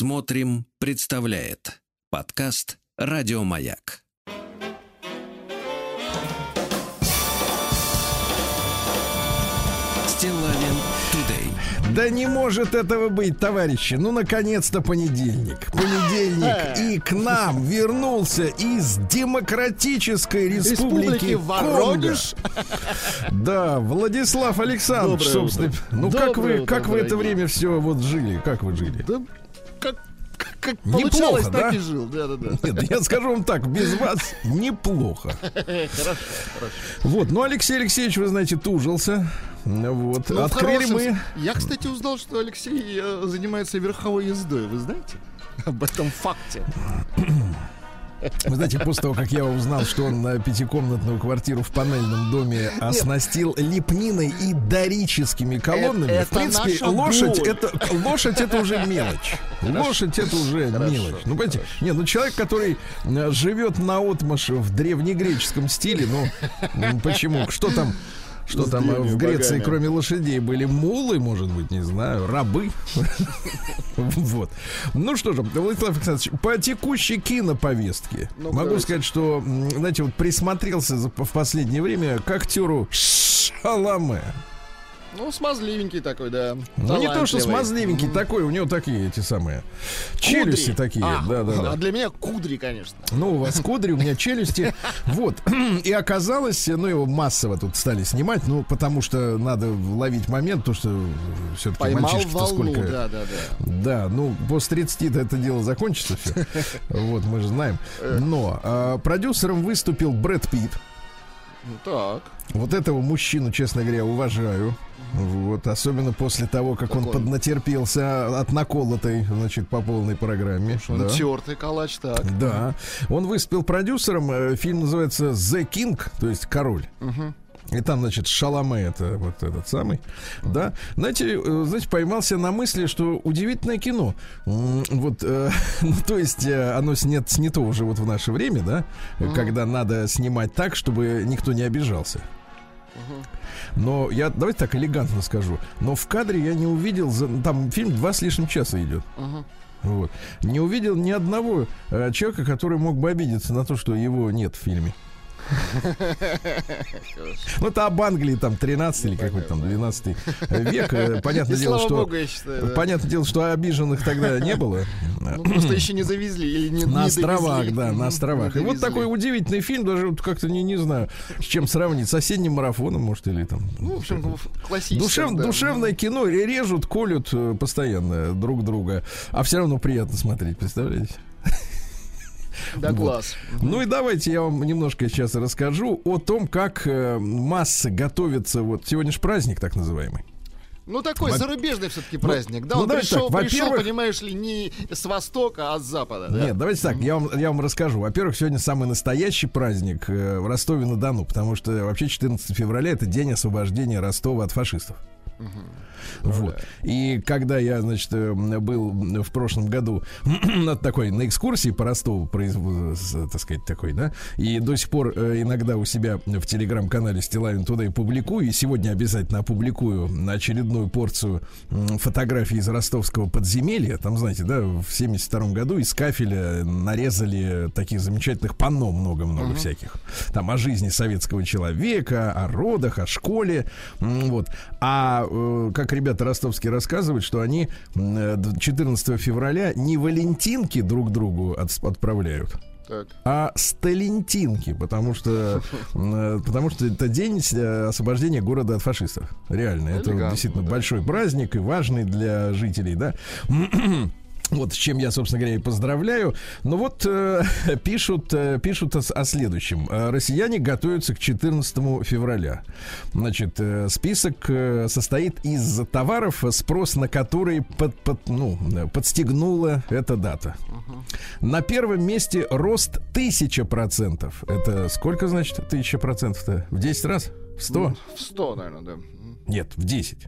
Смотрим, представляет подкаст Радиомаяк. Стилавин Тудей. Да не может этого быть, товарищи. Ну, наконец-то понедельник. Понедельник. И к нам вернулся из Демократической Республики, Республики Воронеж. Да, Владислав Александрович, Доброе собственно. утро. Ну, как Доброе вы, утро, как вы это дорогие. время все вот жили? Как вы жили? Да, как, Неплохо, да? так и жил. Да, да, да. Нет, я скажу вам так, без вас неплохо. Хорошо, хорошо. Вот, ну, Алексей Алексеевич, вы знаете, тужился. Вот, Ну, открыли хорошем мы... Я, кстати, узнал, что Алексей э, занимается верховой ездой. Вы знаете? Об этом факте. Вы знаете, после того, как я узнал, что он на пятикомнатную квартиру в панельном доме оснастил лепниной и дорическими колоннами, Это- в принципе, лошадь боль. это лошадь это уже мелочь. Лошадь это уже мелочь. Ну, понимаете, не, ну человек, который э, живет на в древнегреческом стиле, ну почему? Что там? Что С там э, в Греции, богами. кроме лошадей, были мулы, может быть, не знаю, рабы. Вот. Ну что же, Владислав Александрович, по текущей киноповестке Ну, могу сказать, что, знаете, вот присмотрелся в последнее время к актеру Шаламе. Ну, смазливенький такой, да. Ну, не то, что смазливенький Мгм. такой, у него такие эти самые Кудри. челюсти такие, А, да, да, да. А для меня кудри, конечно. Ну, у вас кудри, у меня челюсти. Вот. И оказалось, ну, его массово тут стали снимать, ну, потому что надо ловить момент, то, что все-таки мальчишки-то сколько... да, да, да. Да, ну, после 30 это дело закончится все. Вот, мы же знаем. Но а, продюсером выступил Брэд Питт. Ну, так. Вот этого мужчину, честно говоря, уважаю. Вот, особенно после того, как он Так он- поднатерпелся от наколотой, значит, по полной программе. Он Да. тертый калач, так. Да. Он выступил продюсером. э, Фильм называется The King, то есть король. Мгм. И там, значит, Шаломе, это вот этот самый, да. Знаете, э, знаете, поймался на мысли, что удивительное кино. Вот, э, ну, то есть, э, оно снят, снято уже вот в наше время, да, когда надо снимать так, чтобы никто не обижался. Но я, давайте так элегантно скажу, но в кадре я не увидел, там фильм два с лишним часа идет. Мгм. Вот. Не увидел ни одного э, человека, который мог бы обидеться на то, что его нет в фильме. Ну, это об Англии, там, 13 или какой-то там, 12 век. Э, Понятное дело, что... Понятное дело, что обиженных тогда не было. Ну, просто еще не завезли или не На островах, да, на островах. И вот такой удивительный фильм, даже как-то не, знаю, с чем сравнить. С осенним марафоном, может, или там. Ну, в общем, классическое. Душевное кино ре- режут, колют э, постоянно друг друга, а все равно приятно смотреть, представляете? Да, Вот. класс. Ну и давайте я вам немножко сейчас расскажу о том, как э, массы готовятся. Вот сегодня же праздник так называемый. Ну, такой Во- зарубежный все-таки праздник. Да, ну, он пришел, так, пришел, понимаешь ли, не с востока, а с запада. да? Нет, давайте так, я вам, я вам расскажу. Во-первых, сегодня самый настоящий праздник э, в Ростове-на-Дону, потому что вообще 14 февраля это день освобождения Ростова от фашистов. Вот. И когда я, значит, э, был в прошлом году на такой на экскурсии по Ростову, так сказать, такой, да, и до сих пор э, иногда у себя в телеграм-канале Стилавин туда и публикую, и сегодня обязательно опубликую очередную порцию фотографий из ростовского подземелья. Там, знаете, да, в 72 году из кафеля нарезали таких замечательных панно много-много всяких. Там о жизни советского человека, о родах, о школе. Вот. А э, как ребята ростовские рассказывают, что они м, э, д- 14 февраля не валентинки друг другу от- отправляют, Так. а сталентинки, потому что, э, потому что это день э, освобождения города от фашистов. Реально, это Элегантно, действительно да. большой праздник и важный для жителей, да. Вот с чем я, собственно говоря, и поздравляю. Но вот э, пишут, э, пишут о, о следующем. Э, Россияне готовятся к 14 февраля. Значит, э, список э, состоит из товаров, спрос на которые под, под- ну, э, подстегнула эта дата. На первом месте рост 1000%. Это сколько значит 1000%-то? В 10 раз? В 100? В 100, наверное, да. Нет, в 10.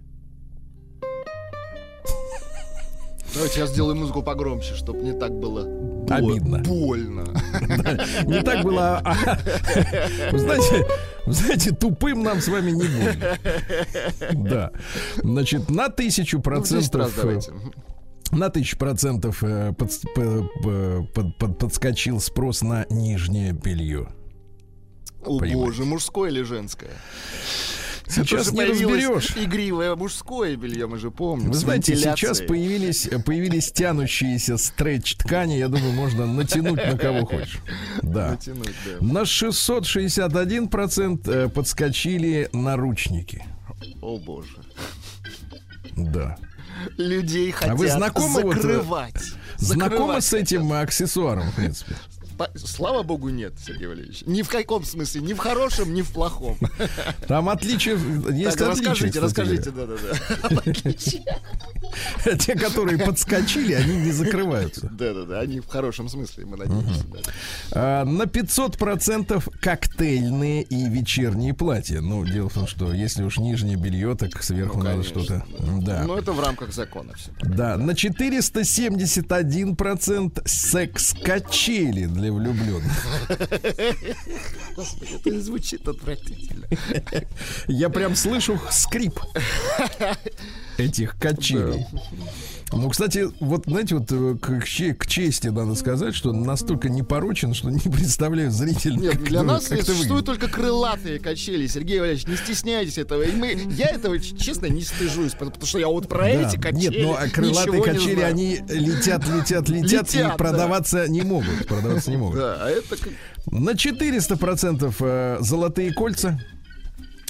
Давайте я сделаю музыку погромче, чтобы не так было бо- Обидно. Больно. Не так было. а- Вы знаете, знаете, тупым нам с вами не будет. Да. Значит, на тысячу Ну, в 10 раз процентов. давайте. На тысячу процентов э, под, под, под, подскочил спрос на нижнее белье. О боже, мужское или женское? Сейчас не разберешь. Игривое мужское белье, мы же помним. Вы знаете, сейчас появились, появились тянущиеся стретч-ткани. Я думаю, можно натянуть на кого хочешь. Да. Натянуть, да. На 661% э, подскочили наручники. О боже. Да. Людей хотят а вы знакомы закрывать. Вот, знакомы с этим аксессуаром, в принципе? Слава богу, нет, Сергей Валерьевич. Ни в каком смысле, ни в хорошем, ни в плохом. Там отличие есть так, отличие, Расскажите, расскажите, да-да-да. Те, которые подскочили, они не закрываются. Да-да-да, они в хорошем смысле, мы надеемся. А, на 500% коктейльные и вечерние платья. Ну, дело в том, что если уж нижнее белье, так сверху ну, надо что-то. Да. Ну, это в рамках закона все. Да, на 471% секс-качели для влюбленных. Господи, это звучит отвратительно. Я прям слышу скрип этих качелей. Ну, кстати, вот, знаете, вот э, к, к чести надо сказать, что настолько непорочен, что не представляю зрителя. Нет, для нас существуют только крылатые качели. Сергей Валерьевич, не стесняйтесь этого. И мы, я этого, честно, не стыжусь, потому что я вот про да. эти качели Нет, ну, а крылатые качели, они летят, летят, летят, летят и продаваться не могут. Продаваться не могут. Да, а это... На 400% э, золотые кольца,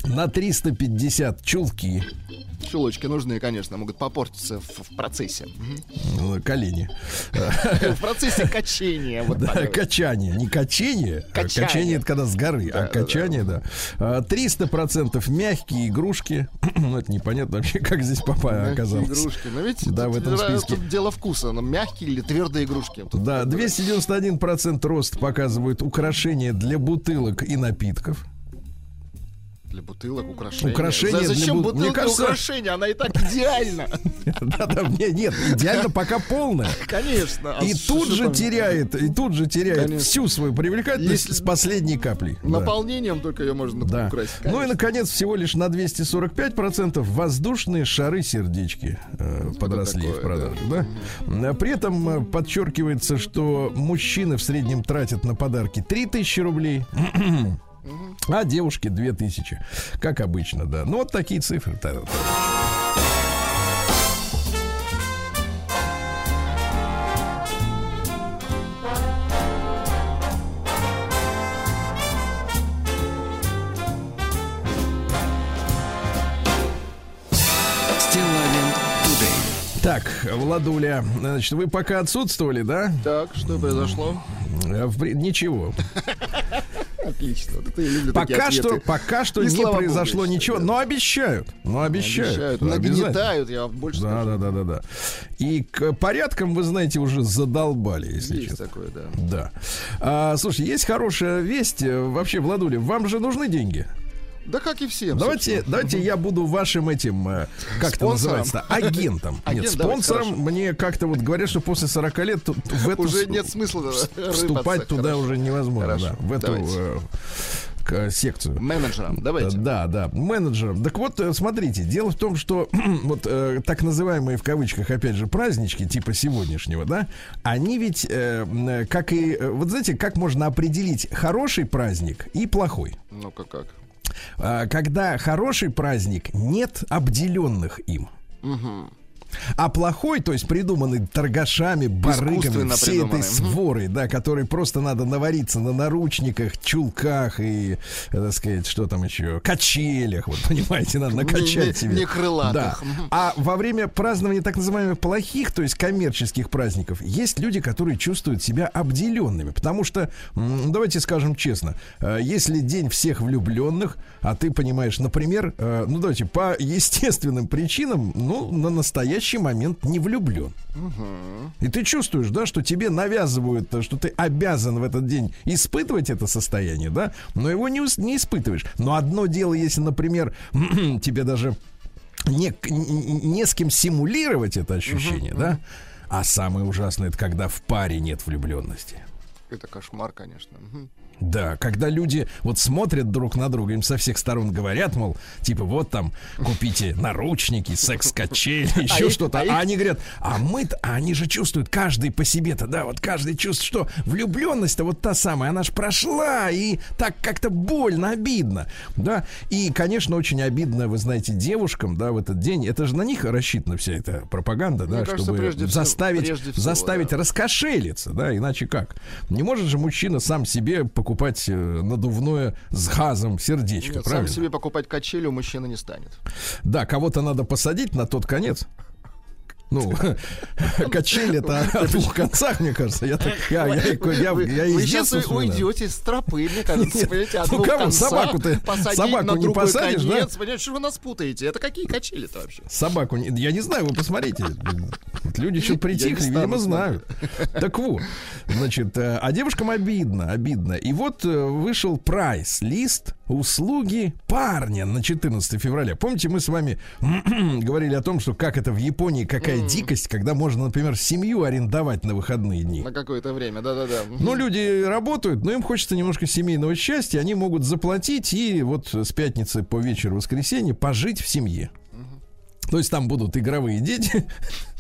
на 350 чулки, Чулочки нужны, конечно, могут попортиться в, в процессе. Ну, колени. В процессе качения. Да, качание. Не качение. А качание. это когда с горы, а а качание, да. да. 300% мягкие игрушки. ну, это непонятно вообще, как здесь папа оказалось. игрушки. Но ведь да, в этом списке. Тут дело вкуса. Мягкие или твердые игрушки. Да, 291% рост показывают украшения для бутылок и напитков для бутылок, украшения. Украшения За, зачем для бутылка Мне кажется... украшения? Она и так идеальна. Да-да, нет, идеально пока полная. Конечно. А и тут же теряет, и тут же теряет всю свою привлекательность с последней каплей. Наполнением только ее можно украсить. Ну и, наконец, всего лишь на 245% воздушные шары-сердечки э, подросли в продаже. Да? При этом э, подчеркивается, что мужчины в среднем тратят на подарки 3000 рублей. А девушке 2000. Как обычно, да. Ну, вот такие цифры. Так, Владуля, значит, вы пока отсутствовали, да? Так, что произошло? Ничего. Отлично. Вот это я люблю пока что, пока что не, не произошло Богу, ничего, но обещают. Но обещают. обещают нагнетают, я больше да, да, да, да, да. И к порядкам, вы знаете, уже задолбали, если есть честно. такое, да. Да. А, слушай, есть хорошая весть. Вообще, Владуля, вам же нужны деньги? Да как и всем. Давайте, собственно. давайте я буду вашим этим, э, как это называется, агентом. Агент, нет, спонсором давайте, мне как-то вот говорят, что после 40 лет в эту уже нет смысла вступать туда хорошо. уже невозможно. Да, в эту э, к секцию. Менеджером, давайте. Да, да, менеджером. Так вот, э, смотрите, дело в том, что вот э, так называемые в кавычках, опять же, празднички типа сегодняшнего, да, они ведь, э, как и, э, вот знаете, как можно определить хороший праздник и плохой? Ну-ка как? А, когда хороший праздник, нет обделенных им. Угу. А плохой, то есть придуманный торгашами, барыгами, всей этой сворой, да, который просто надо навариться на наручниках, чулках и, так сказать, что там еще, качелях, вот понимаете, надо накачать не, себе. Не крылатых. Да. А во время празднования так называемых плохих, то есть коммерческих праздников, есть люди, которые чувствуют себя обделенными, потому что, давайте скажем честно, э, если день всех влюбленных, а ты понимаешь, например, э, ну давайте по естественным причинам, ну на настоящий настоящий момент не влюблен. Угу. И ты чувствуешь, да, что тебе навязывают, что ты обязан в этот день испытывать это состояние, да, но его не, не испытываешь. Но одно дело, если, например, тебе даже не, не с кем симулировать это ощущение, угу. да, а самое ужасное это когда в паре нет влюбленности. Это кошмар, конечно. Мгм. Да, когда люди вот смотрят друг на друга, им со всех сторон говорят, мол, типа, вот там, купите наручники, секс-качели, еще их- что-то. а А, они говорят, а мы-то, а они же чувствуют, каждый по себе-то, да, вот каждый чувствует, что влюбленность-то вот та самая, она ж прошла, и так как-то больно, обидно, да. И, конечно, очень обидно, вы знаете, девушкам, да, в этот день, это же на них рассчитана вся эта пропаганда, Мне да, кажется, чтобы заставить, всего, заставить да. раскошелиться, да, иначе как? Не может же мужчина сам себе покупать э, надувное с газом сердечко, Нет, правильно? сам себе покупать качели у мужчины не станет. Да, кого-то надо посадить на тот конец. Ну, качели-то о двух концах, мне кажется. Я так, я, я, я, Вы, я вы сейчас уйдете с тропы, мне кажется, Нет, понимаете, от ну кого, собаку-то- посадить собаку на не посадишь, да? конец. Понимаете, что вы нас путаете? Это какие качели-то вообще? Собаку, я не знаю, вы посмотрите. Люди что-то притихли, видимо, знают. Так вот, значит, э, а девушкам обидно, обидно. И вот э, вышел прайс-лист услуги парня на 14 февраля. Помните, мы с вами говорили о том, что как это в Японии, какая дикость, когда можно, например, семью арендовать на выходные дни. На какое-то время, да-да-да. Ну, люди работают, но им хочется немножко семейного счастья. Они могут заплатить и вот с пятницы по вечер воскресенье пожить в семье. То есть там будут игровые дети.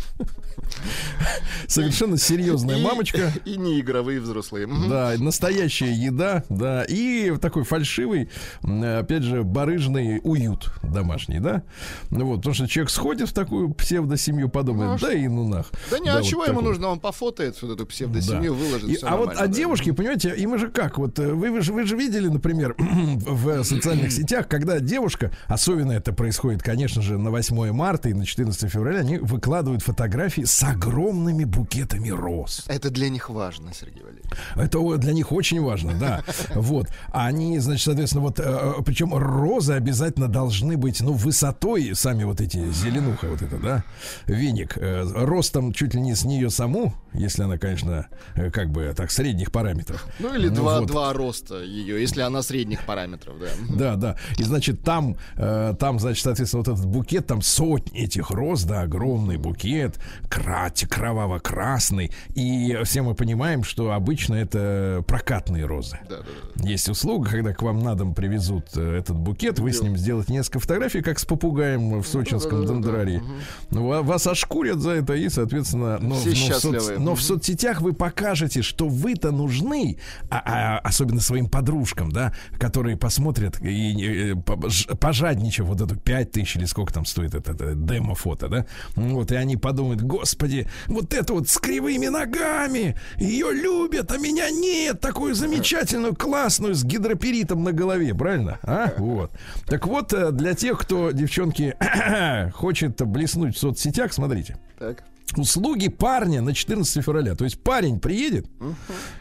Совершенно серьезная И- мамочка. И не игровые взрослые. Да, настоящая еда, да, и такой фальшивый, опять же, барыжный уют домашний, да. Ну вот, потому что человек сходит в такую псевдосемью, подумает, Ну, а да и ну нах. Да не, а вот чего ему нужно? Он пофотает вот эту псевдосемью, выложит. И- всё а вот, а да. девушки, понимаете, им же как, вот э, вы, вы, же, вы же видели, например, в социальных сетях, когда девушка, особенно это происходит, конечно же, на 8 марта и на 14 февраля, они выкладывают фотографии с огромными букетами роз. Это для них важно, Сергей Валерьевич. Это для них очень важно, да. Вот. А Они, значит, соответственно, вот, э, причем розы обязательно должны быть, ну, высотой, сами вот эти, зеленуха вот это, да, веник, э, ростом чуть ли не с нее саму, если она, конечно, э, как бы так, средних параметров. Ну или два, вот. два роста ее, если она средних параметров, да. Да, да. И значит, там, э, там, значит, соответственно, вот этот букет, там сотни этих роз, да, огромный букет, крать, кроваво-красный. И все мы понимаем, что обычно это прокатные розы. Да, да, да. Есть услуга, когда к вам на дом привезут э, этот букет, вы с ним сделаете несколько фотографий, как с попугаем в сочинском да-да-да-да. дендрарии. Ну, ва- Вас ошкурят за это и, соответственно, но, Все но в соц- но в соцсетях вы покажете, что вы-то нужны, а- а особенно своим подружкам, да, которые посмотрят и э, по- ж- пожадничав вот эту 5 тысяч или сколько там стоит это, это демо-фото, да, вот, и они подумают, господи, вот это вот с кривыми ногами, ее любят, а меня нет, такую замечательную, классную, с гидроперитом на голове, правильно? А? Вот. Так вот, э, для тех, кто, девчонки, хочет блеснуть в соцсетях, смотрите. Так. Услуги парня на 14 февраля. То есть парень приедет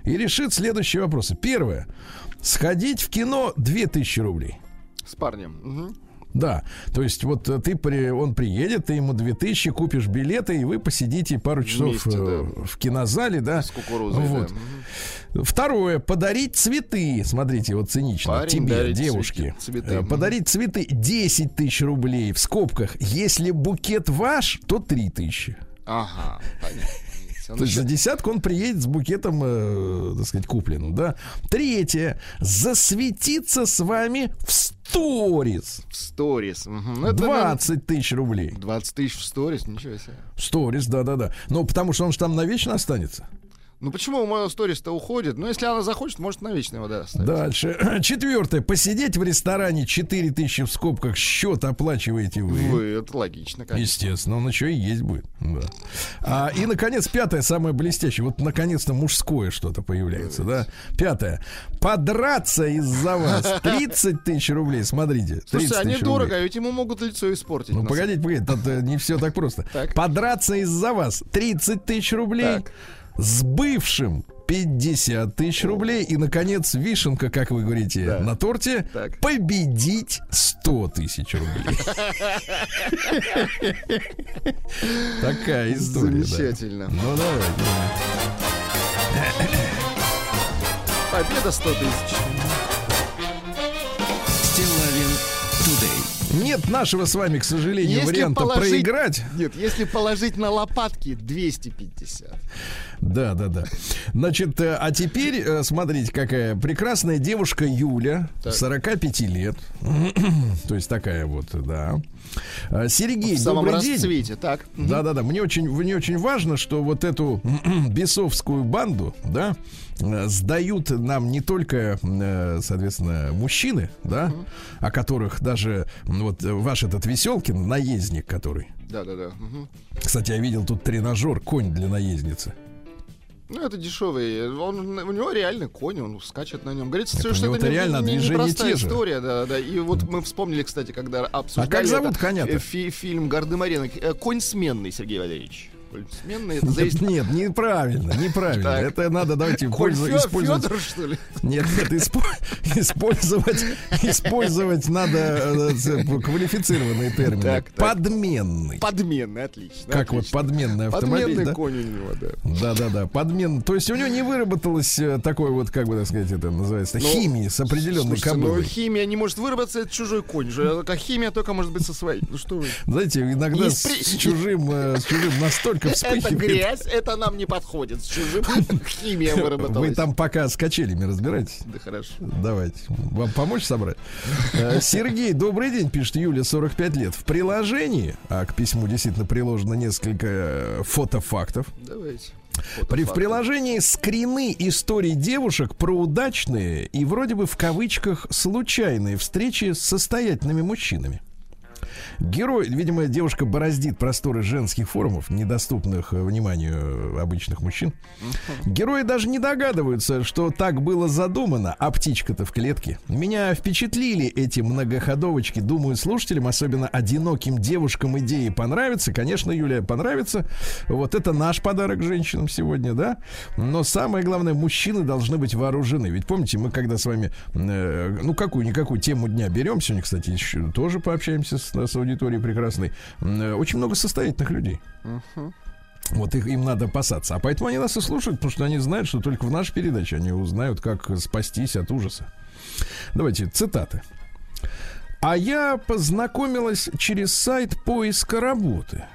и решит следующие вопросы. Первое. Сходить в кино 2000 рублей. С парнем. Мгм. Да, то есть вот э, ты при, он приедет, ты ему 2000 купишь билеты, и вы посидите пару часов Вместе, э, в кинозале, да. С кукурузой, Вот. да. Второе, подарить цветы. Смотрите, вот цинично. Парень Тебе, девушке. цветы, цветы. Э, Подарить цветы 10 тысяч рублей в скобках. Если букет ваш, то 3 тысячи. Ага, понятно. То есть еще- за десятку он приедет с букетом, э, так сказать, купленным, да. Третье. Засветиться с вами в сторис. В сторис. Мгм. Ну, это, 20 тысяч рублей. наверное, 20 тысяч в сторис, ничего себе. Сторис, да-да-да. Ну, потому что он же там навечно останется. Ну почему мой сторис-то уходит? Ну, если она захочет, может, навечно его, да, оставить. Дальше. Четвертое. Посидеть в ресторане 4 тысячи в скобках. Счет оплачиваете вы. Вы, это логично, конечно. Естественно, он еще и есть будет. Да. А, и, наконец, пятое, самое блестящее. Вот, наконец-то, мужское что-то появляется, да? Пятое. Подраться из-за вас. 30 тысяч рублей, смотрите. 30 Слушайте, они дорого, а ведь ему могут лицо испортить. Ну, на погодите, погодите, тут э, не все так просто. Подраться из-за вас 30 тысяч рублей. С бывшим 50 тысяч рублей. И, наконец, вишенка, как вы говорите, Да. на торте. Так. Победить 100 тысяч рублей. Такая история. Замечательно. Ну, давай. Победа 100 тысяч. Нет нашего с вами, к сожалению, Если варианта положить- проиграть. Нет, если положить на лопатки 250. Да, да, да. Значит, э, а теперь э, смотрите, какая прекрасная девушка Юля, так. 45 лет. То есть такая вот, да. А, Сергей, в самом добрый расцвете, день. так. Да, да, да. Мне очень, мне очень важно, что вот эту бесовскую банду, да, э, сдают нам не только, соответственно, мужчины, да, о которых даже вот ваш этот Веселкин, наездник, который. Да, да, да. Кстати, я видел тут тренажер, конь для наездницы. Ну, это дешевый. Он, у него реально конь, он скачет на нем. Говорится, это что это реально не, не, непростая история, да, да. И вот мы вспомнили, кстати, когда обсуждали... А как зовут коня фи Фильм «Гардемарина». Э, конь сменный, Сергей Валерьевич сменные. Это зависит... Нет, нет, неправильно, неправильно. Так. Это надо, давайте пользоваться. использовать. Федор, что ли? Нет, нет, исп... использовать, использовать надо э, квалифицированный термин. Так, так. Подменный. Подменный, отлично. Как отлично. вот подменный автомобиль. Подменный да? конь у него, да. Да, да, да. Подмен. То есть у него не выработалось э, такой вот, как бы так сказать, это называется, ну, химии с определенной слушайте, кобылой. Ну, химия не может выработаться, это чужой конь. Же. А химия только может быть со своей. Ну что вы. Знаете, иногда с, с чужим, э, с чужим настолько только вспыхивает. Это грязь, это нам не подходит. С чужим химия выработалась. Вы там пока с качелями разбираетесь? Да хорошо. Давайте. Вам помочь собрать? Э, Сергей, добрый день, пишет Юля, 45 лет. В приложении, а к письму действительно приложено несколько э, фотофактов. Давайте. При, в приложении скрины историй девушек про удачные и вроде бы в кавычках случайные встречи с состоятельными мужчинами. Герой, видимо, девушка бороздит просторы женских форумов, недоступных э, вниманию обычных мужчин. Герои даже не догадываются, что так было задумано, а птичка-то в клетке. Меня впечатлили эти многоходовочки. Думаю, слушателям, особенно одиноким девушкам, идеи понравятся. Конечно, Юлия, понравится. Вот это наш подарок женщинам сегодня, да? Но самое главное, мужчины должны быть вооружены. Ведь помните, мы когда с вами, э, ну, какую-никакую тему дня берем, сегодня, кстати, еще тоже пообщаемся с, с аудиторией прекрасной, э, очень много состоятельных людей. Uh-huh. Вот их, им надо опасаться. А поэтому они нас и слушают, потому что они знают, что только в нашей передаче они узнают, как спастись от ужаса. Давайте цитаты. А я познакомилась через сайт поиска работы.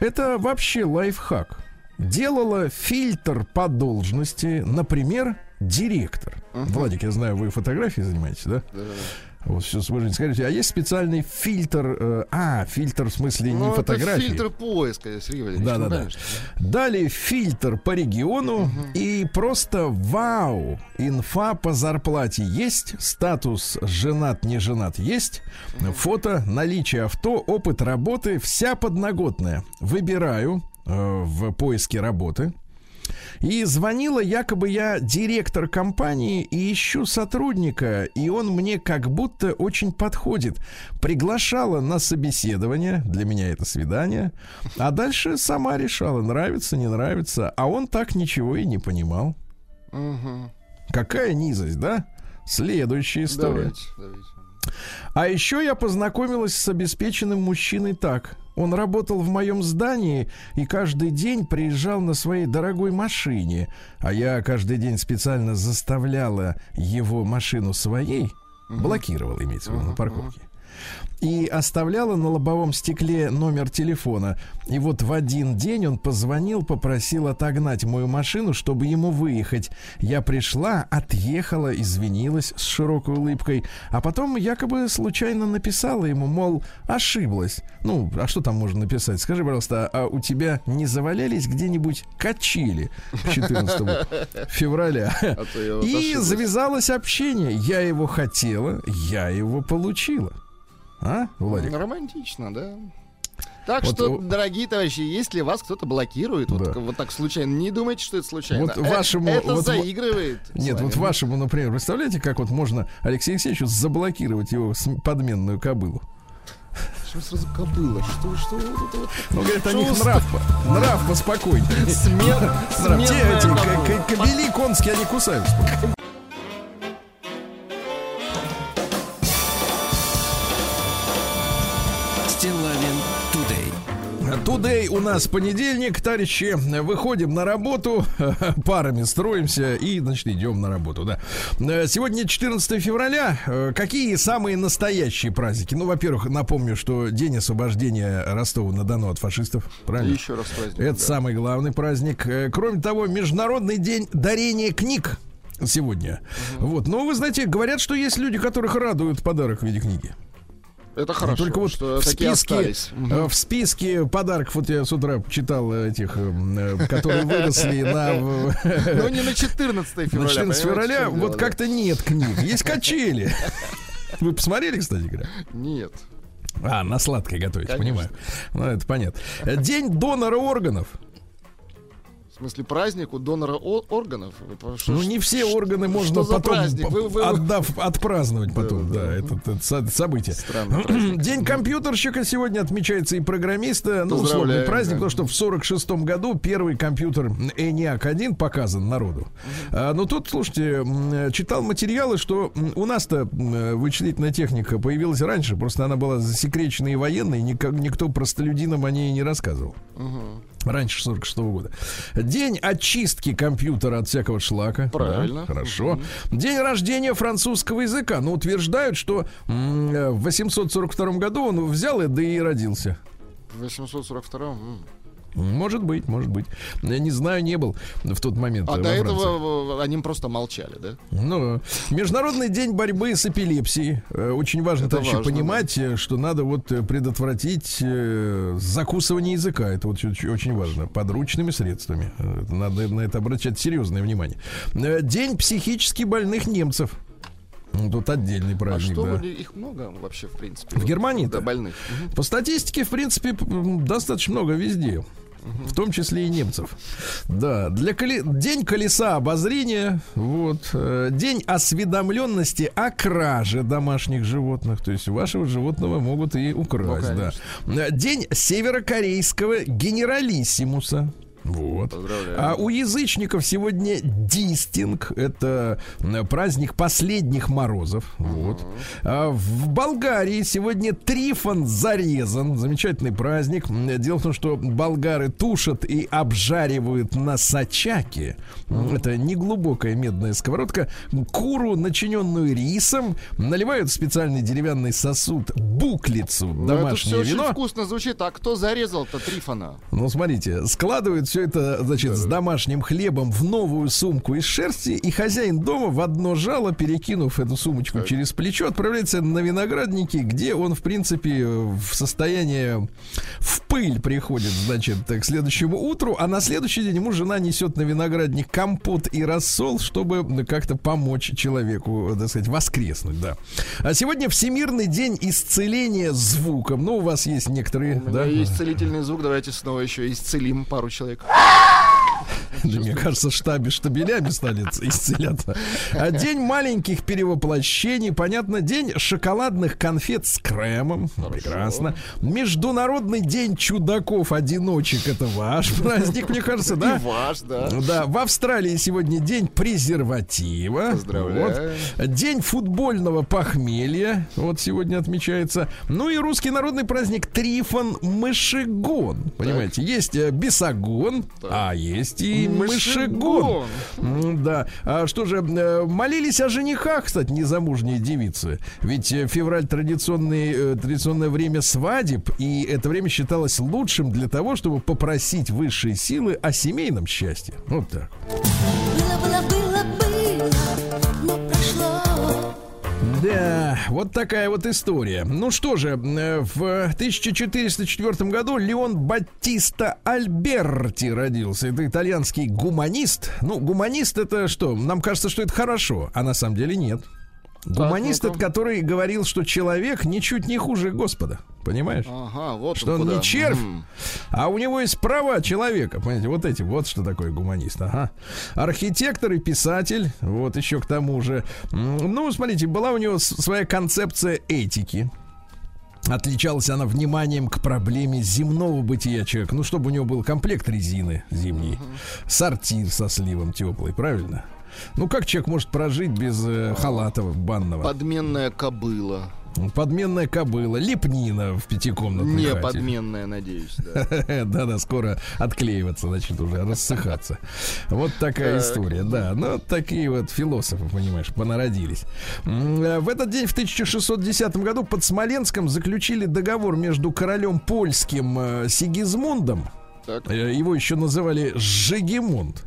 Это вообще лайфхак. Делала фильтр по должности, например, директор. Владик, я знаю, вы фотографией занимаетесь, да? Да. Вот все сможете скажите, а есть специальный фильтр, э, а, фильтр в смысле ну, не фотографии. фильтр поиска, Сергей Валерьевич. Да, да, да. Далее фильтр по региону угу. и просто вау, инфа по зарплате есть, статус женат, не женат есть, угу. фото, наличие авто, опыт работы, вся подноготная. Выбираю э, в поиске работы. И звонила якобы я директор компании и ищу сотрудника, и он мне как будто очень подходит. Приглашала на собеседование, для меня это свидание, а дальше сама решала, нравится, не нравится, а он так ничего и не понимал. Угу. Какая низость, да? Следующая история. Давайте, давайте. А еще я познакомилась с обеспеченным мужчиной так. Он работал в моем здании и каждый день приезжал на своей дорогой машине, а я каждый день специально заставляла его машину своей, блокировала, имеется в виду, на парковке и оставляла на лобовом стекле номер телефона. И вот в один день он позвонил, попросил отогнать мою машину, чтобы ему выехать. Я пришла, отъехала, извинилась с широкой улыбкой, а потом якобы случайно написала ему, мол, ошиблась. Ну, а что там можно написать? Скажи, пожалуйста, а у тебя не завалялись где-нибудь качели 14 февраля? А и завязалось общение. Я его хотела, я его получила. А, Владик? Романтично, да. Так вот, что, дорогие товарищи, если вас кто-то блокирует, да. вот, вот так случайно, не думайте, что это случайно. Вот вашему, это вот, заигрывает. Нет, вот вашему, например, представляете, как вот можно Алексею Алексеевичу заблокировать его подменную кобылу? Что сразу кобыла? Что, что вот это вот? Ну, говорит, о них нрав, нрав поспокойнее. Смер, Те эти кобели конские, они кусаются. Тудей у нас понедельник, товарищи. Выходим на работу, парами строимся и, значит, идем на работу, да. Сегодня 14 февраля. Какие самые настоящие праздники? Ну, во-первых, напомню, что День освобождения Ростова-на-Дону от фашистов. Правильно? И еще раз праздник. Это да. самый главный праздник. Кроме того, Международный день дарения книг сегодня. Угу. Вот. Но вы знаете, говорят, что есть люди, которых радуют подарок в виде книги. Это хорошо. Только вот что в списке, угу. в списке подарков, вот я с утра читал этих, э, которые выросли на... Ну, не на 14 февраля. На 14 февраля вот как-то нет книг. Есть качели. Вы посмотрели, кстати говоря? Нет. А, на сладкое готовить, понимаю. Ну, это понятно. День донора органов. В смысле, праздник у донора органов? Что, ну, не все органы можно потом, вы, вы... отдав, отпраздновать потом. Да, да, да. Это, это событие. День компьютерщика сегодня отмечается и программиста. Ну, условный праздник, да. потому что в 46 году первый компьютер ENIAC 1 показан народу. А, но тут, слушайте, читал материалы, что у нас-то вычислительная техника появилась раньше, просто она была засекречена и военной, никак, никто простолюдинам о ней не рассказывал. Угу. Раньше 46 -го года. День очистки компьютера от всякого шлака. Правильно. Да, хорошо. Угу. День рождения французского языка. Ну, утверждают, что в 842 году он взял и да и родился. В 842 может быть, может быть. Я не знаю, не был в тот момент. А до этого они просто молчали, да? Ну, Международный день борьбы с эпилепсией. Э, очень важно, Это важно, понимать, да. что надо вот э, предотвратить э, закусывание языка. Это вот очень важно. Подручными средствами. Надо на это обращать серьезное внимание. День психически больных немцев. Тут отдельный а праздник, а что, да. их много вообще, в принципе? В Германии? Да, больных. По статистике, в принципе, достаточно много везде. В том числе и немцев. Да, для коли... день колеса обозрения, вот, э, день осведомленности о краже домашних животных, то есть вашего животного могут и украсть, ну, да. День северокорейского генералиссимуса. Вот. А у язычников сегодня дистинг. Это праздник последних морозов. Вот. А в Болгарии сегодня Трифон зарезан. Замечательный праздник. Дело в том, что болгары тушат и обжаривают на сачаке. Это неглубокая медная сковородка. Куру, начиненную рисом, наливают в специальный деревянный сосуд буклицу, ну, домашнее это все вино. очень вкусно звучит. А кто зарезал-то Трифона? Ну, смотрите, складывают все это, значит, с домашним хлебом в новую сумку из шерсти, и хозяин дома в одно жало, перекинув эту сумочку через плечо, отправляется на виноградники, где он, в принципе, в состоянии в пыль приходит, значит, к следующему утру, а на следующий день ему жена несет на виноградник компот и рассол, чтобы как-то помочь человеку, так сказать, воскреснуть, да. А сегодня Всемирный день исцеления звуком. Ну, у вас есть некоторые, да? есть целительный звук, давайте снова еще исцелим пару человек. Да, мне кажется, штабе штабелями стали исцеляться. А день маленьких перевоплощений, понятно, день шоколадных конфет с кремом. Хорошо. Прекрасно. Международный день чудаков-одиночек. Это ваш праздник, мне кажется, да? И ваш, да. Да, в Австралии сегодня день презерватива. Поздравляю. Вот. День футбольного похмелья. Вот сегодня отмечается. Ну и русский народный праздник Трифон Мышегон. Понимаете, так. есть э, бесогон, так. а есть и мышегон. Да. А что же, э, молились о женихах, кстати, незамужние девицы. Ведь э, февраль традиционный, э, традиционное время свадеб, и это время считалось лучшим для того, чтобы попросить высшие силы о семейном счастье. Вот так. Было, было, было, да, вот такая вот история. Ну что же, э, в 1404 году Леон Баттиста Альберти родился. Это итальянский гуманист. Ну, гуманист это что? Нам кажется, что это хорошо, а на самом деле нет. Гуманист, это который говорил, что человек ничуть не хуже Господа. Понимаешь? Ага, вот что он, он не червь, mm. а у него есть права человека. Понимаете, вот эти, вот что такое гуманист. Ага. Архитектор и писатель. Вот еще к тому же. Ну, смотрите, была у него своя концепция этики. Отличалась она вниманием к проблеме земного бытия человека. Ну, чтобы у него был комплект резины зимний, uh-huh. сортир со сливом теплый, правильно? Ну, как человек может прожить без э, халата банного? Подменная кобыла. Подменная кобыла, лепнина в пятикомнатной Не хате. подменная, надеюсь, да. Да-да, скоро отклеиваться, значит, уже рассыхаться. Вот такая история, да. Ну, такие вот философы, понимаешь, понародились. Э, в этот день, в 1610 году, под Смоленском заключили договор между королем польским э, Сигизмундом, так. Э, его еще называли Жигемунд.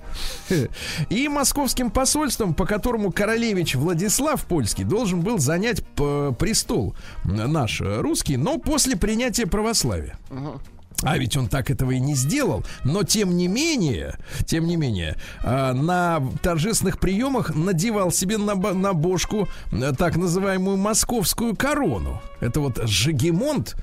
И московским посольством, по которому королевич Владислав Польский должен был занять престол наш русский, но после принятия православия. Uh-huh. А ведь он так этого и не сделал. Но тем не менее, тем не менее, а, на торжественных приемах надевал себе на, на бошку э, так называемую московскую корону. Это вот Жигемонт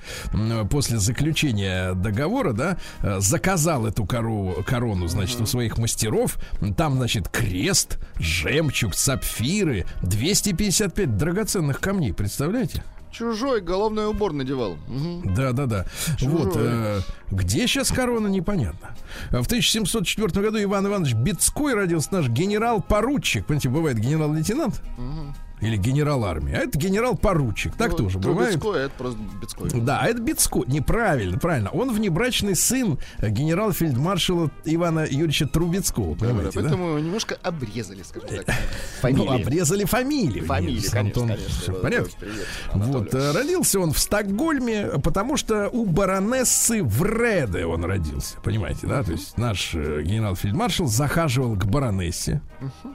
после заключения договора, да, э, заказал эту кору, корону, значит, у своих мастеров. Там, значит, крест, жемчуг, сапфиры, 255 драгоценных камней, представляете? Чужой головной убор надевал. Да, да, да. Вот э, где сейчас корона, непонятно. В 1704 году Иван Иванович Бецкой родился наш генерал-поручик. Понимаете, бывает генерал-лейтенант. Угу или генерал армии, а это генерал-поручик. Так ну, тоже бывает. Бецкой, а это просто Бецкой. Да, а это Бецкой. Неправильно, правильно. Он внебрачный сын генерал-фельдмаршала Ивана Юрьевича Трубецкого. Понимаете, да, поэтому да? немножко обрезали, скажем так, фамилии. Ну, обрезали фамилии. Фамилии, конечно, Антон, конечно. Все в порядке. Привет, вот, э, родился он в Стокгольме, потому что у баронессы Вреде он родился. Понимаете, да? То есть наш э, генерал-фельдмаршал захаживал к баронессе. Uh-huh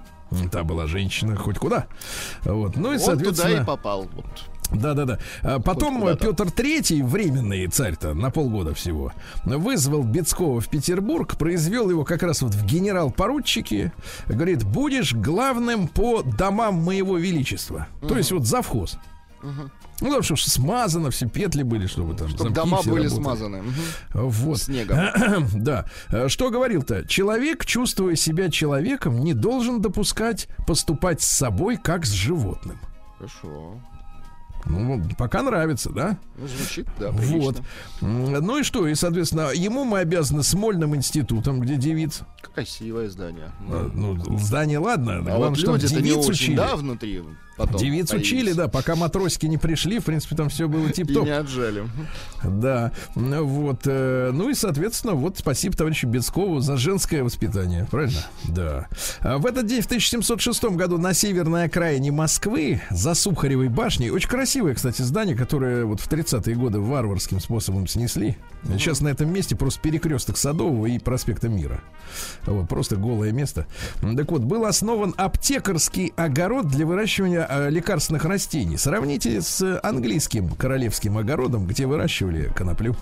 Та была женщина хоть куда. Вот. Ну и, Он соответственно... туда и попал. Вот. Да, да, да. Потом Петр Третий, временный царь-то на полгода всего, вызвал Бецкого в Петербург, произвел его как раз вот в генерал-поручике. Говорит, будешь главным по домам моего величества. Угу. То есть вот завхоз. Угу. Ну, потому что смазано, все петли были, чтобы там чтобы дома были работали. смазаны. Угу. Вот. Снегом. да. Что говорил-то? Человек, чувствуя себя человеком, не должен допускать поступать с собой, как с животным. Хорошо. Ну, пока нравится, да? Ну, звучит, да, прилично. Вот. Ну и что? И, соответственно, ему мы обязаны Смольным институтом, где девица. Красивое здание. А, ну, здание, ладно. А Главное, вот что девиц учили. Да, внутри потом Девиц появились. учили, да, пока матросики не пришли, в принципе, там все было тип-топ. И не отжали. Да, вот, э, ну и, соответственно, вот спасибо товарищу Бецкову за женское воспитание, правильно? Да. А в этот день, в 1706 году, на северной окраине Москвы, за Сухаревой башней, очень красивое, кстати, здание, которое вот в 30-е годы варварским способом снесли. Сейчас на этом месте просто перекресток Садового и проспекта Мира. Вот, просто голое место. Так вот, был основан аптекарский огород для выращивания э, лекарственных растений. Сравните с английским королевским огородом, где выращивали коноплю.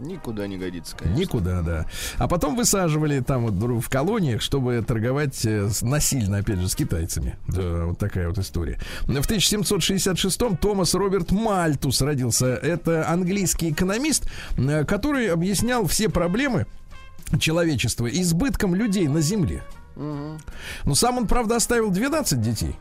Никуда не годится, конечно. Никуда, да. А потом высаживали там вот в колониях, чтобы торговать э, насильно, опять же, с китайцами. Да, вот такая вот история. В 1766-м Томас Роберт Мальтус родился. Это английский экономист, э, который объяснял все проблемы человечества избытком людей на Земле. Угу. Но сам он, правда, оставил 12 детей.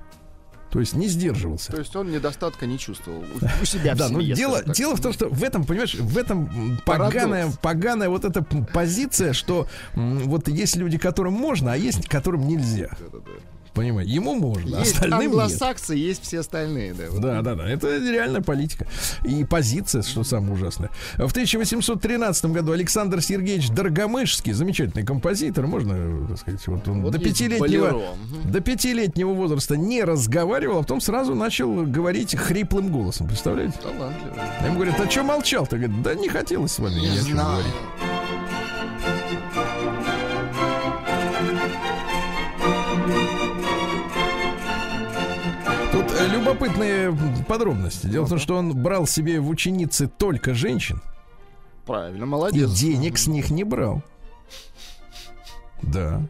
То есть не сдерживался. То есть он недостатка не чувствовал у себя Да, но дело, дело в том, что в этом, понимаешь, в этом поганая, поганая вот эта позиция, что вот есть люди, которым можно, а есть которым нельзя. Да-да-да. Понимаете, ему можно, есть остальным англосаксы, нет. есть все остальные, да. Вот. Да, да, да. Это реальная политика. И позиция, что самое ужасное. В 1813 году Александр Сергеевич Доргомышский, замечательный композитор, можно, так сказать, вот он вот до пятилетнего, до пятилетнего возраста не разговаривал, а потом сразу начал говорить хриплым голосом. Представляете? Талантливый. Ему говорят, а что молчал-то? Говорит, да не хотелось с вами не ни о чем говорить. Любопытные подробности. Дело в том, что он брал себе в ученицы только женщин. Правильно, молодец. И денег с них не брал. Да.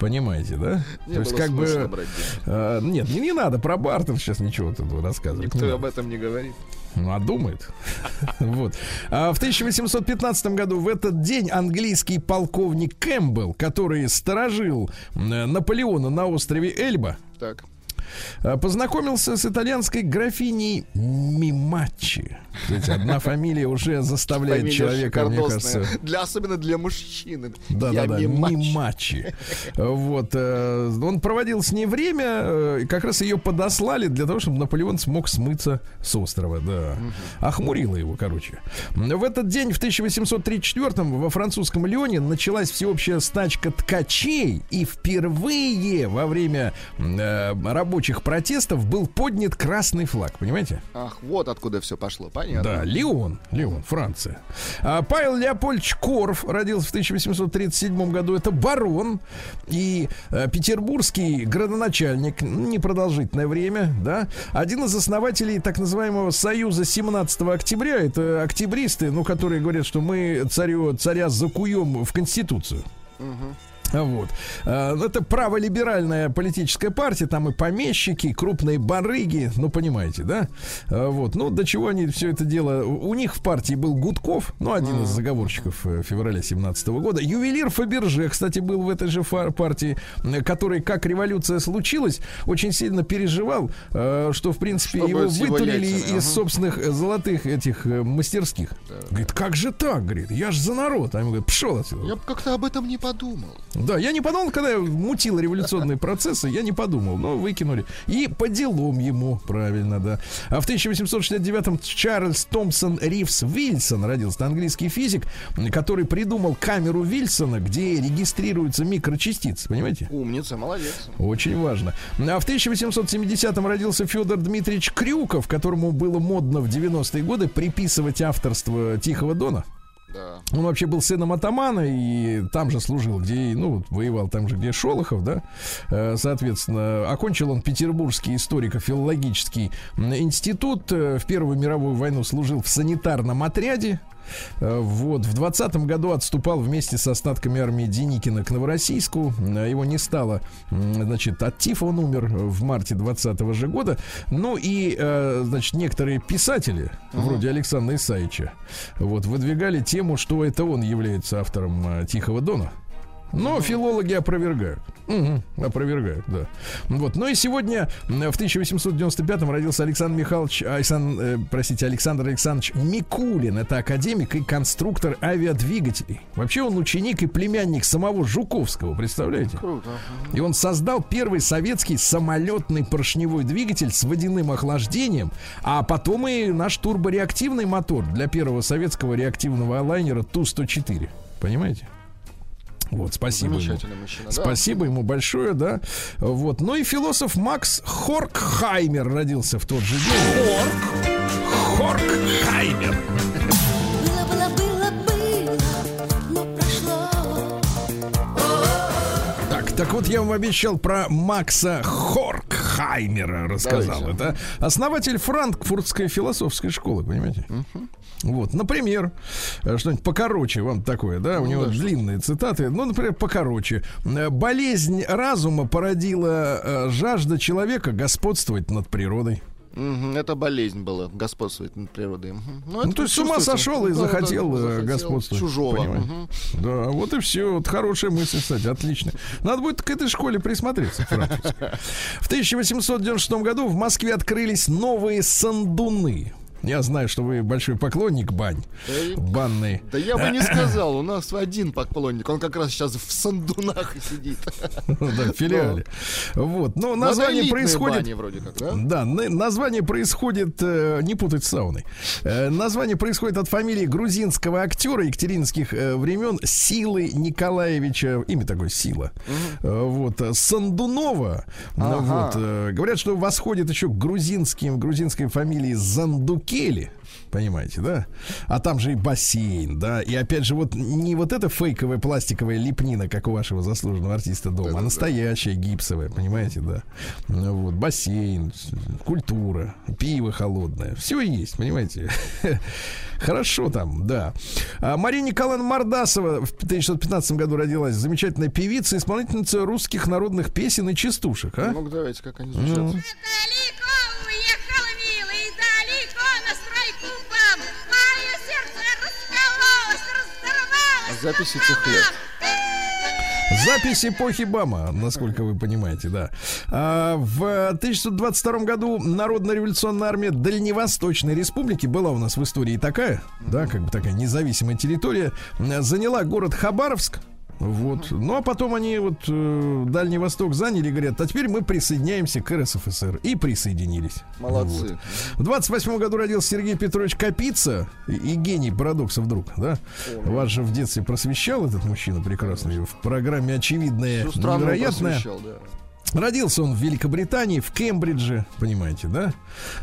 Понимаете, да? Не То есть как бы э, нет, не, не надо про бартер сейчас ничего тут рассказывать. Никто об этом не говорит. Ну, а думает. вот. А в 1815 году в этот день английский полковник Кэмпбелл, который сторожил Наполеона на острове Эльба, так э, познакомился с итальянской графиней Мимачи. Кстати, одна фамилия уже заставляет фамилия человека, мне кажется... Для, особенно для мужчины. Да-да-да, Мимачи. Вот. Э, он проводил с ней время, э, как раз ее подослали для того, чтобы Наполеон смог смыться с острова, да. Охмурило его, короче. В этот день, в 1834-м, во французском Лионе началась всеобщая стачка ткачей, и впервые во время э, рабочих протестов был поднят красный флаг, понимаете? Ах, вот откуда все пошло, понятно. Да, Лион, Лион, Франция. А Павел Леопольдович Корф родился в 1837 году. Это барон и э, петербургский градоначальник, непродолжительное время, да. Один из основателей так называемого Союза 17 октября. Это октябристы, ну, которые говорят, что мы царю, царя закуем в Конституцию. Угу. Вот. А, это праволиберальная политическая партия, там и помещики, и крупные барыги, ну, понимаете, да? А, вот. Ну, до чего они все это дело... У них в партии был Гудков, ну, один из заговорщиков э, февраля 17 года. Ювелир Фаберже, кстати, был в этой же партии, который, как революция случилась, очень сильно переживал, э, что, в принципе, Чтобы его вытурили из ага. собственных золотых этих э, мастерских. Да. Говорит, как же так? Говорит, я же за народ. А ему говорит, пшел отсюда. Я бы как-то об этом не подумал. Да, я не подумал, когда я мутил революционные процессы, я не подумал, но выкинули. И по делам ему, правильно, да. А в 1869-м Чарльз Томпсон Ривс Вильсон родился, английский физик, который придумал камеру Вильсона, где регистрируются микрочастицы, понимаете? Умница, молодец. Очень важно. А в 1870-м родился Федор Дмитриевич Крюков, которому было модно в 90-е годы приписывать авторство Тихого Дона. Он вообще был сыном атамана и там же служил, где, ну, воевал там же, где Шолохов, да. Э, соответственно, окончил он Петербургский историко-филологический институт. Э, в Первую мировую войну служил в санитарном отряде. Э, вот, в 20 году отступал вместе с остатками армии Деникина к Новороссийску. Э, его не стало, значит, от тифа он умер в марте 20 же года. Ну и, э, значит, некоторые писатели, uh-huh. вроде Александра Исаевича, вот, выдвигали тему, что это он является автором Тихого Дона. Но филологи опровергают. Угу, опровергают, да. Вот. Ну и сегодня, в 1895-м, родился Александр Михайлович, Александр, э, простите, Александр Александрович Микулин. Это академик и конструктор авиадвигателей. Вообще он ученик и племянник самого Жуковского, представляете? Круто. И он создал первый советский самолетный поршневой двигатель с водяным охлаждением, а потом и наш турбореактивный мотор для первого советского реактивного лайнера Ту-104. Понимаете? Вот, спасибо ему. Мужчина, да? Спасибо ему большое, да. Вот. Ну и философ Макс Хоркхаймер родился в тот же день. Хорк. Хоркхаймер. Так, так вот я вам обещал про Макса Хоркхаймера рассказал. Давайте. Это основатель франкфуртской философской школы, понимаете? Угу. Вот, например, э, что-нибудь покороче вам такое, да, у ну, него да, длинные что цитаты. Ну, например, покороче. Э, Болезнь разума породила э, жажда человека господствовать над природой. Угу, это болезнь была, господствовать над природой. Угу. Ну, ну то есть с ума сошел и да, захотел, да, захотел господствовать. Чужого. Угу. Да, вот и все. Вот хорошая мысль, кстати, отлично. Надо будет к этой школе присмотреться. В 1896 году в Москве открылись новые сандуны. Я знаю, что вы большой поклонник бань. Да, банный. Да я бы не сказал. У нас один поклонник. Он как раз сейчас в Сандунах сидит. Да, в филиале. Вот. Но название происходит... да? Название происходит... Э, не путать с сауной. Э, название происходит от фамилии грузинского актера екатеринских э, времен Силы Николаевича. Имя такое Сила. Вот. Сандунова. Вот. Говорят, что восходит еще к грузинским, грузинской фамилии Зандуки Кели. Понимаете, да? А там же и бассейн, да. И опять же, вот не вот эта фейковая пластиковая лепнина, как у вашего заслуженного артиста дома, да, а настоящая гипсовая, понимаете, да. Ну, вот, бассейн, культура, пиво холодное. Все есть, понимаете. Хорошо там, да. А Мария Николаевна Мордасова в 1915 году родилась. Замечательная певица, исполнительница русских народных песен и частушек. А? Ну, давайте, как они звучат. Ну. Записи тех лет. Запись эпохи Бама, насколько вы понимаете, да. А, в 1922 году Народно-революционная армия Дальневосточной Республики была у нас в истории такая, да, как бы такая независимая территория, заняла город Хабаровск, вот. Ну а потом они вот э, Дальний Восток заняли, говорят, а теперь мы присоединяемся к РСФСР. И присоединились. Молодцы. Вот. В 28 году родился Сергей Петрович Капица и, и гений парадокса вдруг, да? О, Вас же в детстве просвещал этот мужчина прекрасный в программе «Очевидное невероятное». Да. Родился он в Великобритании, в Кембридже, понимаете, да?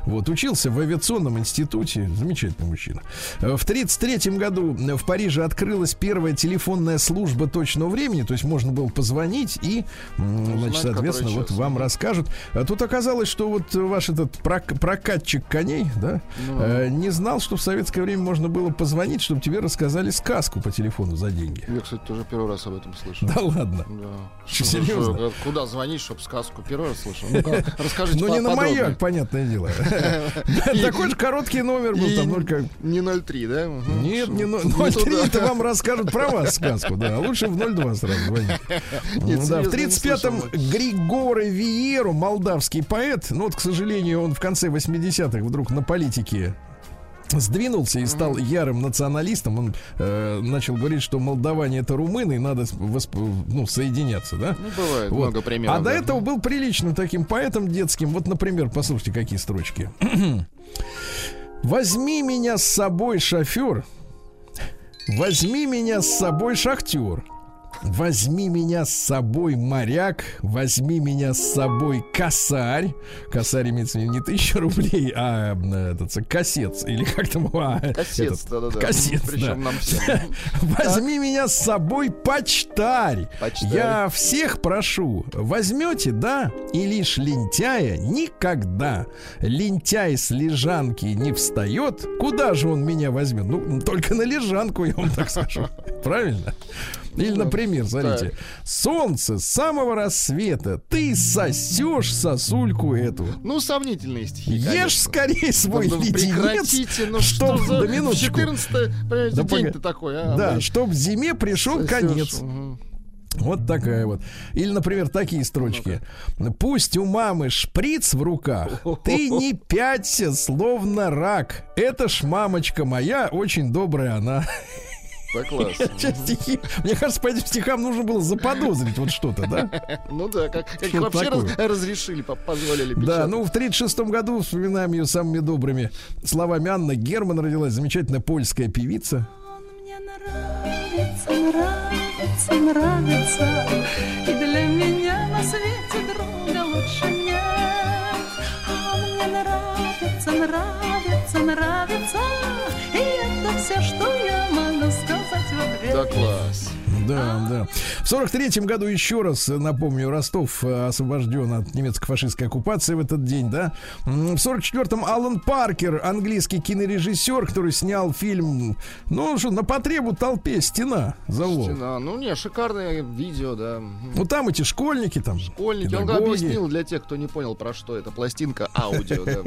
Вот, учился в авиационном институте, замечательный мужчина. В 1933 году в Париже открылась первая телефонная служба точного времени, то есть можно было позвонить и, значит, соответственно, вот вам расскажут. А тут оказалось, что вот ваш этот прок- прокатчик коней, да, ну. э, не знал, что в советское время можно было позвонить, чтобы тебе рассказали сказку по телефону за деньги. Я, кстати, тоже первый раз об этом слышал. Да ладно? Да. Серьезно? Куда звонить, чтобы сказку. Первый раз слышал. Ну расскажите Ну, не на маяк, понятное дело. Такой же короткий номер был там только... Не 03, да? Нет, не 03-то вам расскажут про вас сказку, да. Лучше в 02 сразу звонить. Да, в 35-м Григоре Виеру, молдавский поэт, ну вот, к сожалению, он в конце 80-х вдруг на политике сдвинулся и стал ярым националистом. Он э, начал говорить, что молдаване это румыны, и надо восп... ну, соединяться, да? Ну, бывает, вот. много примеров. А да. до этого был приличным таким поэтом детским. Вот, например, послушайте, какие строчки. Возьми меня с собой, шофер. Возьми меня с собой, шахтер. Возьми меня с собой, моряк, возьми меня с собой, косарь. Косарь имеется в виду не тысяча рублей, а этот кассет. Или как там? А, кассет, да-да-да. Кассет, да. нам всем. Возьми меня с собой, почтарь. почтарь. Я всех прошу, возьмете, да? И лишь лентяя никогда. Лентяй с лежанки не встает. Куда же он меня возьмет? Ну, только на лежанку, я вам так скажу. Правильно? Или, например, смотрите, солнце с самого рассвета, ты сосешь сосульку эту. Ну, сомнительные стихи. Ешь скорее свой да, леденец. Ну что, за... Да минуточку. 14 да, день-то такой, а? Да, чтоб зиме пришел конец. Вот такая вот. Или, например, такие строчки. Пусть у мамы шприц в руках, ты не пяться, словно рак. Это ж мамочка моя, очень добрая она. Да, классно. Стихи. Мне кажется, по этим стихам нужно было заподозрить вот что-то, да? Ну да, как, как вообще раз, разрешили, позволили печатать. Да, ну в 36 году вспоминаем ее самыми добрыми словами Анна Герман родилась, замечательная польская певица. Мне нравится, нравится, нравится, и для меня на свете друга лучше нет. А мне нравится, нравится, нравится, и это все, что я могу. Да класс. Да, да. В сорок третьем году, еще раз напомню, Ростов э, освобожден от немецко-фашистской оккупации в этот день, да. В сорок четвертом Алан Паркер, английский кинорежиссер, который снял фильм, ну, что, на потребу толпе «Стена» завод. «Стена», ну, не, шикарное видео, да. Ну, там эти школьники, там, Школьники, педагоги. он объяснил для тех, кто не понял, про что это, пластинка аудио.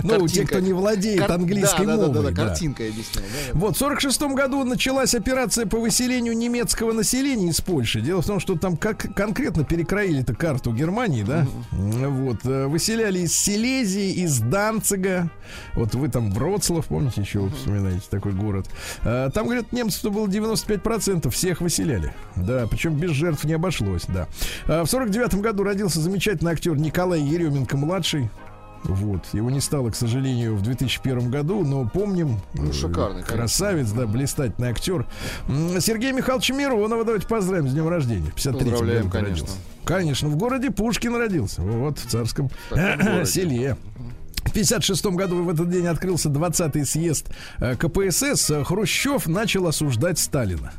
Ну, те, кто не владеет английской мовой. Да, да, да, картинкой объяснил. Вот, в сорок шестом году началась операция по выселению немецкого населения из Польши. Дело в том, что там как конкретно перекроили эту карту Германии, да? Uh-huh. Вот. Э, выселяли из Силезии, из Данцига. Вот вы там Вроцлав, помните, еще uh-huh. вспоминаете такой город. Э, там, говорят, немцев было 95%, всех выселяли. Да, причем без жертв не обошлось, да. Э, в 49 году родился замечательный актер Николай Еременко-младший. Вот. Его не стало, к сожалению, в 2001 году, но помним. Ну, шикарный. Красавец, конечно. да, блистательный актер. Сергей Михайлович Миронова, давайте поздравим с днем рождения. 53 Поздравляем, конечно. Родился. Конечно, в городе Пушкин родился. Вот, в царском селе. В 1956 году в этот день открылся 20-й съезд э, КПСС. Хрущев начал осуждать Сталина.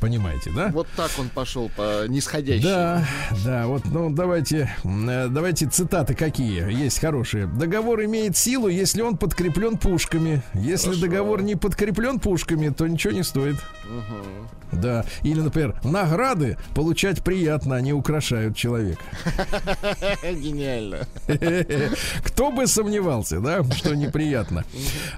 Понимаете, да? Вот так он пошел по нисходящей. Да, да, вот, ну, давайте, э, давайте цитаты какие есть хорошие. Договор имеет силу, если он подкреплен пушками. Если Хорошо. договор не подкреплен пушками, то ничего не стоит. Угу. Да. Или, например, награды получать приятно, они украшают человека. Гениально. Кто бы сомневался, да, что неприятно.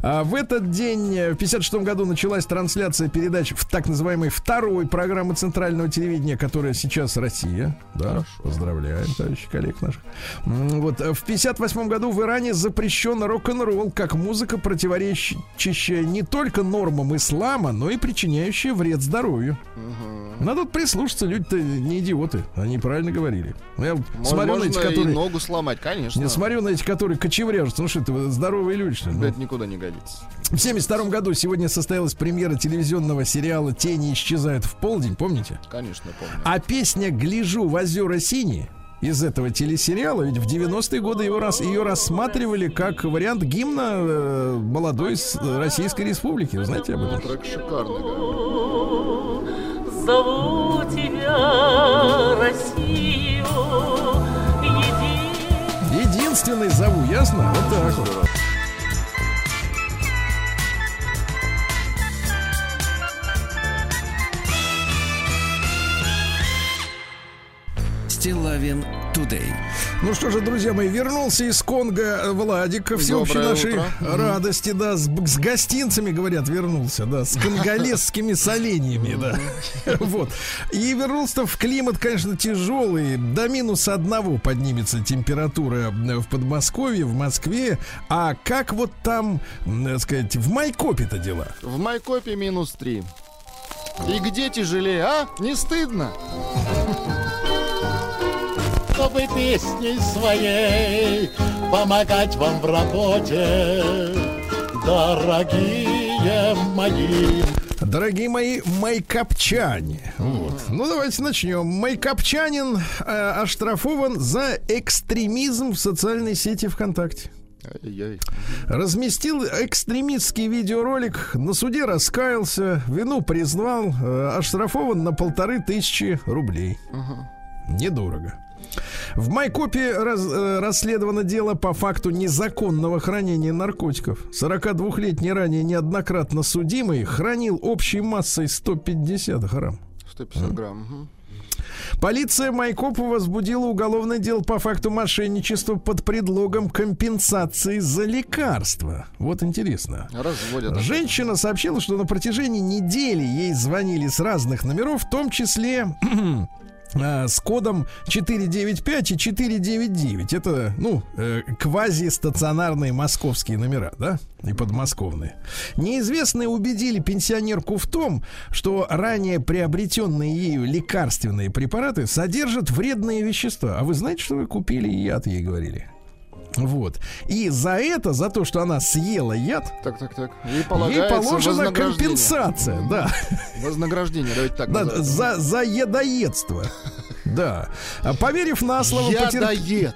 А в этот день, э, в 56 году, началась трансляция передач в так называемой второй второй программы центрального телевидения, которая сейчас Россия. Да, Хорошо. поздравляем, товарищи коллег наших. Вот в 58 году в Иране запрещен рок-н-ролл как музыка, противоречащая не только нормам ислама, но и причиняющая вред здоровью. Угу. Надо прислушаться, люди-то не идиоты, они правильно говорили. Я Можно смотрю на эти, которые... ногу сломать, конечно. Я смотрю на эти, которые кочевряжутся. Ну что это, здоровые люди, что ли? Ну. Это никуда не годится. В 72 году сегодня состоялась премьера телевизионного сериала «Тени исчезают в полдень», помните? Конечно, помню. А песня «Гляжу в озера синие» из этого телесериала, ведь в 90-е годы его раз, ее рассматривали как вариант гимна э, молодой Российской Республики. Вы знаете об этом? Трек шикарный, да. Зову тебя, Россию, еди... Единственный зову, ясно? Вот так вот. Стилавин Today. Ну что же, друзья мои, вернулся из Конго Владик ко всеобщей Доброе нашей утро. радости, да, с, с гостинцами, говорят, вернулся, да, с конголезскими соленьями, да. Вот. И вернулся в климат, конечно, тяжелый. До минус одного поднимется температура в Подмосковье, в Москве. А как вот там, так сказать, в Майкопе-то дела? В Майкопе минус три. И где тяжелее, а? Не стыдно? Чтобы песней своей помогать вам в работе, дорогие мои. Дорогие мои майкопчане. Вот. Ну, давайте начнем. Майкопчанин э, оштрафован за экстремизм в социальной сети ВКонтакте. Разместил экстремистский видеоролик, на суде раскаялся, вину признал, э, оштрафован на полторы тысячи рублей. Угу. Недорого. В Майкопе раз, э, расследовано дело по факту незаконного хранения наркотиков. 42-летний ранее неоднократно судимый хранил общей массой 150 грамм. 150 грамм. Угу. Полиция Майкопа возбудила уголовное дело по факту мошенничества под предлогом компенсации за лекарства. Вот интересно. Разводят. Женщина сообщила, что на протяжении недели ей звонили с разных номеров, в том числе с кодом 495 и 499. Это, ну, э, квази-стационарные московские номера, да, и подмосковные. Неизвестные убедили пенсионерку в том, что ранее приобретенные ею лекарственные препараты содержат вредные вещества. А вы знаете, что вы купили яд, ей говорили? Вот. И за это, за то, что она съела яд, так, так, так. Ей, ей положена компенсация, да. Вознаграждение, давайте так. Да, за, за едоедство. Да. А поверив на слово... Ядоед.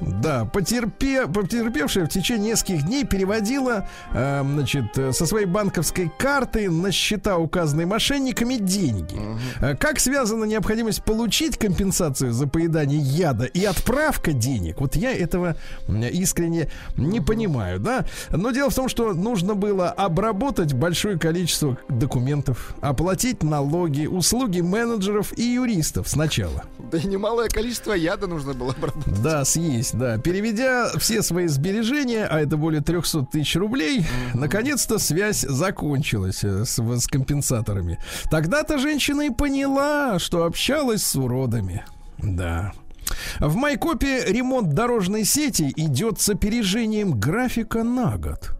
Да, потерпе, потерпевшая в течение нескольких дней переводила, э, значит, со своей банковской карты на счета, указанные мошенниками, деньги. Угу. Как связана необходимость получить компенсацию за поедание яда и отправка денег? Вот я этого искренне не угу. понимаю, да? Но дело в том, что нужно было обработать большое количество документов, оплатить налоги, услуги менеджеров и юристов сначала. Да и немалое количество яда нужно было обработать. Да, съесть да. Переведя все свои сбережения, а это более 300 тысяч рублей, mm-hmm. наконец-то связь закончилась э, с, с компенсаторами. Тогда-то женщина и поняла, что общалась с уродами. Да. В Майкопе ремонт дорожной сети идет с опережением графика на год.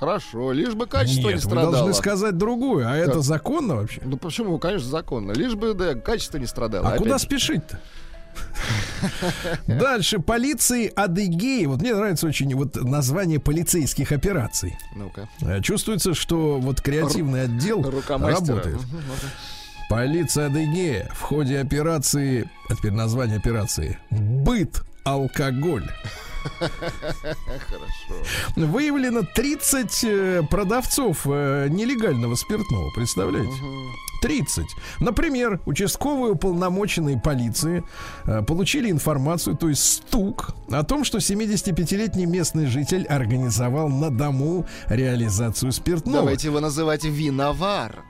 Хорошо, лишь бы качество Нет, не страдало. Вы должны сказать другое, а как? это законно вообще? Ну почему? Конечно, законно. Лишь бы да, качество не страдало. А Опять куда спешить-то? Дальше. Полиции Адыгеи. Вот мне нравится очень вот название полицейских операций. Ну-ка. Э, чувствуется, что вот креативный отдел работает. Полиция Адыгея в ходе операции, а теперь название операции, быт алкоголь. Хорошо. Выявлено 30 э, продавцов э, нелегального спиртного, представляете? 30. Например, участковые уполномоченные полиции э, получили информацию, то есть стук, о том, что 75-летний местный житель организовал на дому реализацию спиртного. Давайте его называть виновар.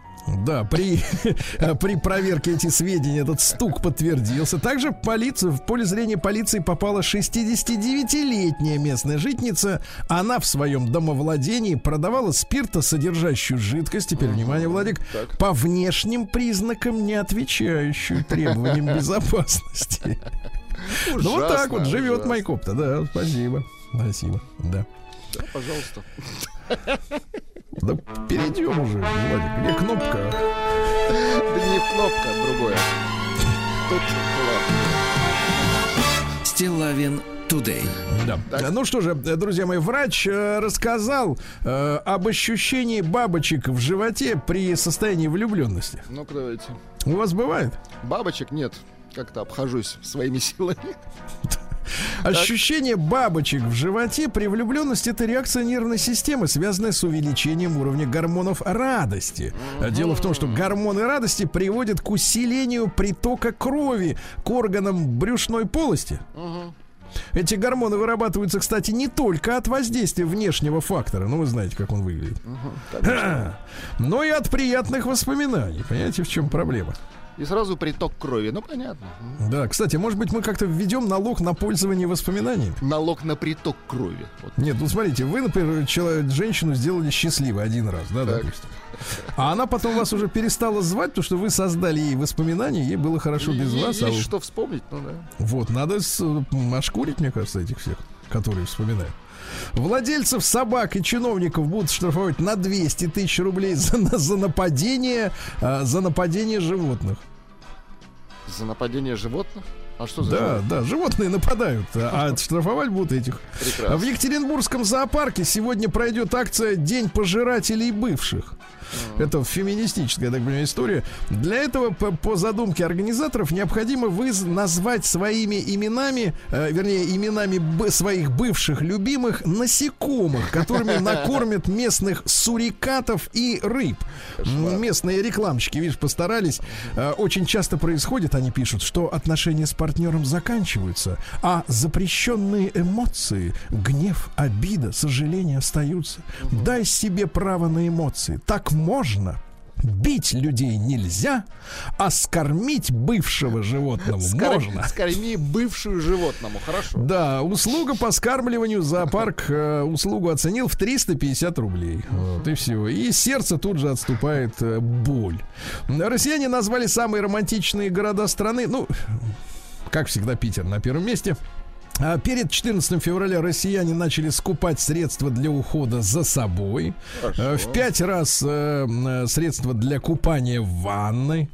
Да, при, при проверке этих сведений этот стук подтвердился. Также в полицию, в поле зрения полиции попала 69-летняя местная житница. Она в своем домовладении продавала спиртосодержащую жидкость. Теперь, внимание, Владик, Так. по внешним признакам, не отвечающую требованиям безопасности. Ну вот так вот живет ужасно. Майкоп-то, да, спасибо. Спасибо, да. Да, пожалуйста. Да перейдем уже, Владик. Где кнопка? Да не кнопка, а другое. Тут ладно. Стилавин Тудей. Да. Ну что же, друзья мои, врач э, рассказал э, об ощущении бабочек в животе при состоянии влюбленности. Ну-ка давайте. У вас бывает? Бабочек нет. Как-то обхожусь своими силами. Ощущение бабочек в животе при влюбленности это реакция нервной системы, связанная с увеличением уровня гормонов радости. Дело в том, что гормоны радости приводят к усилению притока крови к органам брюшной полости. Эти гормоны вырабатываются, кстати, не только от воздействия внешнего фактора, ну вы знаете, как он выглядит, но и от приятных воспоминаний. Понимаете, в чем проблема? И сразу приток крови. Ну, понятно. Да, кстати, может быть, мы как-то введем налог на пользование воспоминаниями? Налог на приток крови. Вот. Нет, ну смотрите, вы, например, человек, женщину сделали счастливой один раз, да, Так. допустим. А она потом вас уже перестала звать, потому что вы создали ей воспоминания, ей было хорошо без вас. а Есть вы- что вспомнить, ну да. Вот, надо с- ошкурить, мне кажется, этих всех, которые вспоминают. Владельцев собак и чиновников будут штрафовать на 200 тысяч рублей за, за нападение, а, за нападение животных. За нападение животных? А что за Да, животные? да, животные нападают, а штрафовать будут этих. Прекрасно. В Екатеринбургском зоопарке сегодня пройдет акция День пожирателей бывших. Это феминистическая, я так понимаю, история. Для этого, по, по задумке организаторов, необходимо выз- назвать своими именами, э, вернее, именами б- своих бывших любимых насекомых, которыми накормят местных сурикатов и рыб. Местные рекламщики, видишь, постарались. Э, Очень часто происходит, они пишут, что отношения с партнером заканчиваются, а запрещенные эмоции, гнев, обида, сожаление остаются. Дай себе право на эмоции. Так можно. Бить людей нельзя, а скормить бывшего животному Скор- можно. Скорми бывшую животному, хорошо. Да, услуга по скармливанию зоопарк э, услугу оценил в 350 рублей. Вот и все. И сердце тут же отступает э, боль. Россияне назвали самые романтичные города страны. Ну, как всегда, Питер на первом месте. А Перед 14 февраля россияне начали скупать средства для ухода за собой. Э, В пять раз э, м, средства для купания в ванной.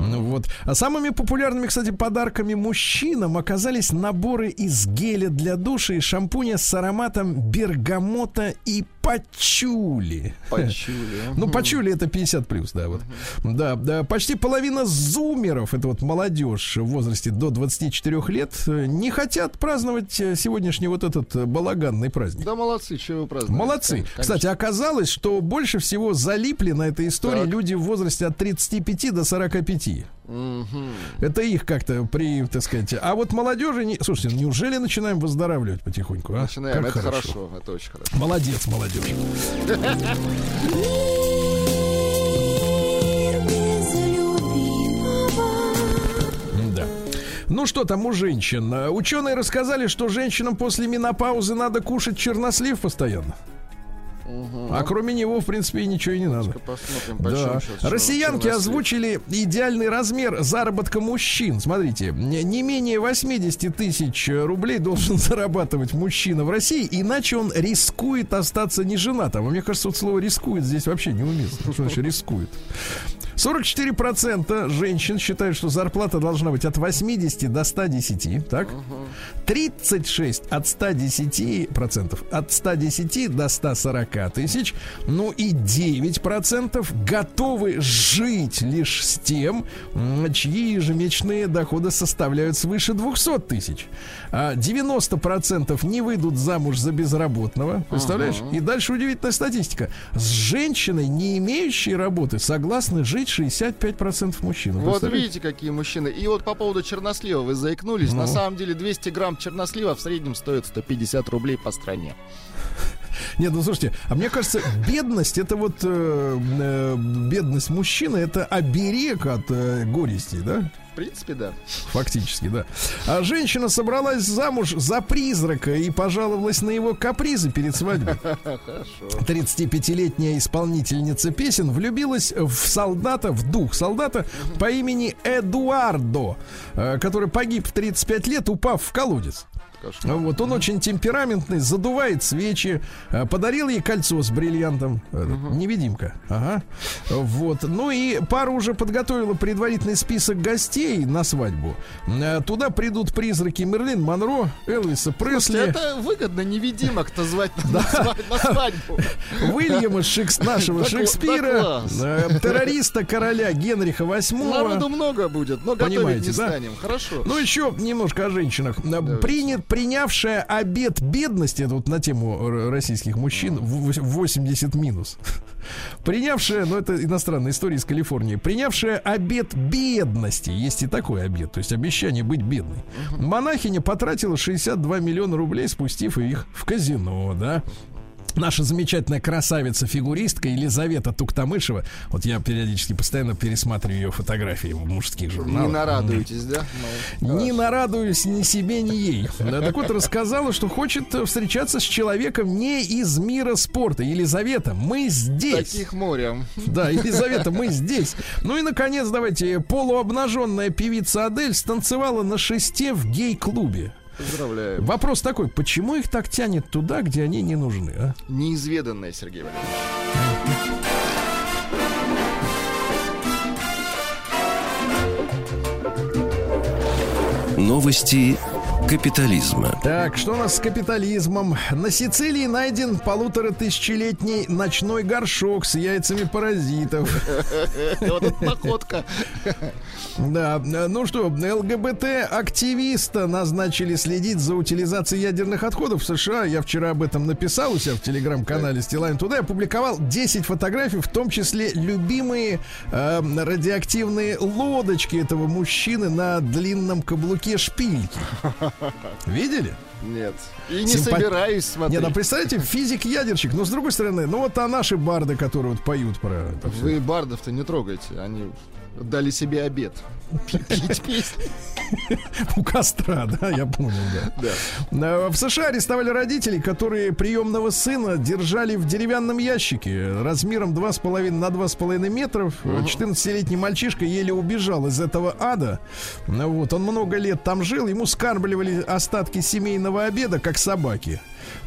Ну Вот. А самыми популярными, кстати, подарками мужчинам оказались наборы из геля для душа и шампуня с ароматом бергамота и пачули. Почули. а? Ну, пачули это 50 плюс, да, вот. Да, да, почти половина зумеров, это вот молодежь в возрасте до 24 лет, э, не хотят праздновать э, сегодняшний вот этот э, балаганный праздник. Да молодцы, что вы празднуете. Молодцы. Конечно. Кстати, оказалось, что больше всего залипли на этой истории Так. люди в возрасте от 35 до 45. Мгм. Это их как-то при, так сказать. А вот молодежи, не... слушайте, неужели начинаем выздоравливать потихоньку? А? Начинаем, Как это хорошо. это очень хорошо. Молодец, молодежь. Ну что там у женщин? Ученые рассказали, что женщинам после менопаузы надо кушать чернослив постоянно. А кроме него, в принципе, и ничего и не надо. Посмотрим, Да. сейчас Россиянки озвучили идеальный размер заработка мужчин. Смотрите, не не менее 80 тысяч рублей должен зарабатывать мужчина в России, иначе он рискует остаться неженатым. А мне кажется, вот слово рискует здесь вообще неуместно. Что значит рискует? 44% женщин считают, что зарплата должна быть от 80 до 110, так? 36 от 110 процентов, от 110 до 140 тысяч, ну и 9 процентов готовы жить лишь с тем, чьи ежемесячные доходы составляют свыше 200 тысяч. А 90 процентов не выйдут замуж за безработного, представляешь? И дальше удивительная статистика. С женщиной, не имеющей работы, согласны жить 65 процентов мужчин. Вы Вот видите, какие мужчины. И вот по поводу чернослива вы заикнулись. Ну. На самом деле 200 грамм чернослива в среднем стоит 150 рублей по стране. Нет, ну слушайте, а мне кажется, бедность это вот э, э, бедность мужчины это оберег от э, горести, да? В принципе, да. Фактически, да. А женщина собралась замуж за призрака и пожаловалась на его капризы перед свадьбой. 35-летняя исполнительница песен влюбилась в солдата, в дух солдата по имени Эдуардо, э, который погиб в 35 лет, упав в колодец. Кошмар. Вот он очень темпераментный, задувает свечи, э, подарил ей кольцо с бриллиантом, э, невидимка, ага. Вот, ну и пара уже подготовила предварительный список гостей на свадьбу. Э, Туда придут призраки Мерлин Монро, Элвиса Слушайте, Пресли, это выгодно невидимок-то звать на, на сва- на свадьбу. Уильяма Шекс, нашего Шекспира, э, террориста короля Генриха Народу VIII. много будет, но готовить не станем. Хорошо. Ну, еще немножко о женщинах. Принят, принявшая обед бедности, это вот на тему российских мужчин, в вось- 80 минус. Принявшая, ну это иностранная история из Калифорнии, принявшая обед бедности, есть и такой обед, то есть обещание быть бедной. Монахиня потратила 62 миллиона рублей, спустив их в казино, да. Наша замечательная красавица-фигуристка Елизавета Туктамышева. Вот я периодически постоянно пересматриваю ее фотографии в мужских журналах. Не нарадуетесь, да? Ну, Не нарадуюсь ни себе, ни ей. Так вот, рассказала, что хочет э, встречаться с человеком не из мира спорта. Елизавета, мы здесь. Таких морем. Да, Елизавета, мы здесь. Ну и, наконец, давайте, полуобнаженная певица Адель станцевала на шесте в гей-клубе. Поздравляю. Вопрос такой, почему их так тянет туда, где они не нужны, а? Неизведанное, Сергей Валерьевич. Новости капитализма. Так, что у нас с капитализмом? На Сицилии найден полутора тысячелетний ночной горшок с яйцами паразитов. Вот эта находка. Да, ну что, ЛГБТ-активиста назначили следить за утилизацией ядерных отходов в США. Я вчера об этом написал у себя в телеграм-канале Стилайн Туда. Я опубликовал 10 фотографий, в том числе любимые э, радиоактивные лодочки этого мужчины на длинном каблуке шпильки. Видели? Нет. И не Симпа- собираюсь Не, смотреть. ну представляете, физик-ядерщик, но с другой стороны, ну вот а наши барды, которые вот поют про это всё. Вы бардов-то не трогайте. Они дали себе обед. Пить песни. у костра, да, я понял, да. Да. Э, В США арестовали родителей, которые приемного сына держали в деревянном ящике размером 2,5 на 2,5 метров. 14-летний мальчишка еле убежал из этого ада. Ну Вот, он много лет там жил, ему скармливали остатки семейного обеда, как собаки.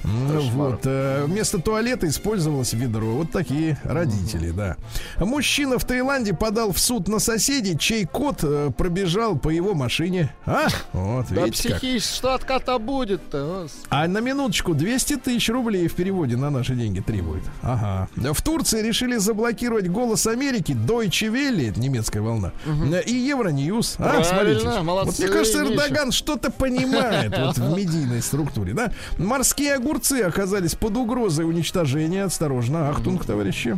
Ну Кошмар. Вот, э, вместо туалета использовалось ведро. Вот такие родители, да. Мужчина в Таиланде подал в суд на соседей, чей кот э, пробежал по его машине. А? Вот, Да видите как. психич, что от кота будет-то? А на минуточку 200 тысяч рублей в переводе на наши деньги требует. Ага. В Турции решили заблокировать «Голос Америки», Deutsche Welle, это немецкая волна, и Евроньюз. А, смотрите. молодцы, Вот мне кажется. Эрдоган что-то понимает вот в медийной структуре, да? Морские огурцы оказались под угрозой уничтожения. Осторожно, ахтунг, товарищи.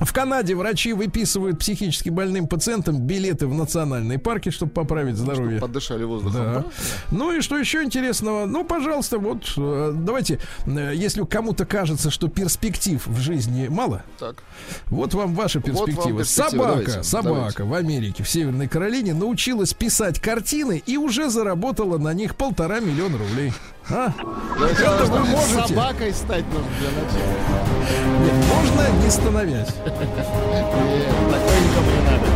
В Канаде врачи выписывают психически больным пациентам билеты в национальные парки, чтобы поправить здоровье. Подышали воздухом. Да. да? Ну и что еще интересного? Ну, пожалуйста, вот э, давайте, э, если кому-то кажется, что перспектив в жизни мало, Так. вот вам ваша вам перспектива. перспектива, собака, давайте, собака в Америке, в Северной Каролине научилась писать картины и уже заработала на них полтора миллиона рублей. А? Это вы можете. Собакой стать нужно для начала. Нет, можно не становясь. Нет, такое никому не надо.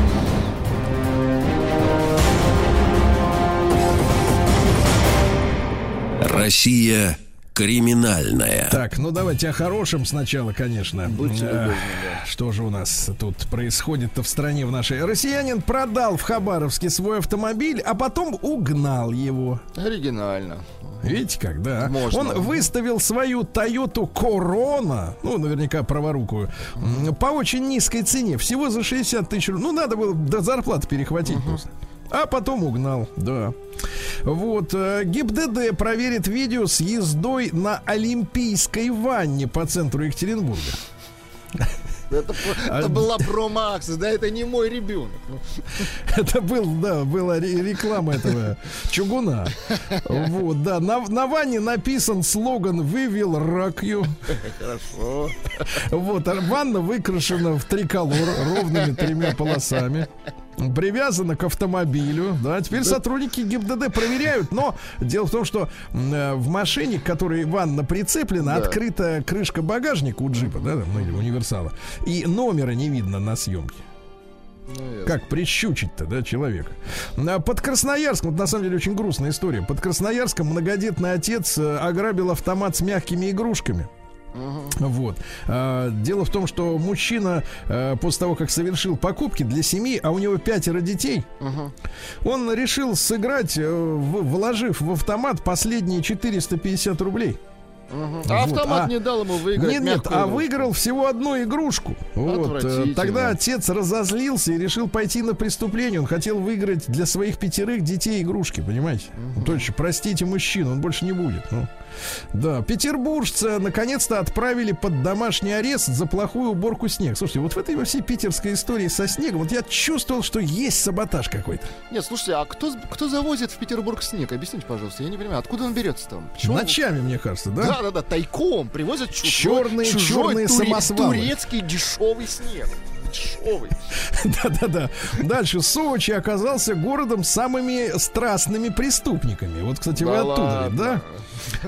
Россия криминальная. Так, ну давайте о хорошем сначала, конечно. Будьте Что же у нас тут происходит-то в стране в нашей? Россиянин продал в Хабаровске свой автомобиль, а потом угнал его. Оригинально. Видите как, да? Можно. Он выставил свою Toyota Corona, ну, наверняка праворукую, по очень низкой цене, всего за 60 тысяч рублей. Ну, надо было до зарплаты перехватить просто. А потом угнал, да. Вот, э, ГИБДД проверит видео с ездой на Олимпийской ванне по центру Екатеринбурга. Это, А это была про Макса, да, это не мой ребенок. Ну, Это был, да, была ре- реклама этого чугуна. Вот, да. На, на ванне написан слоган «We will rock you». Хорошо. Вот, а ванна выкрашена в триколор ровными тремя полосами. Привязана к автомобилю. Да, теперь сотрудники ГИБДД проверяют, но дело в том, что э, в машине, к которой ванна прицеплена, Да. открыта крышка багажника у джипа, да, там, ну, или универсала, и номера не видно на съемке. Ну, ясно. Как прищучить-то, да, человека? А Под Красноярском, вот на самом деле очень грустная история. Под Красноярском многодетный отец э, ограбил автомат с мягкими игрушками. Вот. А, Дело в том, что мужчина э, после того, как совершил покупки для семьи, а у него пятеро детей, он решил сыграть, э, в- вложив в автомат последние 450 рублей. А Вот, автомат а- не дал ему выиграть. Нет, нет, а игрушку. выиграл всего одну игрушку. Вот. э. Тогда отец разозлился и решил пойти на преступление. Он хотел выиграть для своих пятерых детей игрушки, понимаете? Ну, Точно, простите мужчину, он больше не будет. Ну. Да, петербуржца наконец-то отправили под домашний арест за плохую уборку снега. Слушайте, вот в этой во всей питерской истории со снегом, вот я чувствовал, что есть саботаж какой-то. Нет, слушайте, а кто, кто завозит в Петербург снег? Объясните, пожалуйста, я не понимаю, откуда он берется там? Почему? Ночами, мне кажется, да? Да, да, да, тайком привозят чужой, Чёрные- чужой чёрные туре- самосвалы. турецкий дешевый снег. Дешевый. Да-да-да. Дальше. Сочи оказался городом с самыми страстными преступниками. Вот, кстати, вы Да оттуда, ладно. да?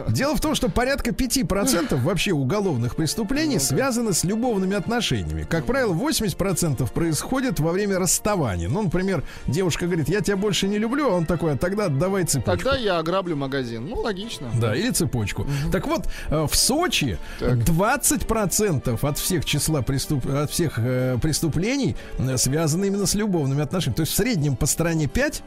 Дело в том, что порядка 5% вообще уголовных преступлений связаны с любовными отношениями. Как правило, 80% происходит во время расставания. Ну, например, девушка говорит, я тебя больше не люблю, а он такой, а тогда давай цепочку. Тогда я ограблю магазин. Ну, логично. Да, или цепочку. Так вот, э, в Сочи Так. 20% от всех числа преступ... от всех э, преступлений э, связаны именно с любовными отношениями. То есть в среднем по стране 5,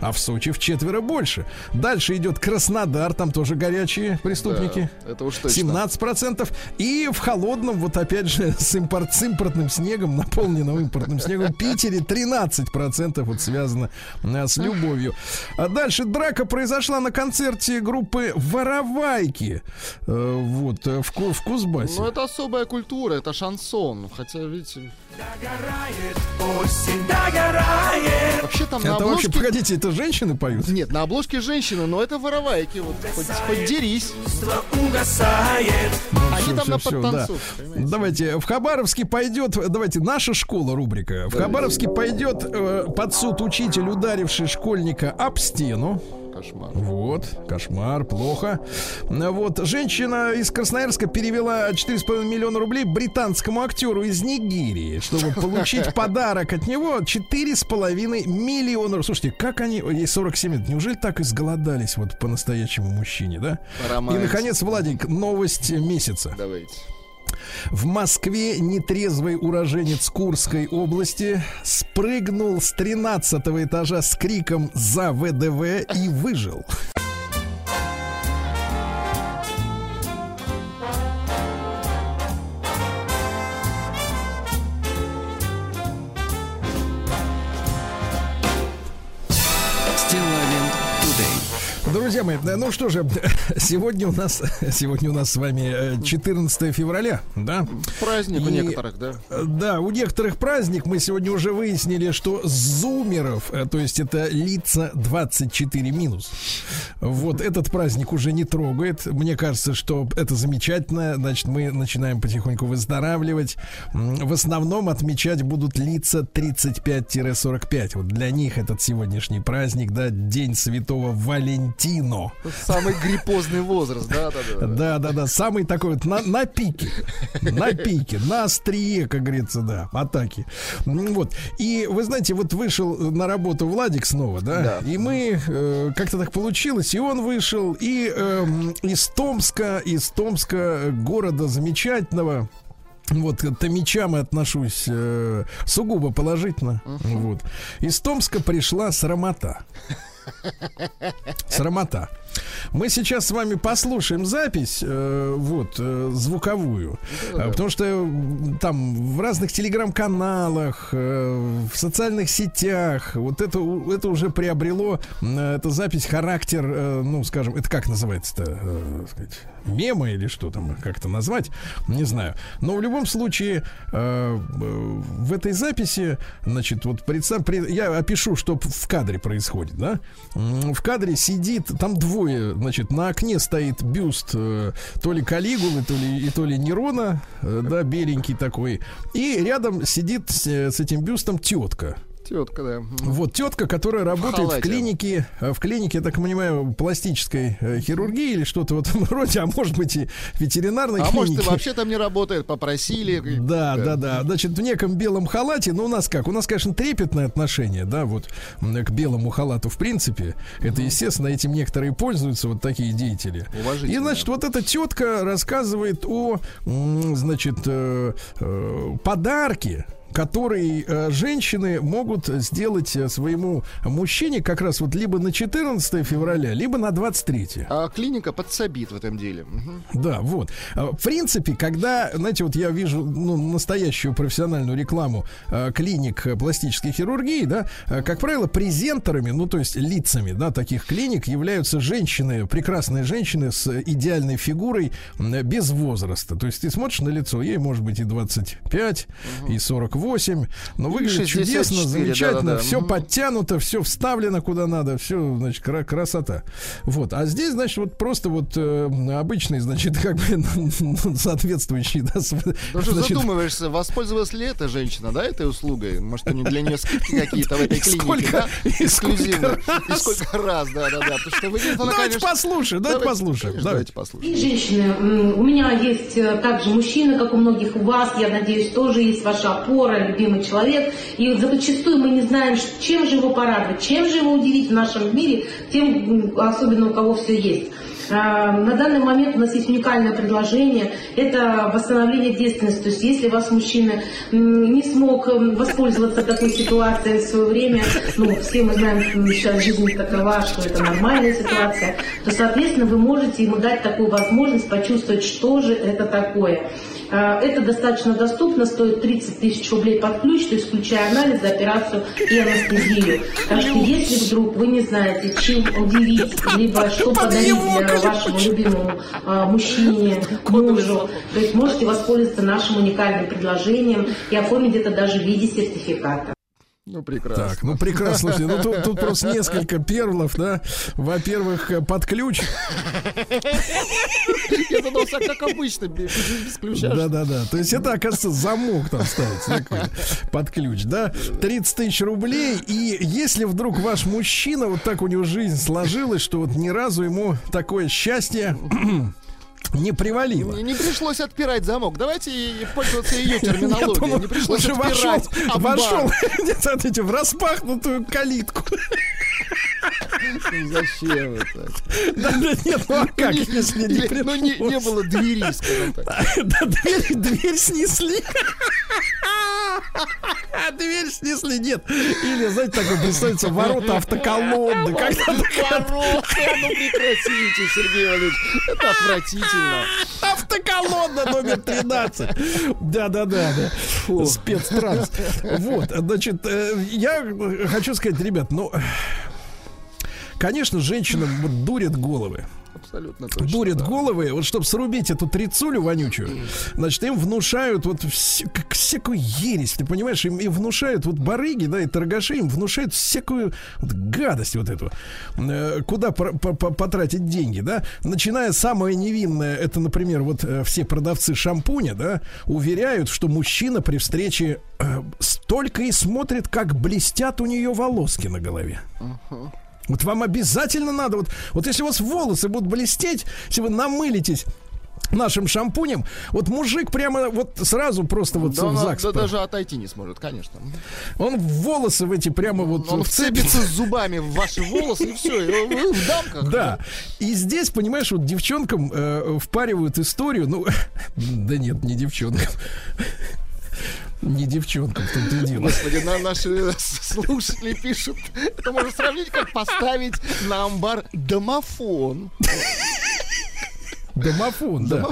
а в Сочи в четверо больше. Дальше идет Краснодар, там тоже горячие преступники. Да, это уж точно. 17%. И в холодном, вот опять же, с, импорт, с импортным снегом, наполненным импортным снегом, Питере 13% вот связано э, с любовью. А дальше драка произошла на концерте группы Воровайки. э, Вот, э, в, в Кузбассе. Ну, это особая культура, это шансон. Хотя, видите... Вообще там на это вообще, обложке... погодите, это женщины поют? Нет, на обложке женщины, но это воровайки. Вот, хоть, хоть дерись. Они Всё, там всё, на подтанцовке, да. понимаете? Давайте, в Хабаровске пойдет, давайте, наша школа рубрика. В Хабаровске пойдет э, под суд учитель, ударивший школьника об стену. Кошмар. Вот, кошмар, плохо. Вот, женщина из Красноярска перевела 4,5 миллиона рублей британскому актеру из Нигерии, чтобы получить подарок от него 4,5 миллиона. Слушайте, как они, ей 47 лет, неужели так изголодались вот по-настоящему мужчине, да? И, Романтика. наконец, Владик, новость месяца. Давайте. В Москве нетрезвый уроженец Курской области спрыгнул с 13 этажа с криком «За ВДВ» и выжил. Друзья мои, ну что же, сегодня у нас, сегодня у нас с вами э, 14 февраля, да? Праздник у И- некоторых, да? Э, Да, у некоторых праздник. Мы сегодня уже выяснили, что зумеров, э, то есть это лица 24 минус. Вот этот праздник уже не трогает. Мне кажется, что это замечательно. Значит, мы начинаем потихоньку выздоравливать. В основном отмечать будут лица 35-45. Вот для них этот сегодняшний праздник, да, День Святого Валентино. Самый гриппозный возраст, да, да, да. Да, да, да, самый такой вот на, на пике, на пике, на острие, как говорится, да, атаки. Вот. И вы знаете, вот вышел на работу Владик снова, да, Да. и мы э, как-то так получилось, и он вышел, и эм, из Томска, из Томска, э, города замечательного, вот к Томичам я отношусь э, сугубо положительно. Вот. Из Томска пришла срамота. Срамота. Мы сейчас с вами послушаем запись, э, вот, э, звуковую. Да, потому что там в разных телеграм-каналах, э, в социальных сетях, вот это, это уже приобрело, э, эта запись, характер, э, ну, скажем, это как называется-то, э, сказать, мема или что там, как это назвать, не знаю. Но в любом случае, э, э в этой записи, значит, вот представь, я опишу, что в кадре происходит, да? В кадре сидит, там двое, значит, на окне стоит бюст э, то ли Калигулы, то ли, и то ли Нерона, э, да, беленький такой. И рядом сидит с, с этим бюстом тетка. Тетка, да. Вот тетка, которая работает в, в клинике, э, в клинике, я так понимаю, пластической э, хирургии или что-то в этом роде, а может быть и ветеринарной а клиники. А может и вообще там не работает, попросили. Да, да, да. Значит, в неком белом халате, ну у нас как? У нас, конечно, трепетное отношение, да, вот к белому халату в принципе. Это, естественно, этим некоторые пользуются, вот такие деятели. И, значит, вот эта тетка рассказывает о, значит, э, подарке, который э, женщины могут сделать э, своему мужчине как раз вот либо на 14 февраля, либо на 23. А клиника подсобит в этом деле. Угу. Да, вот. А, в принципе, когда, знаете, вот я вижу ну, настоящую профессиональную рекламу э, клиник пластической хирургии, да, э, как правило, презентерами, ну, то есть лицами, да, таких клиник являются женщины, прекрасные женщины с идеальной фигурой без возраста. То есть ты смотришь на лицо, ей может быть и 25, угу. и 40 48. Но выглядит 64, чудесно, замечательно. Да, да, да. Все подтянуто, все вставлено куда надо, все, значит, красота. Вот. А здесь, значит, вот просто вот э, обычный, значит, как бы соответствующий, да, ну, что задумываешься, воспользовалась ли эта женщина, да, этой услугой? Может, у нее для нее скидки какие-то в этой клинике, сколько, да? Эксклюзивно. И сколько раз, да, да, да. Потому что выглядит она, Давайте конечно... послушаем, давайте, послушаем. Конечно, давайте послушаем. Женщины, у меня есть э, также мужчины, как у многих у вас, я надеюсь, тоже есть ваша опора опора, любимый человек. И зачастую мы не знаем, чем же его порадовать, чем же его удивить в нашем мире, тем, особенно у кого все есть. А, на данный момент у нас есть уникальное предложение. Это восстановление девственности. То есть если вас мужчина не смог воспользоваться такой ситуацией в свое время, ну, все мы знаем, сейчас жизнь такова, что это нормальная ситуация, то, соответственно, вы можете ему дать такую возможность почувствовать, что же это такое. А, это достаточно доступно, стоит 30 тысяч рублей под ключ, то есть включая анализ, операцию и анестезию. Так что если вдруг вы не знаете, чем удивить, либо что подарить вашему любимому а, мужчине, мужу, то есть можете воспользоваться нашим уникальным предложением и оформить это даже в виде сертификата. Ну, прекрасно. Так, ну, прекрасно. Слушайте, ну, тут, тут просто несколько перлов, да. Во-первых, э, под ключ. Я задался, как обычно, без ключа. Да-да-да. То есть это, оказывается, замок там ставится под ключ, да. 30 тысяч рублей. И если вдруг ваш мужчина, вот так у него жизнь сложилась, что вот ни разу ему такое счастье не привалило. Не, не пришлось отпирать замок. Давайте пользоваться ее терминологией. Нет, не пришлось он отпирать вошел, вошел смотрите, в распахнутую калитку. Зачем это? Да, да нет, ну а как, не, если не пришлось? Ну не, не было двери, скажем так. Да, дверь, дверь снесли. А дверь снесли, нет. Или, знаете, такое представится, ворота автоколонны. Ворота, ну прекратите, Сергей Валерьевич. Это отвратительно. Автоколонна номер 13. Да-да-да. да. Спецтранс. Вот, значит, э, я хочу сказать, ребят, ну, конечно, женщинам дурят головы абсолютно точно. Дурят да. головы, вот чтобы срубить эту трицулю вонючую, значит, им внушают вот вс- всякую ересь, ты понимаешь, им, им внушают вот барыги, да, и торгаши, им внушают всякую вот гадость вот эту. Э, куда потратить деньги, да? Начиная самое невинное, это, например, вот э, все продавцы шампуня, да, уверяют, что мужчина при встрече э, столько и смотрит, как блестят у нее волоски на голове. Uh-huh. Вот вам обязательно надо, вот, вот если у вас волосы будут блестеть, если вы намылитесь нашим шампунем, вот мужик прямо вот сразу просто вот да, в ЗАГС. Да, даже отойти не сможет, конечно. Он в волосы в эти прямо вот Он вцепится зубами в ваши волосы и все, и вы в дамках. Да. И здесь, понимаешь, вот девчонкам э, впаривают историю, ну, да нет, не девчонкам. Не девчонка, в том-то и дело. Господи, на наши слушатели пишут, это можно сравнить, как поставить на амбар домофон. Домофон, да.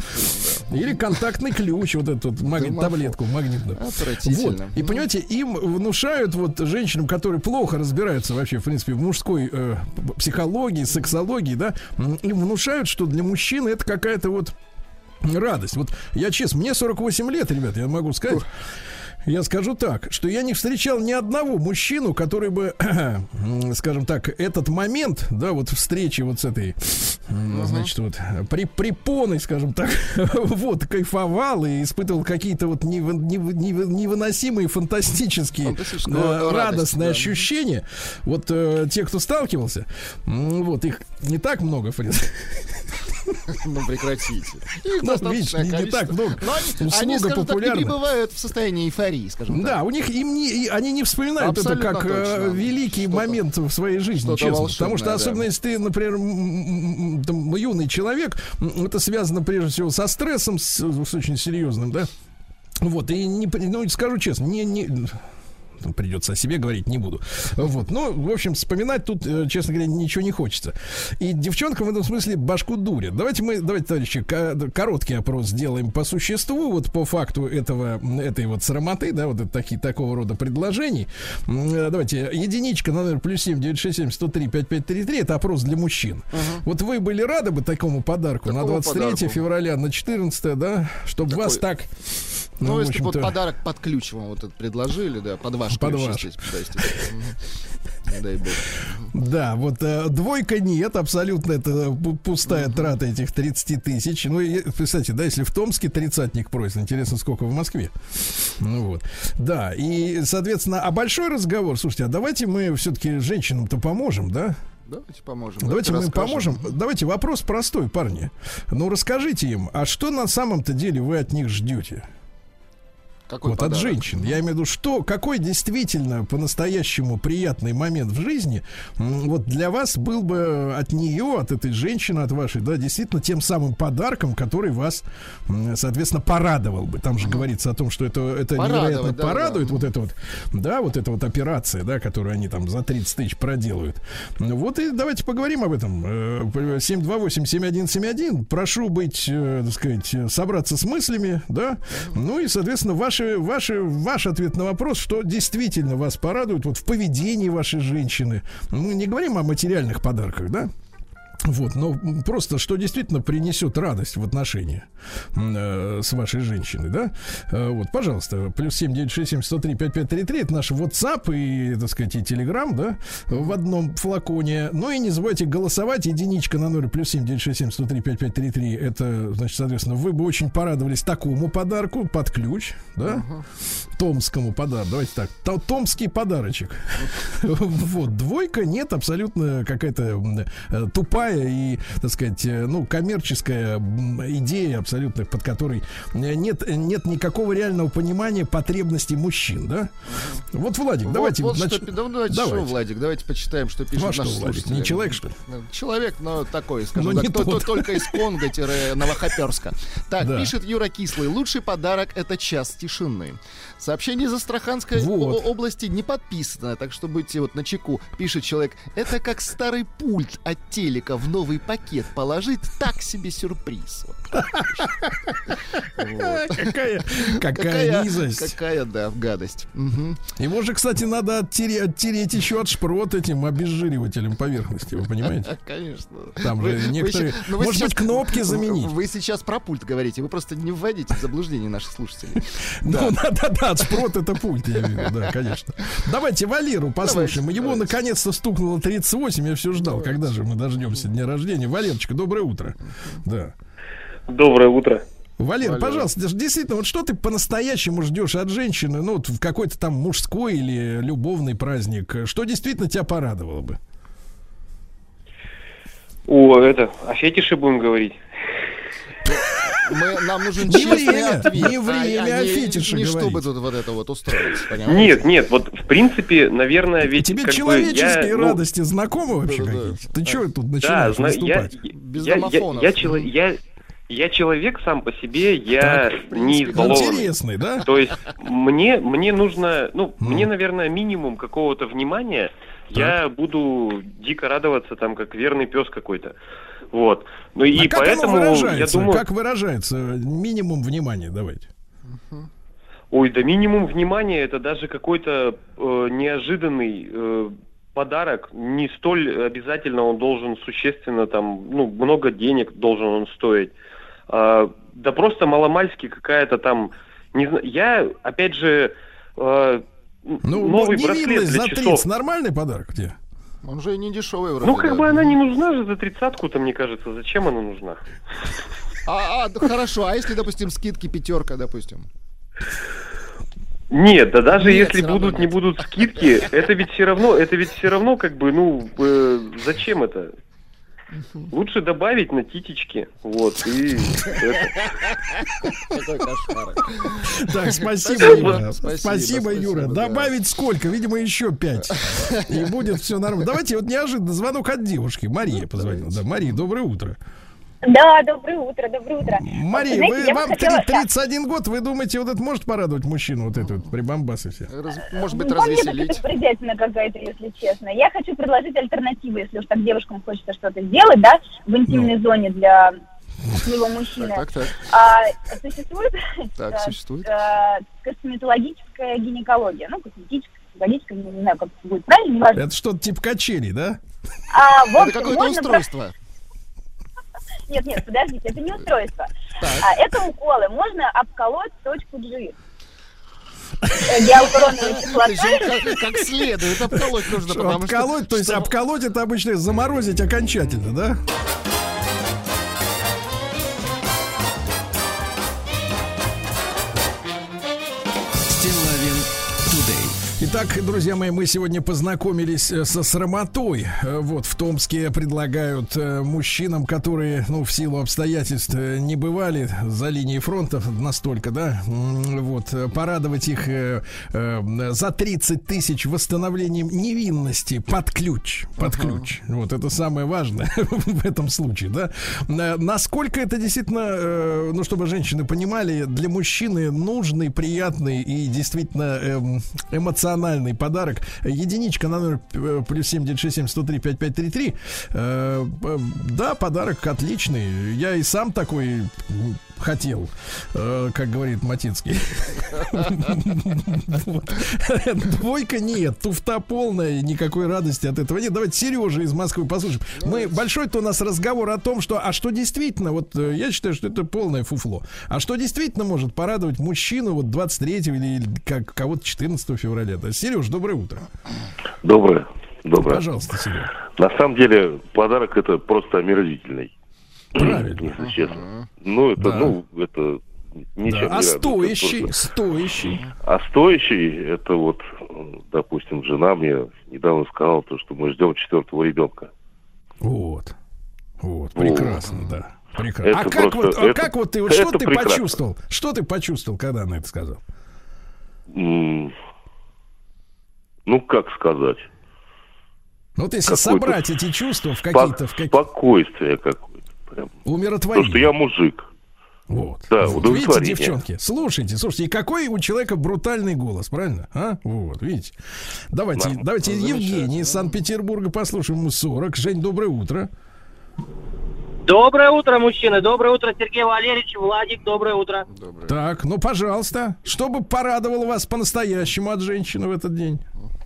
Или контактный ключ, вот эту вот магнит, Домофон. таблетку магнитную. Вот. И понимаете, им внушают вот женщинам, которые плохо разбираются вообще, в принципе, в мужской э, психологии, сексологии, да, им внушают, что для мужчины это какая-то вот радость. Вот я честно, мне 48 лет, ребят, я могу сказать. Я скажу так, что я не встречал ни одного мужчину, который бы, скажем так, этот момент, да, вот встречи вот с этой, м, значит, вот при, препоной, скажем так, вот кайфовал и испытывал какие-то вот нево- нево- нево- невыносимые фантастические э, радостные да. ощущения. Вот э, те, кто сталкивался, вот их не так много, в принципе. Ну, прекратите. Ну, видишь, не- так много. Но они, скажем так, не пребывают в состоянии эйфории, скажем Да, так. у них им не, они не вспоминают это как э, великий момент в своей жизни, честно. Потому что особенно да. если ты, например, юный человек, это связано прежде всего со стрессом, с, очень серьезным, да. Вот, и не, ну, скажу честно, не, не, придется о себе говорить, не буду. Вот. Ну, в общем, вспоминать тут, э, честно говоря, ничего не хочется. И девчонкам в этом смысле башку дурят. Давайте мы, давайте, товарищи, ко- короткий опрос сделаем по существу, вот по факту этого, этой вот срамоты, да, вот это такие, такого рода предложений. Э, Давайте, единичка на номер плюс 7 967 103 5533, это опрос для мужчин. Вот вы были рады бы такому подарку на Какому 23 подарку? февраля, на 14, да, чтобы Какой? вас так... Ну, в если бы вот подарок под ключ вам вот этот предложили, да, под ваш Под ключ, ваш. если, дай бог. Да, вот э, двойка нет, абсолютно это пу- пустая трата этих 30 тысяч. Ну, и, кстати, да, если в Томске тридцатник просит, интересно, сколько в Москве. Ну вот. Да, и, соответственно, а большой разговор, слушайте, а давайте мы все-таки женщинам-то поможем, да? Давайте поможем. Давайте мы расскажем. поможем. Давайте вопрос простой, парни. Ну, расскажите им, а что на самом-то деле вы от них ждете? Какой вот подарок? от женщин. Я имею в виду, что какой действительно по-настоящему приятный момент в жизни вот для вас был бы от нее, от этой женщины, от вашей, да, действительно тем самым подарком, который вас, соответственно, порадовал бы. Там же говорится о том, что это, это Порадовать, невероятно да, порадует, да. вот это вот, да, вот эта вот операция, да, которую они там за 30 тысяч проделают. Вот и давайте поговорим об этом. Э, 728-7171. Прошу быть, э, так сказать, э, собраться с мыслями, да. Ну и, соответственно, ваши, ваши, ваш ответ на вопрос, что действительно вас порадует вот в поведении вашей женщины. Мы не говорим о материальных подарках, да? Вот, но просто что действительно принесет радость в отношении м, э, с вашей женщиной, да? Э, вот, пожалуйста, плюс 7967 103 5533 это наш WhatsApp и, так сказать, и Telegram, да, в одном флаконе. Ну и не забывайте голосовать. Единичка на 0 плюс 7967 103 5533 это, значит, соответственно, вы бы очень порадовались такому подарку под ключ, да? Томскому подарку. Давайте так. То- Томский подарочек. Вот. Двойка нет, абсолютно какая-то э, тупая и, так сказать, э, ну, коммерческая идея абсолютно, под которой э, нет, нет никакого реального понимания потребностей мужчин, да? Вот, Владик, Вот- давайте... вот нач- что, ну, давайте, давайте. что, Владик, давайте почитаем, что пишут Ну, а что, Владик, не человек, что ли? Ну, Человек, но такой, скажем Но так, не то- то- тот. только из Конго-Новохоперска. Так, Да. пишет Юра Кислый. Лучший подарок — это час тишины. Сообщение из Астраханской Вот. области не подписано, так что будьте вот на чеку. Пишет человек, это как старый пульт от телека в новый пакет положить, так себе сюрприз. Какая, какая низость. Какая, да, гадость. Его же, кстати, надо оттереть, еще от шпрот этим обезжиривателем поверхности, вы понимаете? Конечно. Там же некоторые- ну, может быть, кнопки заменить? Вы сейчас про пульт говорите, вы просто не вводите в заблуждение наших слушателей. Ну, да-да-да, от шпрот это пульт, я вижу, да, конечно. Давайте Валеру послушаем. Давайте, Его давайте. наконец-то стукнуло 38, я все ждал, когда же мы дождемся дня рождения. Валерочка, доброе утро. Да. Доброе утро. Валер, Валера. пожалуйста, действительно, вот что ты по-настоящему ждешь от женщины, ну, вот в какой-то там мужской или любовный праздник, что действительно тебя порадовало бы? О, это, о фетише будем говорить. Мы, нам нужен Не время, ответ. не время о не- фетише Не чтобы говорить. тут вот это вот устроить, понимаете? Нет, нет, вот в принципе, наверное, ведь Тебе как бы человеческие я, ну, радости знакомы вообще Да-да-да. какие-то? Ты что тут Да, начинаешь зна- я, наступать? Без я, я, домофонов. я, чело- я, я человек сам по себе, я не принципе, избалованный. Интересный, да? То есть мне, мне нужно, ну, Мгм. мне, наверное, минимум какого-то внимания. Я буду дико радоваться, там, как верный пес какой-то. Вот. Ну и а как поэтому оно я думаю, Как выражается? Минимум внимания давайте. ой, да минимум внимания это даже какой-то э, неожиданный э, подарок. Не столь обязательно он должен существенно там, ну, много денег должен он стоить. А, да просто маломальски какая-то там, не знаю, я, опять же, э, Ну, новый ну, браслет для за часов. 30 нормальный подарок тебе? Он же и не дешевый вроде. Ну, как да. бы она не нужна же за тридцатку-то, мне кажется. Зачем она нужна? А, а, да хорошо, а если, допустим, скидки пятерка, допустим? Нет, да даже Нет, если будут, не нет. будут скидки, это ведь все равно, это ведь все равно, как бы, ну, э, зачем это? Лучше добавить на титечки, вот, и это. Какой кошмар. Так, спасибо, Спасибо, Юра. спасибо, Юра. Добавить сколько? Видимо, еще пять. И будет все нормально. Давайте вот неожиданно звонок от девушки. Мария позвонила. Да, Мария, доброе утро. Да, доброе утро, доброе утро. Мария, Знаете, вы, вам хотела- 31 год, вы думаете, вот это может порадовать мужчину, вот это вот прибамбасы все? Раз- Может быть, Ну, мне так развеселить. это бредятина какая-то, если честно. Я хочу предложить альтернативу, если уж так девушкам хочется что-то сделать, да, в интимной зоне для своего мужчины. Так, так, А, существует так, существует. э, косметологическая гинекология. Ну, косметическая, косметологическая, не знаю, как это будет правильно. Это что-то типа качели, да? А, в Это какое-то устройство. Нет, нет, подождите, это не устройство. А, это уколы. Можно обколоть точку G. Э. Причем как, как следует обколоть нужно, Что, потому что... обколоть, то есть что- обколоть это обычно заморозить окончательно, да? Итак, друзья мои, мы сегодня познакомились э, со срамотой. Э, Вот в Томске предлагают э, мужчинам, которые, ну, в силу обстоятельств не бывали за линией фронта настолько, да, вот, порадовать их за 30 тысяч восстановлением невинности под ключ. Под ключ. Вот это самое важное в этом случае, да. Насколько это действительно, ну, чтобы женщины понимали, для мужчины нужный, приятный и действительно эм, эмоциональный подарок. Единичка на номер э, плюс 7967 103 5533. Э, э, Да, подарок отличный. Я и сам такой хотел, э, как говорит Матицкий. Вот. Двойка нет, туфта полная, никакой радости от этого нет. Давайте Сережа из Москвы послушаем. Мы большой-то у нас разговор о том, что, а что действительно, вот э, я считаю, что это полное фуфло. А что действительно может порадовать мужчину вот 23 или, или как кого-то 14 февраля? Да, Сереж, доброе утро. Доброе. Доброе. Пожалуйста, Сереж. На самом деле подарок это просто омерзительный. Правильно. Если честно. Ну, это, Да. ну, это ничем Да. не А радует. стоящий, Это просто- стоящий. А стоящий, это вот, допустим, жена мне недавно сказала, то, что мы ждем четвертого ребенка. Вот. Вот, прекрасно, да. Прекрасно. Это а как просто- вот, а это- как вот ты, вот что ты прекрасно. почувствовал? Что ты почувствовал, когда она это сказала? Ну, как сказать? Ну вот если собрать эти чувства в какие-то, в какие Спокойствие какое-то. Прям. То, умиротворение. что я мужик. Вот. Да, вот. Видите, девчонки, слушайте, слушайте, и какой у человека брутальный голос, правильно? А? Вот, видите. Давайте, Да. давайте Евгений из Санкт-Петербурга послушаем ему 40. Жень, доброе утро. Доброе утро, мужчины. Доброе утро, Сергей Валерьевич, Владик. Доброе утро. Доброе. Так, ну, пожалуйста, что бы порадовало вас по-настоящему от женщины в этот день?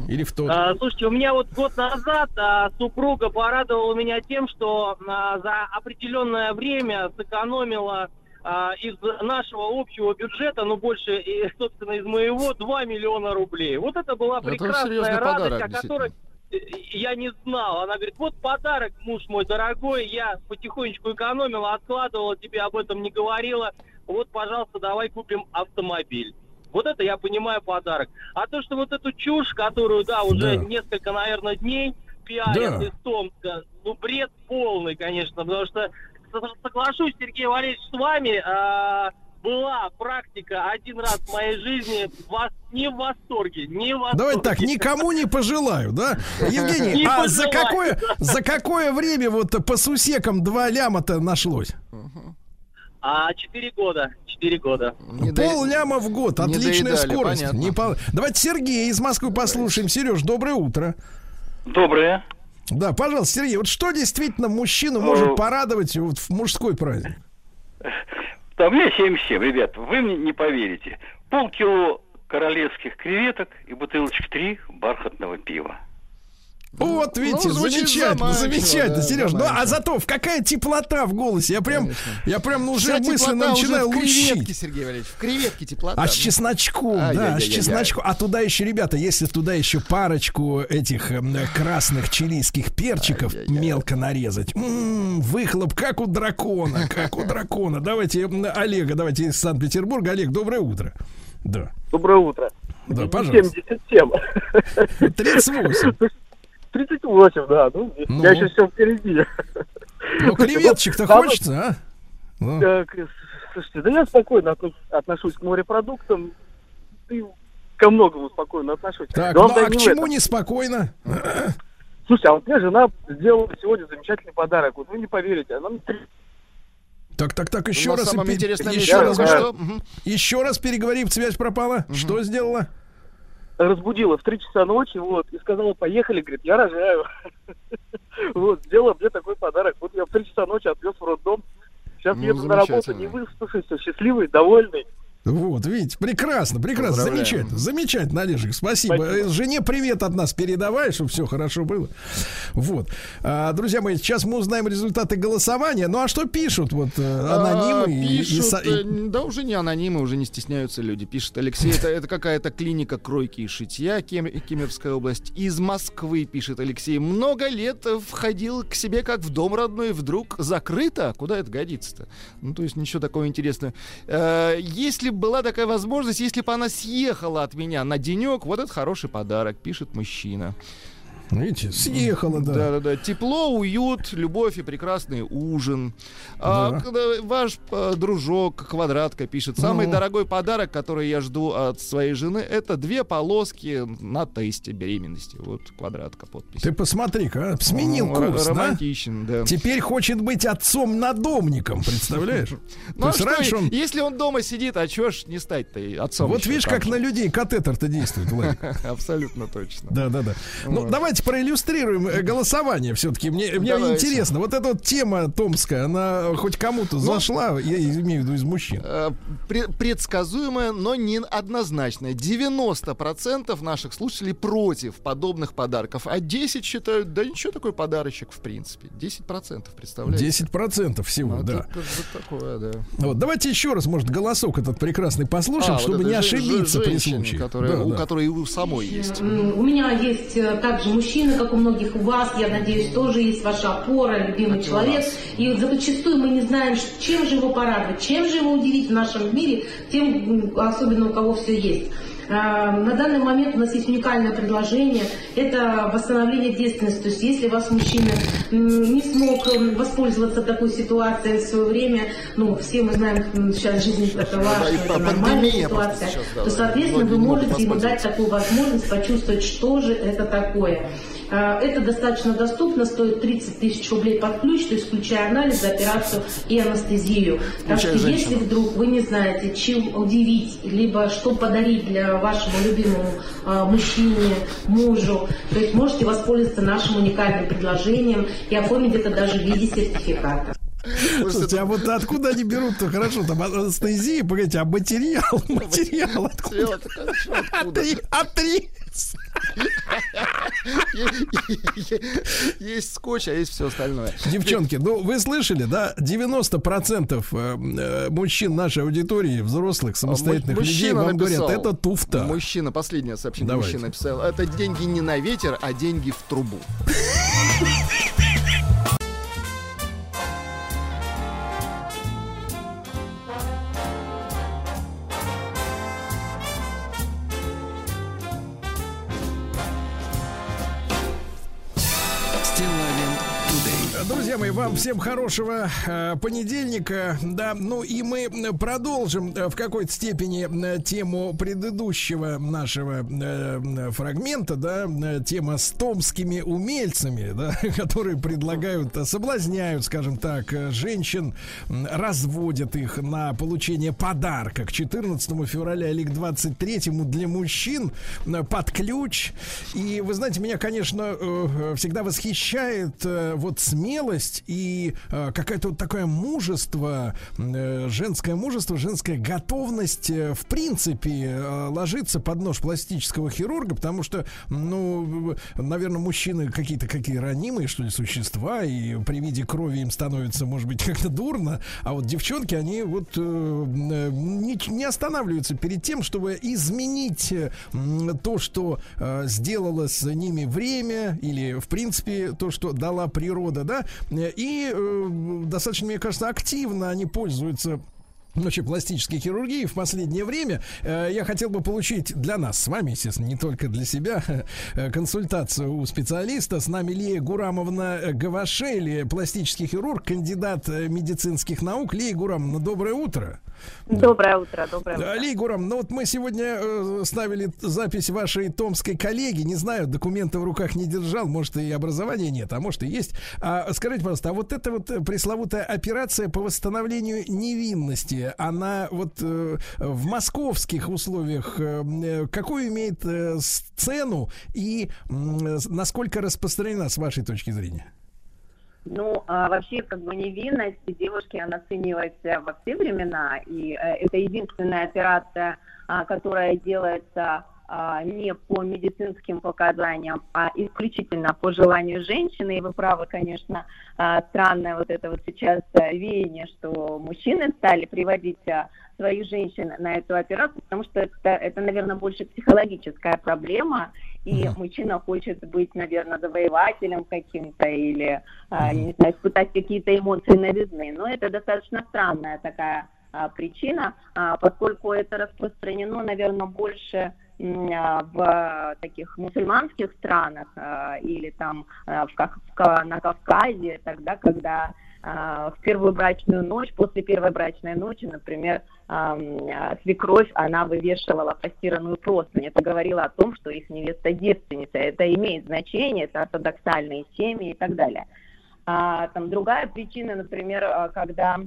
Или в тот? А, слушайте, у меня вот год назад а, супруга порадовала меня тем, что а, за определенное время сэкономила а, из нашего общего бюджета, ну больше, и, собственно, из моего, 2 миллиона рублей. Вот это была Это прекрасная серьезный радость, подарок, о которой я не знал. Она говорит, вот подарок, муж мой дорогой, я потихонечку экономила, откладывала, тебе об этом не говорила. Вот, пожалуйста, давай купим автомобиль. Вот это я понимаю подарок. А то, что вот эту чушь, которую, да, уже Да. несколько, наверное, дней пиарят Да. из Томска, ну, бред полный, конечно, потому что со- соглашусь, Сергей Валерьевич, с вами, а, была практика один раз в моей жизни, вас не в восторге, не в восторге. Давайте так, никому не пожелаю, да? Евгений, Не а за какое, за какое время вот по сусекам два ляма-то нашлось? А 4 года. 4 года. Не до- Пол ляма в год, не отличная доедали, скорость. понятно. Не по- Давайте Сергея из Москвы послушаем. Сереж, доброе утро. Доброе. Да, пожалуйста, Сергей, вот что действительно мужчину может Э, порадовать вот в мужской праздник? Да, меня 77, ребят, вы мне не поверите. Полкило королевских креветок и бутылочка 3 бархатного пива. Вот, видите, Ну, замечательно, заманчиво, замечательно, да, Сереж. Ну, а зато в какая теплота в голосе. Я прям, я прям ну, уже мысленно теплота уже начинаю в креветке, лучить. Сергей Валерьевич, в креветке теплота. А с чесночком, да, с Ай-яй-яй-яй. чесночком. А туда еще, ребята, если туда еще парочку этих эм, красных чилийских перчиков мелко нарезать. М, выхлоп, как у дракона, как у дракона. Давайте м, Олега, давайте из Санкт-Петербурга. Олег, доброе утро. Да, Доброе утро. да, пожалуйста. 77. 38. 38, да. Ну, Ну. я еще все впереди. Ну, креветчик-то хочется, а? Ну. Так, э, слушайте, да я спокойно отно- отношусь к морепродуктам. И ко многому спокойно отношусь. Так, ну а к чему неспокойно? Слушайте, а вот мне жена сделала сегодня замечательный подарок. Вот вы не поверите, она мне три- Так, так, так, еще У вас раз. самом пе- интересном еще раз, что? Мгм. еще раз переговори, связь пропала. Что сделала? Разбудила в 3 часа ночи, вот, и сказала, поехали, говорит, я рожаю. Вот, сделала мне такой подарок. Вот я в 3 часа ночи отвез в роддом. Сейчас Ну, еду на работу, не выспавшийся, счастливый, довольный. Вот, видите, прекрасно, прекрасно, Поздравляем. замечательно, замечательно, Олежек, спасибо. Спасибо. Э, Жене привет от нас передавай, чтобы все хорошо было. Вот, А, друзья мои, сейчас мы узнаем результаты голосования. Ну а что пишут вот э, анонимы А, и- и пишут, со- и- э, да уже не анонимы, уже не стесняются люди. Пишет Алексей, это, это какая-то клиника кройки и шитья, Кем, Кемеровская область. Из Москвы, пишет Алексей, много лет входил к себе как в дом родной, вдруг закрыто. Куда это годится-то? Ну, то есть ничего такого интересного. Э, если б была такая возможность, если бы она съехала от меня на денек, вот это хороший подарок, пишет мужчина. Видите, съехала, да. Да, да, да. Тепло, уют, любовь и прекрасный ужин. А, Да. когда ваш э, дружок Квадратка пишет: самый Ну. дорогой подарок, который я жду от своей жены, это две полоски на тесте беременности. Вот Квадратка подпись. Ты посмотри-ка, а, сменил Ну, курс, да? Романтичен, да. Теперь хочет быть отцом-надомником, представляешь? Ну, а раньше он... если он дома сидит, а чё ж не стать-то отцом? Вот видишь, как на людей катетер-то действует. Абсолютно точно. Да, да, да. Ну, Вот. Давайте проиллюстрируем э, голосование все-таки. Мне, мне Давайте. интересно, вот эта вот тема томская, она хоть кому-то Ну, зашла, я имею в виду из мужчин. Э, пре- предсказуемое, но не однозначное. 90% наших слушателей против подобных подарков, а 10 считают, да ничего такой подарочек в принципе. 10% представляете? 10% всего, Ну, да. тут как бы такое, да. Вот, давайте еще раз, может, голосок этот прекрасный послушаем, А, вот чтобы этой не ошибиться при женщине, случае. которая- Да, у да. которой и у самой есть. У меня есть э, также мужчины, как у многих у вас, я надеюсь, тоже есть ваша опора, любимый Как человек. И зачастую мы не знаем, чем же его порадовать, чем же его удивить в нашем мире, тем, особенно у кого все есть. А, На данный момент у нас есть уникальное предложение. Это восстановление девственности. То есть если вас мужчина не смог м, воспользоваться такой ситуацией в свое время, ну, все мы знаем, сейчас жизнь такова, Да, что это нормальная ситуация, сейчас, да, то, соответственно, вы можете ему дать такую возможность почувствовать, что же это такое. А, Это достаточно доступно, стоит 30 тысяч рублей под ключ, то есть включая анализ, операцию и анестезию. Так что если вдруг вы не знаете, чем удивить, либо что подарить для вашему любимому а, мужчине, мужу, то есть можете воспользоваться нашим уникальным предложением и оформить это даже в виде сертификата. Слушайте, а вот откуда они берут-то? Хорошо, там анестезия, погодите, а материал? Материал откуда? Атри- Атрис. Есть скотч, а есть все остальное. Девчонки, ну вы слышали, да? 90% э, э, мужчин нашей аудитории, взрослых, самостоятельных Му- людей, вам говорят, это туфта. Мужчина, последнее сообщение мужчина написал. Это деньги не на ветер, а деньги в трубу. Друзья мои, вам всем хорошего э, понедельника. Да, ну и мы продолжим э, в какой-то степени э, тему предыдущего нашего э, фрагмента, да, э, тема с томскими умельцами, да, которые предлагают, э, соблазняют, скажем так, э, женщин, разводят их на получение подарка к 14 февраля или к 23 для мужчин э, под ключ. И вы знаете, меня, конечно, э, всегда восхищает э, вот смелость и э, какое-то вот такое мужество, э, женское мужество, женская готовность э, в принципе э, ложиться под нож пластического хирурга, потому что, ну, наверное, мужчины какие-то какие ранимые, что ли, существа, и при виде крови им становится, может быть, как-то дурно, а вот девчонки, они вот э, не, не останавливаются перед тем, чтобы изменить э, то, что э, сделало с ними время, или, в принципе, то, что дала природа, да, и э, достаточно, мне кажется, активно они пользуются Вообще пластической хирургии в последнее время э, я хотел бы получить для нас с вами, естественно, не только для себя, э, консультацию у специалиста. С нами Лия Гурамовна Гавашели, пластический хирург, кандидат э, медицинских наук. Лия Гурамовна, доброе утро. Доброе утро, доброе утро. Лия Гурам, ну вот мы сегодня э, ставили запись вашей томской коллеги. Не знаю, документы в руках не держал, может и образования нет, а может и есть. А, скажите, пожалуйста, а вот эта вот пресловутая операция по восстановлению невинности, она вот э, в московских условиях э, э, какую имеет э, сцену и м, насколько распространена с вашей точки зрения? Ну, а вообще, как бы невинность девушки, она ценилась э, во все времена, и э, это единственная операция, а, которая делается не по медицинским показаниям, а исключительно по желанию женщины. И вы правы, конечно, а, странное вот это вот сейчас э, веяние, что мужчины стали приводить а, своих женщин на эту операцию, потому что это, это наверное, больше психологическая проблема, и мужчина хочет быть, наверное, завоевателем каким-то или, а, я не знаю, испытать какие-то эмоции новизны. Но это достаточно странная такая а, причина, а, поскольку это распространено, наверное, больше а, в таких мусульманских странах а, или там а, в, на Кавказе, тогда, когда а, в первую брачную ночь, после первой брачной ночи, например, а, свекровь, она вывешивала постиранную простынь. Это говорило о том, что их невеста девственница. Это имеет значение, это ортодоксальные семьи и так далее. А, там другая причина, например, когда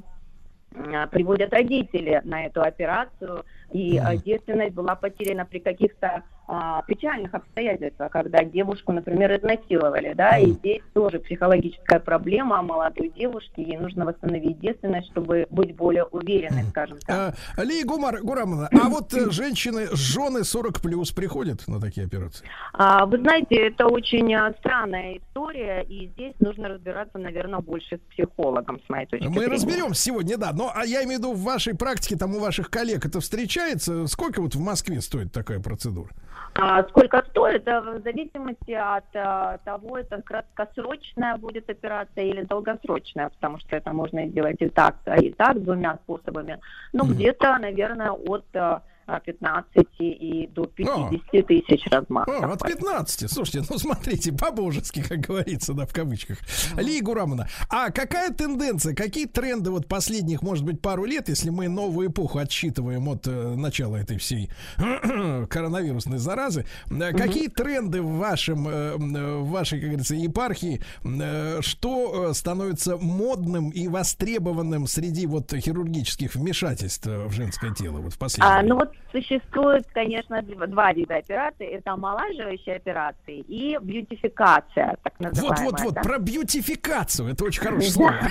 приводят родители на эту операцию, и а, девственность была потеряна при каких-то а, печальных обстоятельствах, когда девушку, например, изнасиловали, да, и здесь тоже психологическая проблема молодой девушки, ей нужно восстановить девственность, чтобы быть более уверенной, скажем так. А, Лия Гумар, Гурамовна, а вот э, женщины, жены 40 плюс приходят на такие операции? А, Вы знаете, это очень а, странная история, и здесь нужно разбираться, наверное, больше с психологом, с моей точки Мы зрения. разберем сегодня, да. Но а я имею в виду в вашей практике, там у ваших коллег это встречается. Сколько вот в Москве стоит такая процедура? А сколько стоит, в зависимости от а, того, это краткосрочная будет операция или долгосрочная, потому что это можно сделать и так, и так, двумя способами. Ну, где-то, наверное, от а, 15 и до 50 тысяч размах. О, от 15. Слушайте, ну смотрите, по-божески, как говорится, да, в кавычках. Лия Гурамовна, а какая тенденция, какие тренды вот последних, может быть, пару лет, если мы новую эпоху отсчитываем от э, начала этой всей коронавирусной заразы, э, какие тренды в вашем, э, в вашей, как говорится, епархии, э, что становится модным и востребованным среди вот хирургических вмешательств в женское тело вот в последнее А, ну вот существует, конечно, дв- два вида операций. Это омолаживающие операции и бьютификация, так называемая. Вот-вот-вот, да. про бьютификацию. Это очень хорошее слово.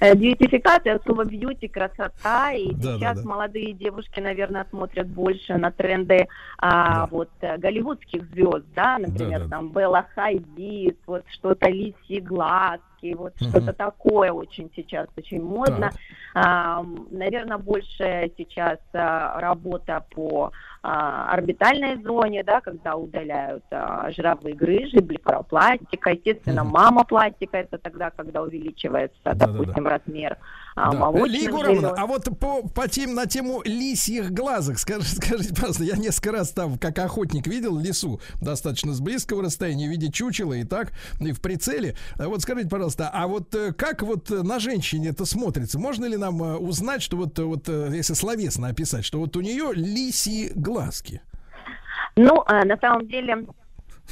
Э, Бьютификация, слово бьюти, красота. И сейчас молодые девушки, наверное, смотрят больше на тренды а, вот э, голливудских звезд, да, например, там Белла Хадид, вот что-то лисьи глазки, вот Мгм. что-то такое очень сейчас очень модно. наверное, больше сейчас а, работа по а, орбитальной зоне, да, когда удаляют а, жировые грыжи, блефаропластика, естественно, мамопластика, это тогда, когда увеличивается, допустим, размер а, Да. молочных Лия Егоровна, а вот по, по тем, на тему лисьих глазок, скажите, скажите, пожалуйста, я несколько раз там, как охотник, видел лису достаточно с близкого расстояния в виде чучела и так, и в прицеле. А Вот скажите, пожалуйста, а вот э, как вот на женщине это смотрится? Можно ли нам э, узнать, что вот, э, вот если словесно описать, что вот у нее лисьи глазки? Ну, а, на самом деле,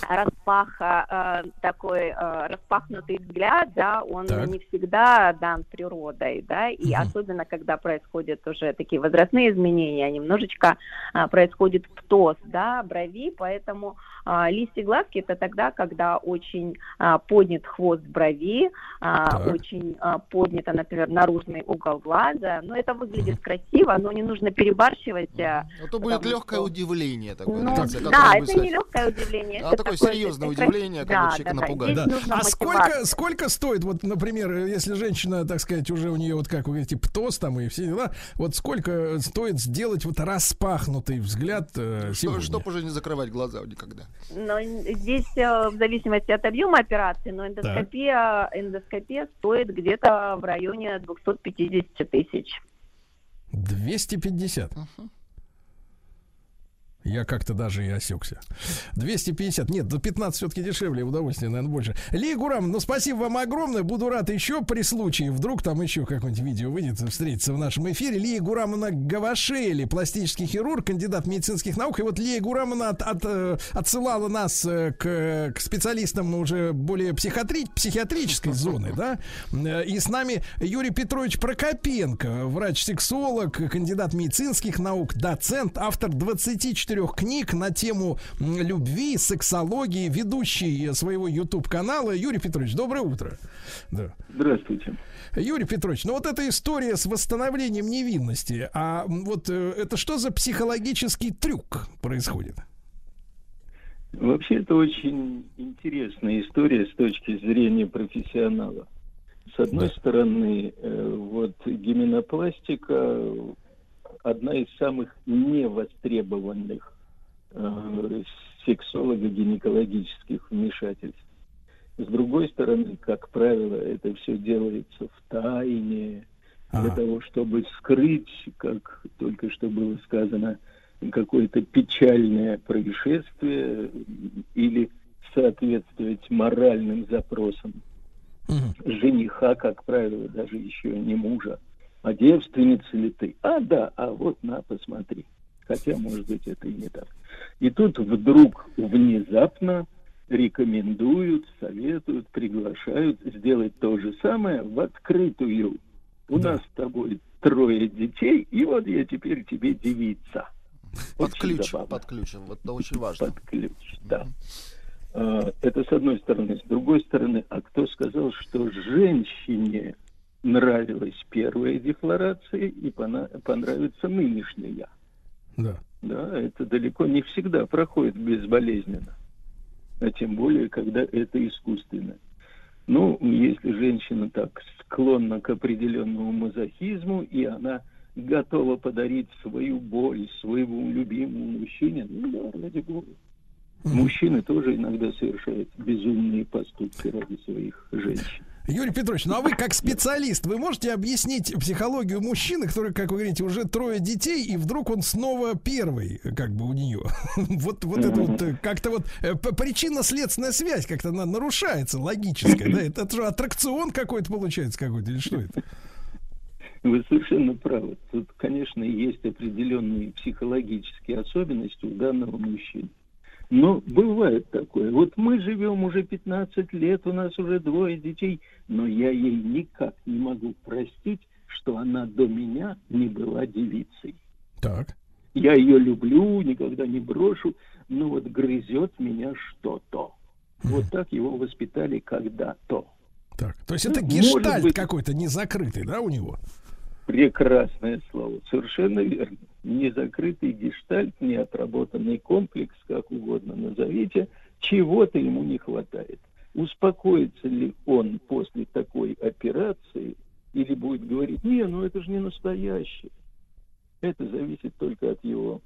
распах, а, э, такой э, распахнутый взгляд, да, он Так. не всегда дан природой, да, и особенно когда происходят уже такие возрастные изменения, немножечко а, происходит птоз, да, брови, поэтому а, листья глазки это тогда, когда очень а, поднят хвост брови, а, Так. очень а, поднято, например, наружный угол глаза, но это выглядит красиво, но не нужно перебарщивать. а, А то будет легкое удивление такое. ну, да, это вы сказали. не легкое удивление. А это такое серьезное удивление, когда да, человека да, напугать. Да. А сколько, сколько стоит, вот, например, если женщина, так сказать, уже у нее, вот как вы говорите, птоз там и все дела, вот сколько стоит сделать вот распахнутый взгляд э, Что, сегодня? чтоб уже не закрывать глаза никогда. Но здесь э, в зависимости от объема операции, но эндоскопия, эндоскопия стоит где-то в районе 250 тысяч. 250. Я как-то даже и осекся. 250. Нет, до 15 все-таки дешевле, удовольствие, наверное, больше. Лия Гурам, ну спасибо вам огромное. Буду рад еще при случае. Вдруг там еще какое-нибудь видео выйдет, встретиться в нашем эфире. Лия Гурамовна Гавашели, пластический хирург, кандидат медицинских наук. И вот Лия Гурамовна от- от, э, отсылала нас э, к, к специалистам уже более психиатри- психиатрической зоны, да. Э, И с нами Юрий Петрович Прокопенко, врач-сексолог, кандидат медицинских наук, доцент, автор 24 книг на тему любви, сексологии, ведущий своего YouTube-канала. Юрий Петрович, доброе утро. Да. Здравствуйте. Юрий Петрович, ну вот эта история с восстановлением невинности, а вот э, это что за психологический трюк происходит? Вообще это очень интересная история с точки зрения профессионала. С одной стороны, э, вот гименопластика одна из самых невостребованных э, сексолого-гинекологических вмешательств. С другой стороны, как правило, это все делается в тайне, для того, чтобы скрыть, как только что было сказано, какое-то печальное происшествие или соответствовать моральным запросам жениха, как правило, даже еще не мужа. А девственница ли ты? А, да, а вот на, посмотри. Хотя, может быть, это и не так. И тут вдруг внезапно рекомендуют, советуют, приглашают сделать то же самое в открытую. У нас с тобой трое детей, и вот я теперь тебе девица. Под Очень ключ, забавно. под ключ. Вот это очень важно. Под ключ, да. А, Это с одной стороны. С другой стороны, а кто сказал, что женщине нравилась первая декларация и понравится нынешняя? Да. Да, это далеко не всегда проходит безболезненно. А тем более, когда это искусственно. Ну, если женщина так склонна к определенному мазохизму, и она готова подарить свою боль своему любимому мужчине, ну да, ради бога. Мужчины тоже иногда совершают безумные поступки ради своих женщин. Юрий Петрович, ну а вы как специалист, вы можете объяснить психологию мужчины, который, как вы говорите, уже трое детей, и вдруг он снова первый, как бы у нее. Вот, вот это вот э, как-то вот э, причинно-следственная связь как-то она нарушается, логическая, да? Это, это же аттракцион какой-то получается какой-то, или что это? Вы совершенно правы. Тут, конечно, есть определенные психологические особенности у данного мужчины. Но бывает такое. Вот мы живем уже 15 лет, у нас уже двое детей, но я ей никак не могу простить, что она до меня не была девицей. Так. Я ее люблю, никогда не брошу, но вот грызет меня что-то. Вот так его воспитали когда-то. Так, то есть Ну, это гештальт быть. какой-то незакрытый, да, у него? Прекрасное слово. Совершенно верно. Незакрытый гештальт, неотработанный комплекс, как угодно назовите, чего-то ему не хватает. Успокоится ли он после такой операции или будет говорить, не, ну это же не настоящее. Это зависит только от его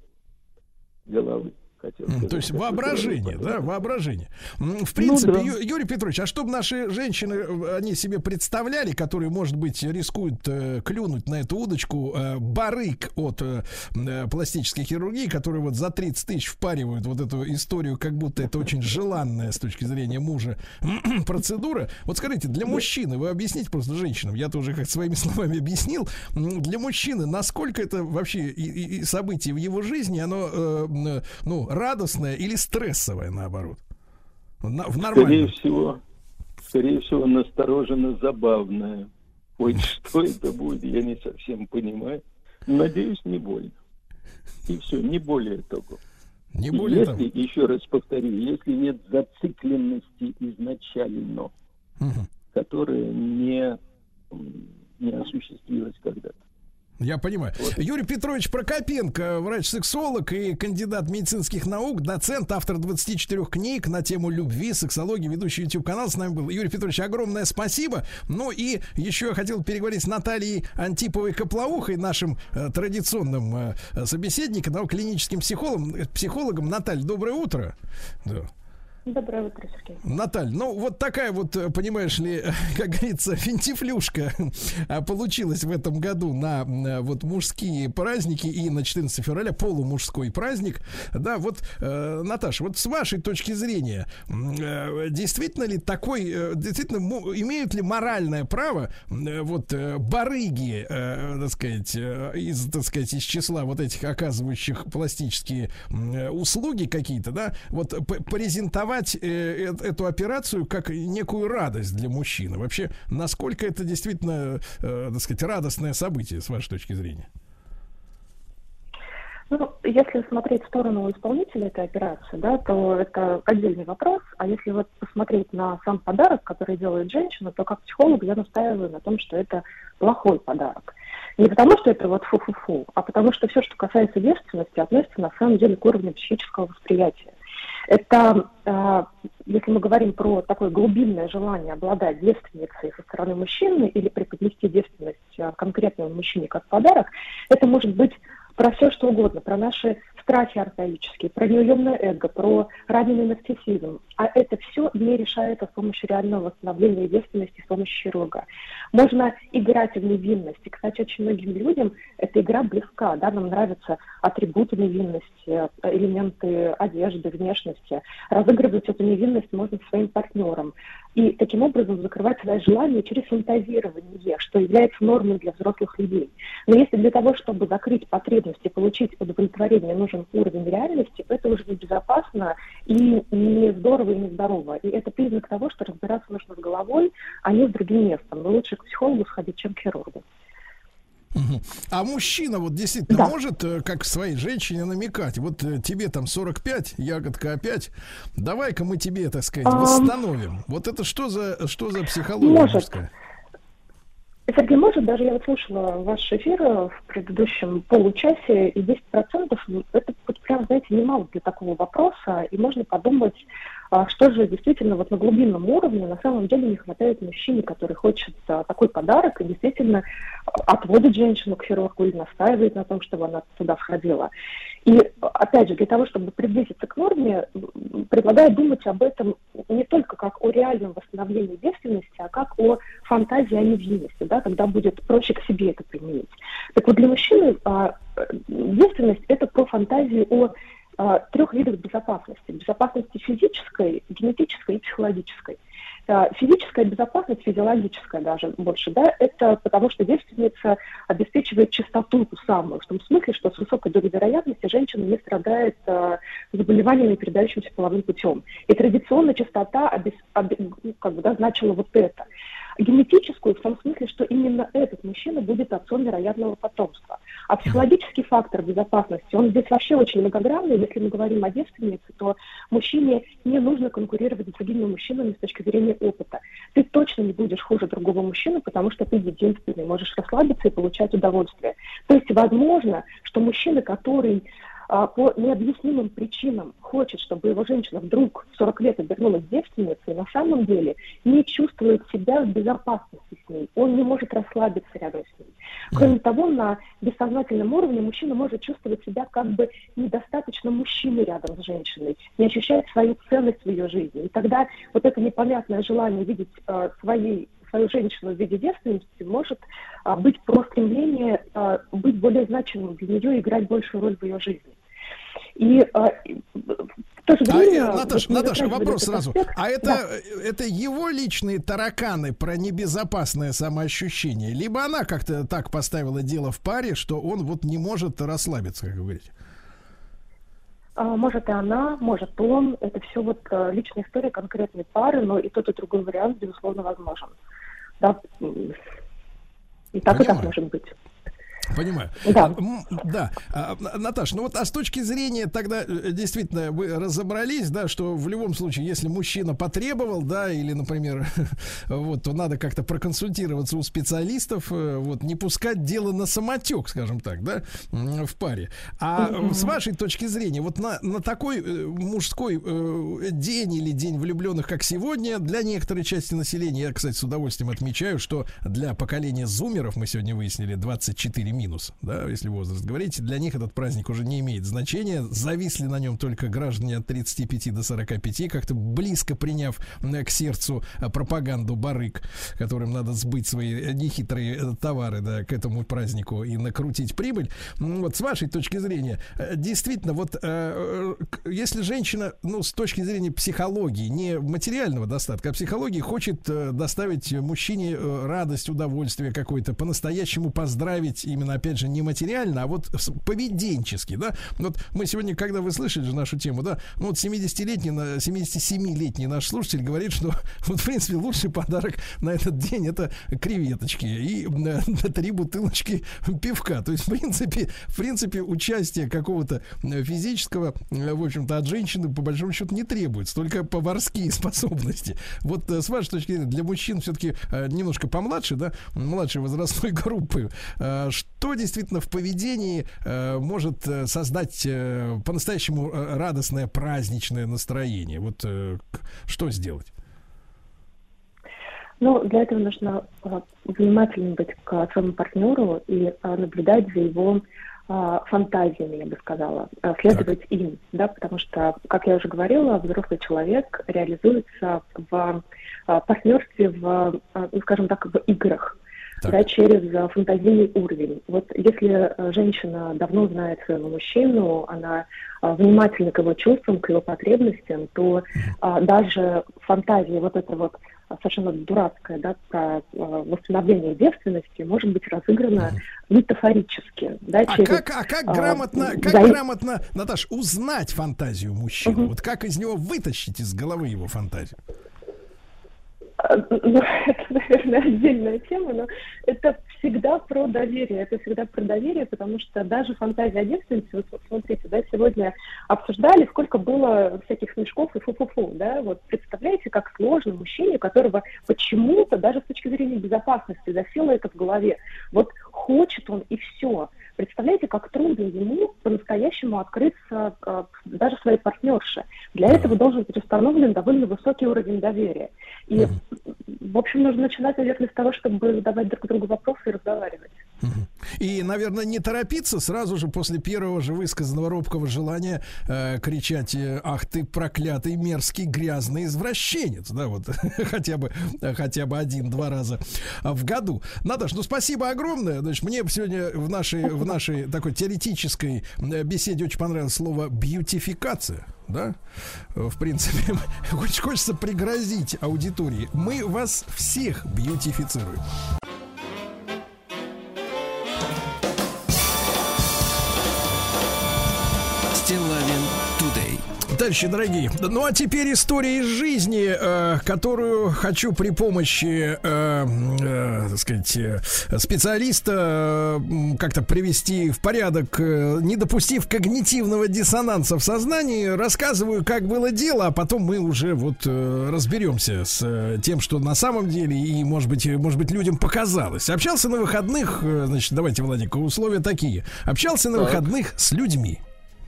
головы. Хотел сказать, То есть воображение, да, воображение. В Ну принципе, да. Ю- Юрий Петрович, а чтобы наши женщины, э, они себе представляли, которые, может быть, рискуют э, клюнуть на эту удочку, э, барык от э, э, пластической хирургии, которые вот за 30 тысяч впаривают вот эту историю, как будто это очень желанная с точки зрения мужа процедура. Вот скажите, для мужчины, вы объясните просто женщинам, я тоже как своими словами объяснил, для мужчины, насколько это вообще и, и- событие в его жизни, оно, э, м, ну, радостное или стрессовое, наоборот? На- в Скорее нормальном. всего, скорее всего, настороженно забавное. Ой, что это будет, я не совсем понимаю. Надеюсь, не больно. И все, не более того. Не более если, еще раз повторю, если нет зацикленности изначально, Мгм. которая не, не осуществилась когда-то. Я понимаю. Юрий Петрович Прокопенко, врач-сексолог и кандидат медицинских наук, доцент, автор 24 книг на тему любви, сексологии, ведущий YouTube канал с нами был. Юрий Петрович, огромное спасибо. Ну и еще я хотел переговорить с Натальей Антиповой Коплоухой, нашим э, традиционным э, собеседником, клиническим психологом. э, психологом. Наталья, доброе утро. Да. Доброе утро, Сергей. Наталь, ну вот такая вот, э, понимаешь ли, как говорится, финтифлюшка а, получилась в этом году на э, вот мужские праздники и на 14 февраля полумужской праздник. Да, вот, э, Наташа, вот с вашей точки зрения, э, действительно ли такой, э, действительно имеют ли моральное право э, вот э, барыги, э, так сказать, э, из, так сказать, из числа вот этих оказывающих пластические э, услуги какие-то, да, вот п- презентовать э, э- эту операцию как некую радость для мужчины. Вообще, насколько это действительно, э, так сказать, радостное событие с вашей точки зрения? Ну, если смотреть в сторону исполнителя этой операции, да, то это отдельный вопрос. А если вот посмотреть на сам подарок, который делает женщина, то как психолог я настаиваю на том, что это плохой подарок. Не потому, что это вот фу-фу-фу, а потому что все, что касается девственности, относится на самом деле к уровню психического восприятия. Это, э, если мы говорим про такое глубинное желание обладать девственницей со стороны мужчины или преподнести девственность э, конкретному мужчине как подарок, это может быть про все что угодно, про наши страхи архаические, про неуемное эго, про раненый нарциссизм. А это все не решается с помощью реального восстановления девственности с помощью хирурга. Можно играть в невинность. И, кстати, очень многим людям эта игра близка. Да? Нам нравятся атрибуты невинности, элементы одежды, внешности. Разыгрывать эту невинность можно своим партнером. И таким образом закрывать свои желания через фантазирование, что является нормой для взрослых людей. Но если для того, чтобы закрыть потребность и получить удовлетворение, нужен уровень реальности, это уже небезопасно и не здорово и не здорово. И это признак того, что разбираться нужно с головой, а не с другим местом. Но лучше к психологу сходить, чем к хирургу. А мужчина вот действительно может, э, как своей женщине, намекать, вот э, тебе там 45, ягодка опять, давай-ка мы тебе, так сказать, восстановим. Вот это что за, что за психология Может. мужская? Сергей, может, даже я вот слушала ваш эфир э, в предыдущем получасе, и 10% это вот прям, знаете, немало для такого вопроса, и можно подумать, что же действительно вот на глубинном уровне на самом деле не хватает мужчине, который хочет а, такой подарок и действительно а, отводит женщину к хирургу или настаивает на том, чтобы она туда сходила. И опять же, для того, чтобы приблизиться к норме, предлагаю думать об этом не только как о реальном восстановлении девственности, а как о фантазии о невинности, да, когда будет проще к себе это применить. Так вот, для мужчины а, э, девственность – это про фантазию о а, трех видах безопасности. Безопасности физической, генетической и психологической. А, Физическая безопасность, физиологическая даже больше, да, это потому что девственница обеспечивает чистоту ту самую, в том смысле, что с высокой долей вероятности женщина не страдает а, заболеваниями, передающимися половым путем. И традиционно чистота обес- обе- ну, как бы, да, значила вот это. Генетическую в том смысле, что именно этот мужчина будет отцом вероятного потомства. А психологический фактор безопасности, он здесь вообще очень многогранный. Если мы говорим о девственнице, то мужчине не нужно конкурировать с другими мужчинами с точки зрения опыта. Ты точно не будешь хуже другого мужчины, потому что ты единственный, можешь расслабиться и получать удовольствие. То есть возможно, что мужчина, который по необъяснимым причинам хочет, чтобы его женщина вдруг в 40 лет обернулась девственницей, на самом деле не чувствует себя в безопасности с ней. Он не может расслабиться рядом с ней. Кроме того, на бессознательном уровне мужчина может чувствовать себя как бы недостаточно мужчиной рядом с женщиной, не ощущает свою ценность в ее жизни. И тогда вот это непонятное желание видеть э, своей свою женщину в виде девственности может а, быть про стремление а, быть более значимым для нее играть большую роль в ее жизни. И а, в то же время... А, э, Наташ, вот, Наташа, вопрос сразу. Аспект, а это, да. это его личные тараканы про небезопасное самоощущение? Либо она как-то так поставила дело в паре, что он вот не может расслабиться, как вы говорите? А, Может и она, может он. Это все вот э, личная история конкретной пары, но и тот, и другой вариант, безусловно, возможен. Да, и так, и так Понимаю. может быть. Понимаю. Да. Да. А, Наташ, ну вот а с точки зрения тогда э, действительно вы разобрались, да, что в любом случае, если мужчина потребовал, да, или, например, вот, то надо как-то проконсультироваться у специалистов, э, вот, не пускать дело на самотек, скажем так, да, в паре. А Мгм. с вашей точки зрения, вот на, на такой э, мужской день или день влюбленных, как сегодня, для некоторой части населения, я, кстати, с удовольствием отмечаю, что для поколения зумеров, мы сегодня выяснили, 24 минус, да, если возраст говорить, для них этот праздник уже не имеет значения. Зависли на нем только граждане от 35 до 45, как-то близко приняв э, к сердцу э, пропаганду барык, которым надо сбыть свои э, нехитрые товары, да, к этому празднику и накрутить прибыль. М, Вот с вашей точки зрения, действительно, вот если женщина, ну, с точки зрения психологии, не материального достатка, а психологии, хочет доставить мужчине радость, удовольствие какое-то, по-настоящему поздравить именно, опять же, не материально, а вот поведенчески, да. Вот мы сегодня, когда вы слышали же нашу тему, да, ну вот 70-летний, на- 77-летний наш слушатель говорит, что вот, в принципе, лучший подарок на этот день это креветочки и э, три бутылочки пивка. То есть, в принципе, в принципе, участие какого-то э, физического, э, в общем-то, от женщины, по большому счету, не требуется, только поварские способности. Вот с вашей точки зрения, для мужчин все-таки немножко помладше, да, младшей возрастной группы, э, что действительно в поведении э, может э, создать э, по-настоящему э, радостное праздничное настроение? Вот э, что сделать? Ну, для этого нужно а, внимательно быть к своему партнеру и а, наблюдать за его а, фантазиями, я бы сказала, следовать им, да, потому что, как я уже говорила, взрослый человек реализуется в партнерстве, в, ну, скажем так, в играх. Да, через а, фантазийный уровень. Вот если а, женщина давно знает своего мужчину, она а, внимательна к его чувствам, к его потребностям, то а, даже фантазия вот эта вот а, совершенно дурацкая, да, про а, восстановление девственности может быть разыграна метафорически, да, А через, как, а как а, грамотно, как взаим- грамотно, Наташ, узнать фантазию мужчины? Вот как из него вытащить из головы его фантазию? А, Ну, это, наверное, отдельная тема, но это всегда про доверие. Это всегда про доверие, потому что даже фантазия о девственнице, вот смотрите, да, сегодня обсуждали, сколько было всяких смешков и фу-фу-фу, да, вот представляете, как сложно мужчине, которого почему-то, даже с точки зрения безопасности, засело это в голове. Вот хочет он и все. Представляете, как трудно ему по-настоящему открыться э, даже своей партнерше. Для этого должен быть установлен довольно высокий уровень доверия. И, в общем, нужно начинать, наверное, с того, чтобы задавать друг другу вопросы и разговаривать. И, наверное, не торопиться сразу же после первого же высказанного робкого желания э, кричать э, «Ах ты проклятый, мерзкий, грязный извращенец!» Да, вот хотя бы, хотя бы один-два раза в году. Наташ, ну спасибо огромное. Значит, мне сегодня в нашей, в нашей такой теоретической э, беседе очень понравилось слово «бьютификация». Да, в принципе, хоч- хочется пригрозить аудитории. Мы вас всех бьютифицируем. Товарищи дорогие, ну а теперь история из жизни, э, которую хочу при помощи, э, э, так сказать, специалиста э, как-то привести в порядок, э, не допустив когнитивного диссонанса в сознании, рассказываю, как было дело, а потом мы уже вот э, разберемся с э, тем, что на самом деле и, может быть, может быть, людям показалось. Общался на выходных, э, значит, давайте, Владик, условия такие. Общался на Так. выходных с людьми.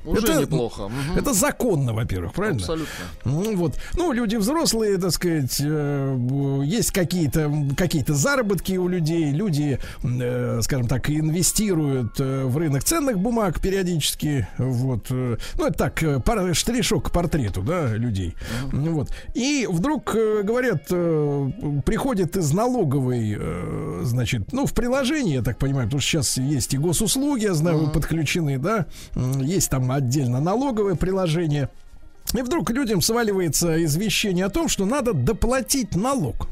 Уже это, неплохо. Мгм. Это законно, во-первых, правильно? Абсолютно. Ну, вот. Ну, люди взрослые, так сказать, э, есть какие-то какие заработки у людей, люди, э, скажем так, инвестируют э, в рынок ценных бумаг периодически, вот. Ну, это так, пар- штришок к портрету, да, людей. Ну, Вот. И вдруг, говорят, приходит из налоговой, значит, ну, в приложении, я так понимаю, потому что сейчас есть и госуслуги, я знаю, вы подключены, да, есть там отдельно налоговое приложение. И вдруг людям сваливается извещение о том, что надо доплатить налог.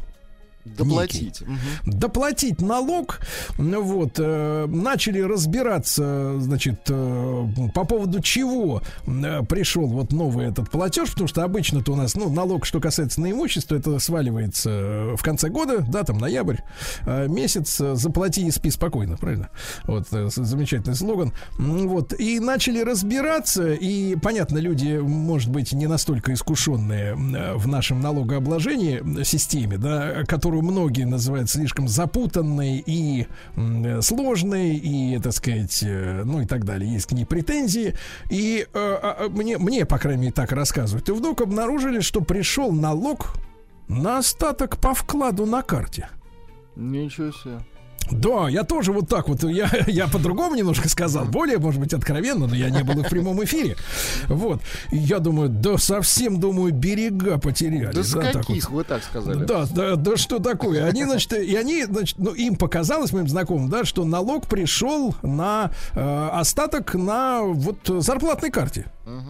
Доплатить. Мгм. Доплатить налог, ну вот, э, начали разбираться, значит, э, по поводу чего э, пришел вот новый этот платеж, потому что обычно-то у нас, ну, налог, что касается на имущество, это сваливается э, в конце года, да, там, ноябрь, э, месяц, э, заплати и спи спокойно, правильно? Вот, э, замечательный слоган. М, Вот, и начали разбираться, и, понятно, люди, может быть, не настолько искушенные э, в нашем налогообложении э, системе, да, которую многие называют слишком запутанной и э, сложной, и, так сказать, э, ну и так далее. Есть к ней претензии. И э, а, а, мне, мне, по крайней мере, так рассказывают. И вдруг обнаружили, что пришел налог на остаток по вкладу на карте. Ничего себе. Да, я тоже вот так вот, я, я по-другому немножко сказал, более, может быть, откровенно, но я не был в прямом эфире. Вот, я думаю, да совсем, думаю, берега потеряли. Да с так вот. каких вы так сказали? Да, да, да, что такое? Они, значит, и они, значит, ну, им показалось, моим знакомым, да, что налог пришел на э, остаток на вот зарплатной карте. Ну,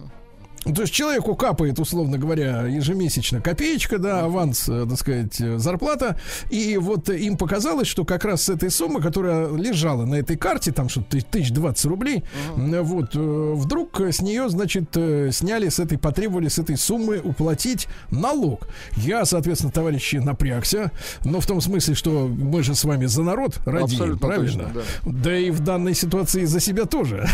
То есть человеку капает, условно говоря, ежемесячно копеечка, да, аванс, э, так сказать, э, зарплата. И вот им показалось, что как раз с этой суммы, которая лежала на этой карте, там что-то тысяч двадцать рублей, э, вот, вдруг с нее, значит, сняли с этой, потребовали с этой суммы уплатить налог. Я, соответственно, товарищи, напрягся, но в том смысле, что мы же с вами за народ радеем, Абсолютно правильно? точно, Да и в данной ситуации за себя тоже.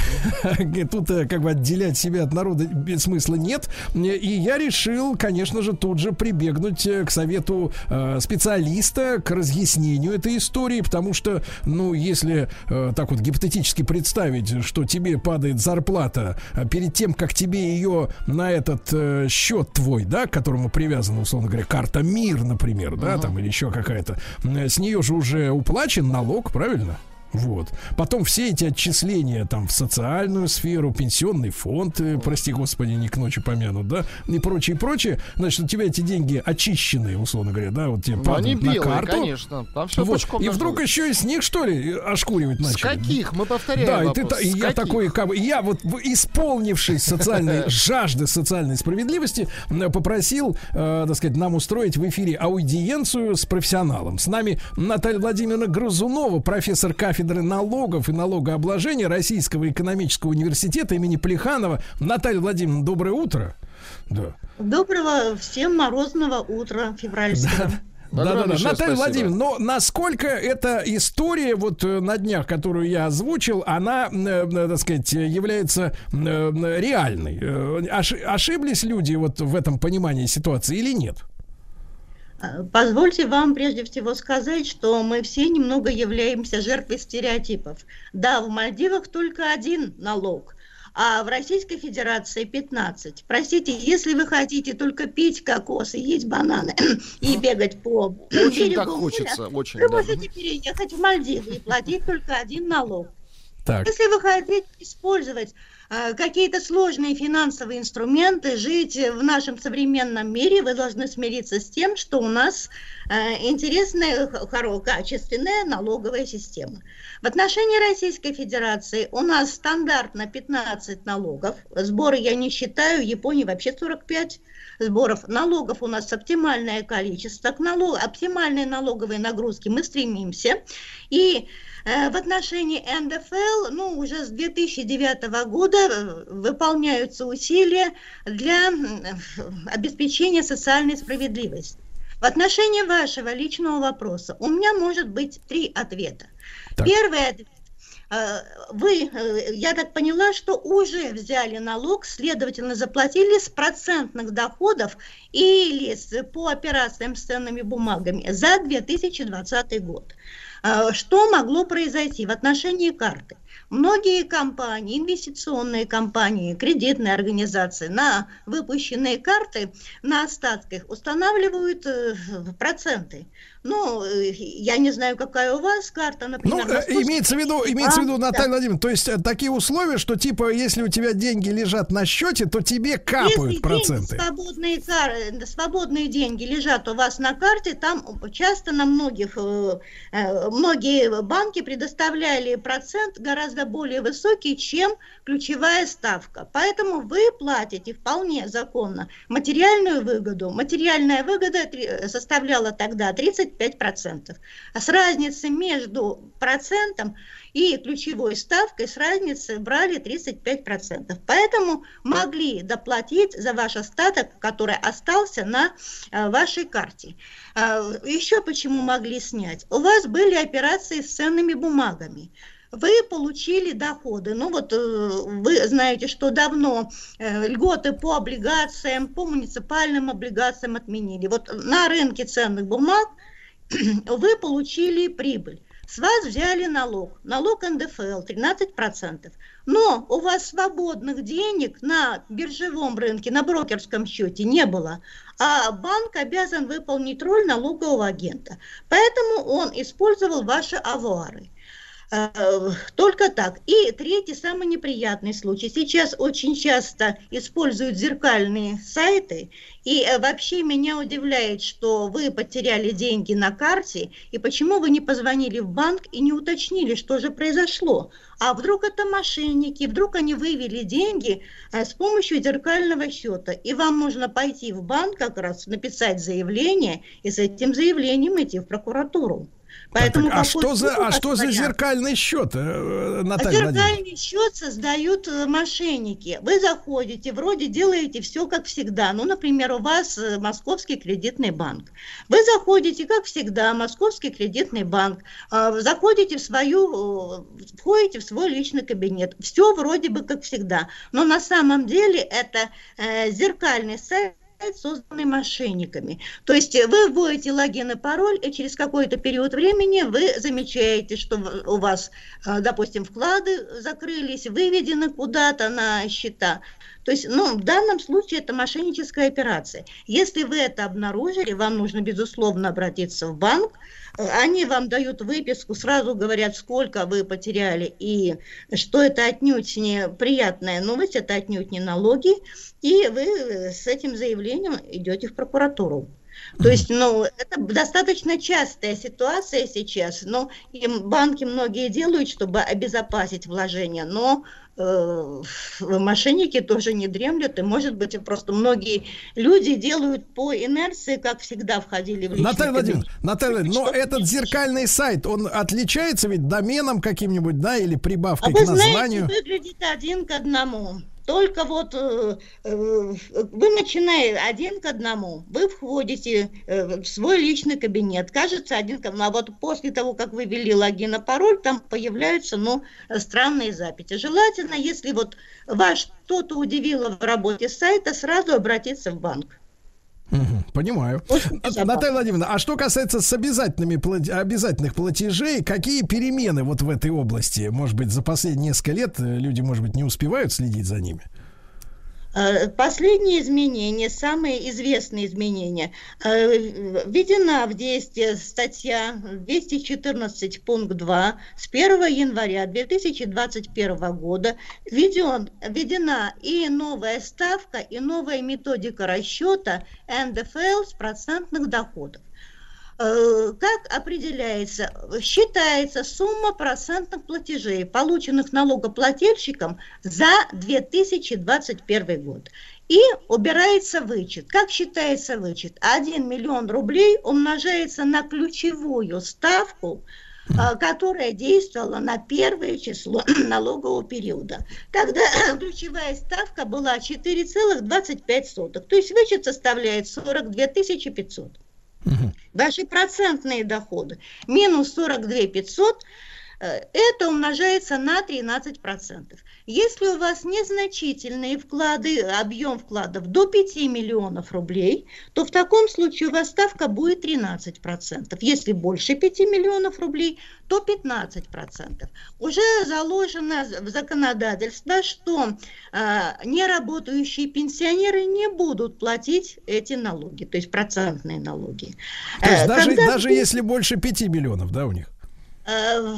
Тут как бы отделять себя от народа без смысла нет. И я решил, конечно же, тут же прибегнуть э, к совету э, специалиста, к разъяснению этой истории, потому что, ну, если э, так вот гипотетически представить, что тебе падает зарплата э, перед тем, как тебе ее на этот э, счет твой, да, к которому привязана, условно говоря, карта МИР, например, да, там или еще какая-то, э, с нее же уже уплачен налог, правильно? Вот. Потом все эти отчисления там в социальную сферу, пенсионный фонд, э, прости господи, не к ночи помянут, да, и прочее, прочее. Значит, у тебя эти деньги очищенные, условно говоря, да, вот тебе Ну, падают они на белые, карту. конечно. Там все Вот. И вдруг еще и с них, что ли, ошкуривать С начали? каких? Мы повторяем Да, и, ты, вопрос. и С я каких? такой, как я вот исполнившись социальной жажды социальной справедливости, попросил, э, так сказать, нам устроить в эфире аудиенцию с профессионалом. С нами Наталья Владимировна Грызунова, профессор кафедры налогов и налогообложения Российского экономического университета имени Плеханова. Наталья Владимировна, доброе утро. Да. Доброго всем морозного утра февральского. Да, да, да. Огромнейшее Наталья. Владимировна, но насколько эта история вот э, на днях, которую я озвучил, она, э, э, так сказать, является реальной? Ош- ошиблись люди вот в этом понимании ситуации или нет? А, Позвольте вам прежде всего сказать, что мы все немного являемся жертвой стереотипов. Да, в Мальдивах только один налог, а в Российской Федерации 15. Простите, если вы хотите только пить кокос и есть бананы и бегать по Очень берегу так моря, хочется, очень, вы да. можете переехать в Мальдивы и платить только один налог. Так. Если вы хотите использовать э, какие-то сложные финансовые инструменты, жить в нашем современном мире, вы должны смириться с тем, что у нас э, интересная, х- хоро- качественная налоговая система. В отношении Российской Федерации у нас стандартно 15 налогов. Сборы я не считаю, в Японии вообще 45 сборов. Налогов у нас оптимальное количество. К налог, оптимальной налоговой нагрузки мы стремимся. И э, в отношении НДФЛ, ну, уже с 2009 года э, выполняются усилия для м, обеспечения социальной справедливости. В отношении вашего личного вопроса у меня может быть три ответа. Первый ответ. Э, Вы, э, я так поняла, что уже взяли налог, следовательно, заплатили с процентных доходов или по операциям с ценными бумагами за 2020 год. Э, Что могло произойти в отношении карты? Многие компании, инвестиционные компании, кредитные организации на выпущенные карты на остатках устанавливают э, проценты. Ну, э, я не знаю, какая у вас карта, например. Ну, э, имеется в виду, имеется в виду, Наталья да. Владимировна, то есть э, такие условия, что типа, если у тебя деньги лежат на счете, то тебе капают Если проценты. Деньги, свободные, кар- свободные деньги лежат у вас на карте, там часто на многих, многие банки предоставляли процент гораздо более высокий, чем ключевая ставка. Поэтому вы платите вполне законно материальную выгоду. Материальная выгода составляла тогда 35%. А с разницей между процентом и ключевой ставкой с разницы брали 35%. Поэтому могли доплатить за ваш остаток, который остался на э, вашей карте. А, Еще почему могли снять? У вас были операции с ценными бумагами вы получили доходы. Ну вот э, вы знаете, что давно э, льготы по облигациям, по муниципальным облигациям отменили. Вот на рынке ценных бумаг вы получили прибыль. С вас взяли налог, налог НДФЛ 13%. Но у вас свободных денег на биржевом рынке, на брокерском счете не было. А банк обязан выполнить роль налогового агента. Поэтому он использовал ваши авуары. Э, Только так. И третий, самый неприятный случай. Сейчас очень часто используют зеркальные сайты. И э, вообще меня удивляет, что вы потеряли деньги на карте. И почему вы не позвонили в банк и не уточнили, что же произошло? А вдруг это мошенники, вдруг они вывели деньги э, с помощью зеркального счета. И вам нужно пойти в банк как раз, написать заявление и с этим заявлением идти в прокуратуру. Поэтому Так, а какой что за, а что за зеркальный счет, э, А Наталья зеркальный счет создают э, мошенники. Вы заходите, вроде делаете все как всегда. Ну, например, у вас э, Московский кредитный банк. Вы заходите, как всегда, Московский кредитный банк, э, заходите в свою, э, входите в свой личный кабинет. Все вроде бы как всегда. Но на самом деле это э, зеркальный сайт созданный мошенниками. То есть э, вы вводите логин и пароль, и через какой-то период времени вы замечаете, что у вас, э, допустим, вклады закрылись, выведены куда-то на счета. То есть, ну, в данном случае это мошенническая операция. Если вы это обнаружили, вам нужно, безусловно, обратиться в банк. Они вам дают выписку, сразу говорят, сколько вы потеряли и что это отнюдь не приятная новость, это отнюдь не налоги. И вы с этим заявлением идете в прокуратуру. То есть, ну, это достаточно частая ситуация сейчас, но и банки многие делают, чтобы обезопасить вложения, но мошенники тоже не дремлют, и, может быть, просто многие люди делают по инерции, как всегда входили в личный Наталья. Владимировна, Наталья Владимировна, но этот зеркальный сайт, он отличается ведь доменом каким-нибудь, да, или А прибавкой вы к знаете, названию? выглядит один к одному. Только вот э, э, вы начинаете один к одному, вы входите э, в свой личный кабинет, кажется один к одному, а вот после того, как вы ввели логин и пароль, там появляются, ну, странные записи. Желательно, если вот вас что-то удивило в работе сайта, сразу обратиться в банк. Понимаю. Наталья Владимировна, а что касается с обязательными плат- обязательных платежей, какие перемены вот в этой области? Может быть, за последние несколько лет э, люди, может быть, не успевают следить за ними? Э, Последние изменения, самые известные изменения, э, введена в действие статья 214 пункт 2 с 1 января 2021 года введен, введена и новая ставка, и новая методика расчета НДФЛ с процентных доходов. Э, Как определяется? Считается сумма процентных платежей, полученных налогоплательщиком за 2021 год. И убирается вычет. Как считается вычет? 1 миллион рублей умножается на ключевую ставку, а, которая действовала на первое число налогового периода. Тогда ключевая ставка была 4,25. То есть вычет составляет 42 500. Ваши процентные доходы. Минус 42 500 э, это умножается на 13%. Если у вас незначительные вклады, объем вкладов до 5 миллионов рублей, то в таком случае у вас ставка будет 13%. Если больше 5 миллионов рублей, то 15%. Уже заложено в законодательство, что э, неработающие пенсионеры не будут платить эти налоги, то есть процентные налоги. То есть даже, даже если больше 5 миллионов, да, у них? Э,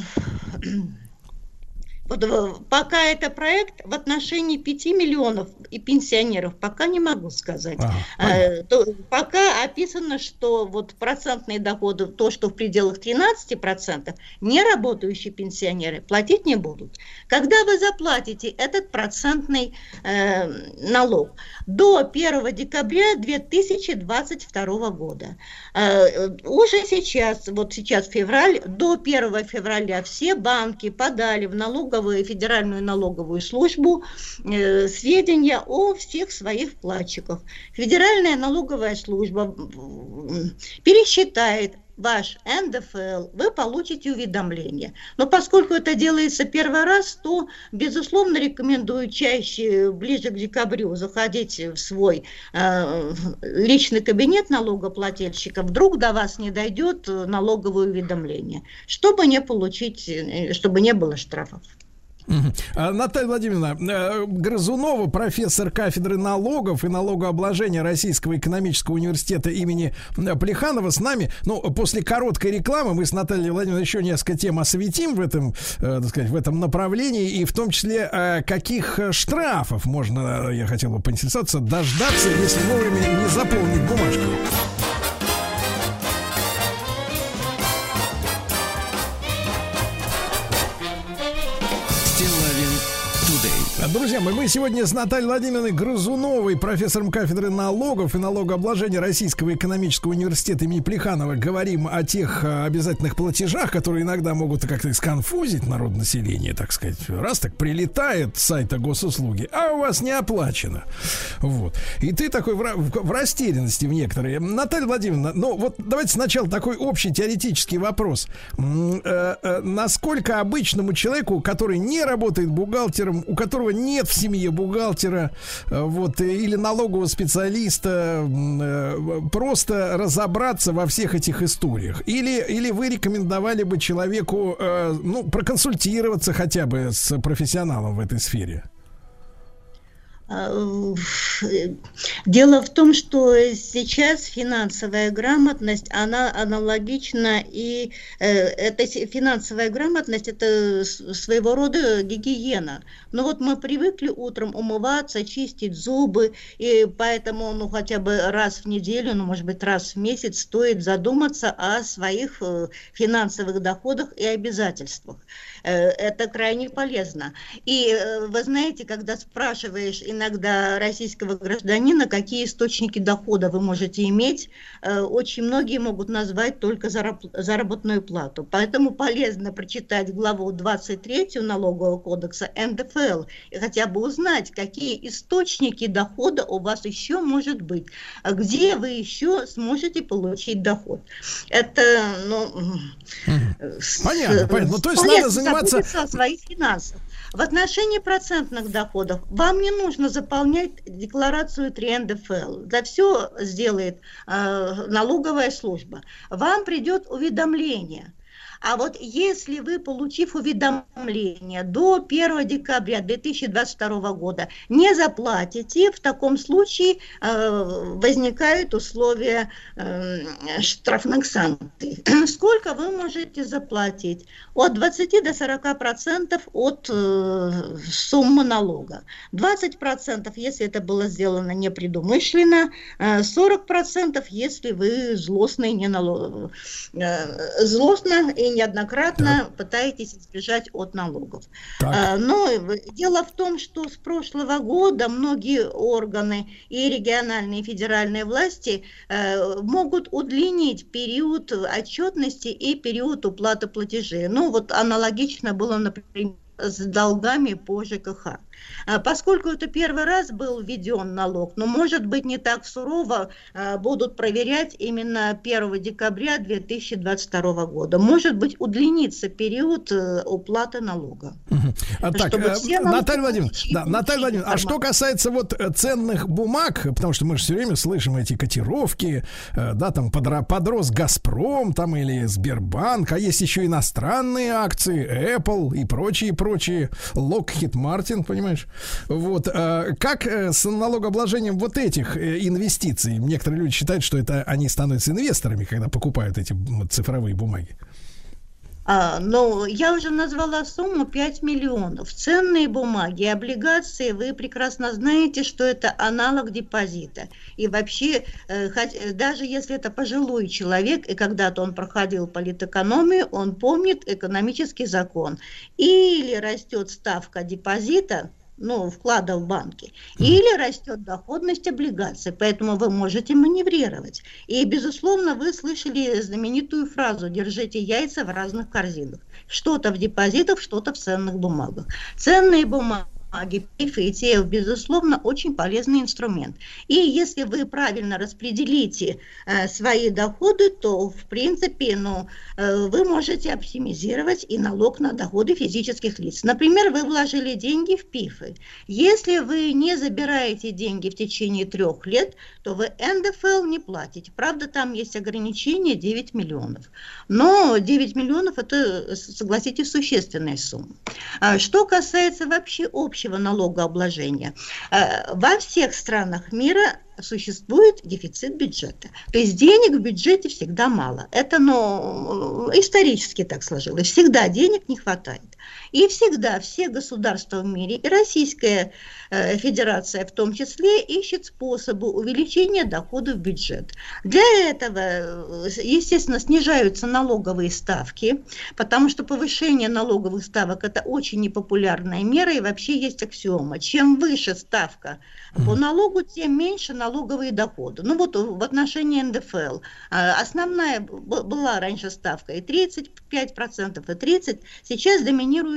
вот э, пока это проект в отношении 5 миллионов и пенсионеров, пока не могу сказать. А, то, пока описано, что вот процентные доходы, то, что в пределах 13%, не работающие пенсионеры платить не будут. Когда вы заплатите этот процентный э, налог до 1 декабря 2022 года, э, уже сейчас, вот сейчас февраль, до 1 февраля все банки подали в налоговую налоговую, федеральную налоговую службу э, сведения о всех своих вкладчиках. Федеральная налоговая служба пересчитает ваш НДФЛ, вы получите уведомление. Но поскольку это делается первый раз, то, безусловно, рекомендую чаще, ближе к декабрю, заходить в свой э, личный кабинет налогоплательщика, вдруг до вас не дойдет налоговое уведомление, чтобы не получить, э, чтобы не было штрафов. А, Наталья Владимировна, э, Грызунова, профессор кафедры налогов и налогообложения Российского экономического университета имени Плеханова с нами. Ну, после короткой рекламы мы с Натальей Владимировной еще несколько тем осветим в этом, э, так сказать, в этом направлении, и в том числе, э, каких штрафов можно, я хотел бы поинтересоваться, дождаться, если вовремя не заполнить бумажку. Друзья мои, мы сегодня с Натальей Владимировной Грызуновой, профессором кафедры налогов и налогообложения Российского экономического университета имени Плеханова, говорим о тех э, обязательных платежах, которые иногда могут как-то сконфузить народ населения, так сказать. Раз так прилетает с сайта госуслуги, а у вас не оплачено. Вот. И ты такой в, в, в растерянности в некоторые. Наталья Владимировна, ну вот давайте сначала такой общий теоретический вопрос. Э, э, насколько обычному человеку, который не работает бухгалтером, у которого нет в семье бухгалтера, э, вот, или налогового специалиста, э, просто разобраться во всех этих историях? Или, или вы рекомендовали бы человеку, э, ну, проконсультироваться хотя бы с профессионалом в этой сфере? А, дело в том, что сейчас финансовая грамотность, она аналогична и э, эта финансовая грамотность это своего рода гигиена. Но вот мы привыкли утром умываться, чистить зубы, и поэтому ну хотя бы раз в неделю, ну может быть раз в месяц стоит задуматься о своих э, финансовых доходах и обязательствах. Э, это крайне полезно. И вы знаете, когда спрашиваешь иногда российского гражданина, какие источники дохода вы можете иметь, э, очень многие могут назвать только заработную плату. Поэтому полезно прочитать главу 23 налогового кодекса НДФЛ и хотя бы узнать, какие источники дохода у вас еще может быть, где вы еще сможете получить доход. Это, ну... Понятно, понятно. Ну, то есть надо заниматься... своих финансов. В отношении процентных доходов вам не нужно заполнять декларацию 3 НДФЛ. За все сделает э, налоговая служба. Вам придет уведомление – а вот если вы, получив уведомление до 1 декабря 2022 года, не заплатите, в таком случае э, возникают условия э, штрафных санкций. Сколько вы можете заплатить? От 20 до 40 процентов от э, суммы налога. 20 процентов, если это было сделано непредумышленно, 40 э, процентов, если вы злостный, не налог... э, злостно и неоднократно так. пытаетесь избежать от налогов. Так. А, но дело в том, что с прошлого года многие органы и региональные и федеральные власти э, могут удлинить период отчетности и период уплаты платежей. Ну вот аналогично было, например, с долгами по ЖКХ. А Поскольку это первый раз был введен налог, но, может быть, не так сурово а, будут проверять именно 1 декабря 2022 года. Может быть, удлинится период э, уплаты налога. А, так, э, все Наталья Владимировна, да, Наталья Владимировна, а что касается вот э, ценных бумаг, потому что мы же все время слышим эти котировки, да, там подрос Газпром, там или Сбербанк, а есть еще иностранные акции, Apple и прочие, прочие, Lockheed Martin, понимаешь? Вот, э, как э, с налогообложением вот этих э, инвестиций? Некоторые люди считают, что это они становятся инвесторами, когда покупают эти цифровые бумаги. А, но я уже назвала сумму 5 миллионов. Ценные бумаги, облигации, вы прекрасно знаете, что это аналог депозита. И вообще, э, хоть- даже если это пожилой человек, и когда-то он проходил политэкономию, он помнит экономический закон. Или растет ставка депозита, ну, вклада в банки, или растет доходность облигаций, поэтому вы можете маневрировать. И, безусловно, вы слышали знаменитую фразу «держите яйца в разных корзинах». Что-то в депозитах, что-то в ценных бумагах. Ценные бумаги ПИФ и ETF, безусловно, очень полезный инструмент. И если вы правильно распределите э, свои доходы, то, в принципе, ну, э, вы можете оптимизировать и налог на доходы физических лиц. Например, вы вложили деньги в ПИФы. Если вы не забираете деньги в течение трех лет, то вы НДФЛ не платите. Правда, там есть ограничение 9 миллионов. Но 9 миллионов это, согласитесь, существенная сумма. А Что касается вообще общего налогообложения, э, во всех странах мира существует дефицит бюджета. То есть денег в бюджете всегда мало. Это ну, исторически так сложилось. Всегда денег не хватает. И всегда все государства в мире, и Российская э, Федерация в том числе, ищет способы увеличения доходов в бюджет. Для этого, э, естественно, снижаются налоговые ставки, потому что повышение налоговых ставок – это очень непопулярная мера, и вообще есть аксиома. Чем выше ставка по налогу, тем меньше налоговые доходы. Ну вот в отношении НДФЛ а, основная была раньше ставка и 35%, и 30%, сейчас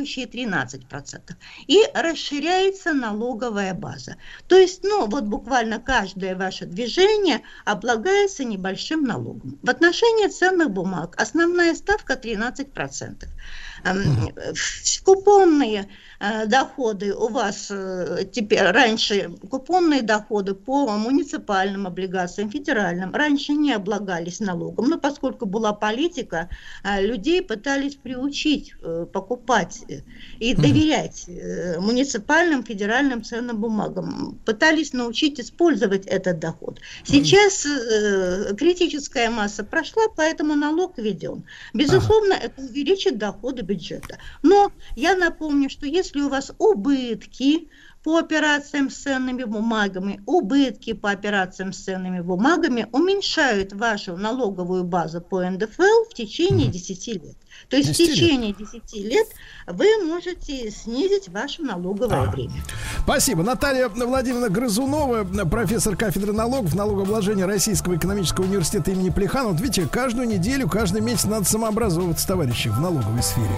доминирующие 13%. И расширяется налоговая база. То есть, ну вот буквально каждое ваше движение облагается небольшим налогом. В отношении ценных бумаг основная ставка 13%. Эм, в- Купонные доходы у вас э, теперь раньше купонные доходы по муниципальным облигациям, федеральным раньше не облагались налогом, но поскольку была политика, э, людей пытались приучить э, покупать э, и доверять э, муниципальным, федеральным ценным бумагам, пытались научить использовать этот доход. Сейчас э, критическая масса прошла, поэтому налог введен. Безусловно, это увеличит доходы бюджета. Но я напомню, что если у вас убытки по операциям с ценными бумагами, убытки по операциям с ценными бумагами уменьшают вашу налоговую базу по НДФЛ в течение 10 лет. То есть в 10 лет. течение 10 лет вы можете снизить ваше налоговое время. Спасибо. Наталья Владимировна Грызунова, профессор кафедры налогов, налогообложения Российского экономического университета имени Плеханова. Вот видите, каждую неделю, каждый месяц надо самообразовываться, товарищи, в налоговой сфере.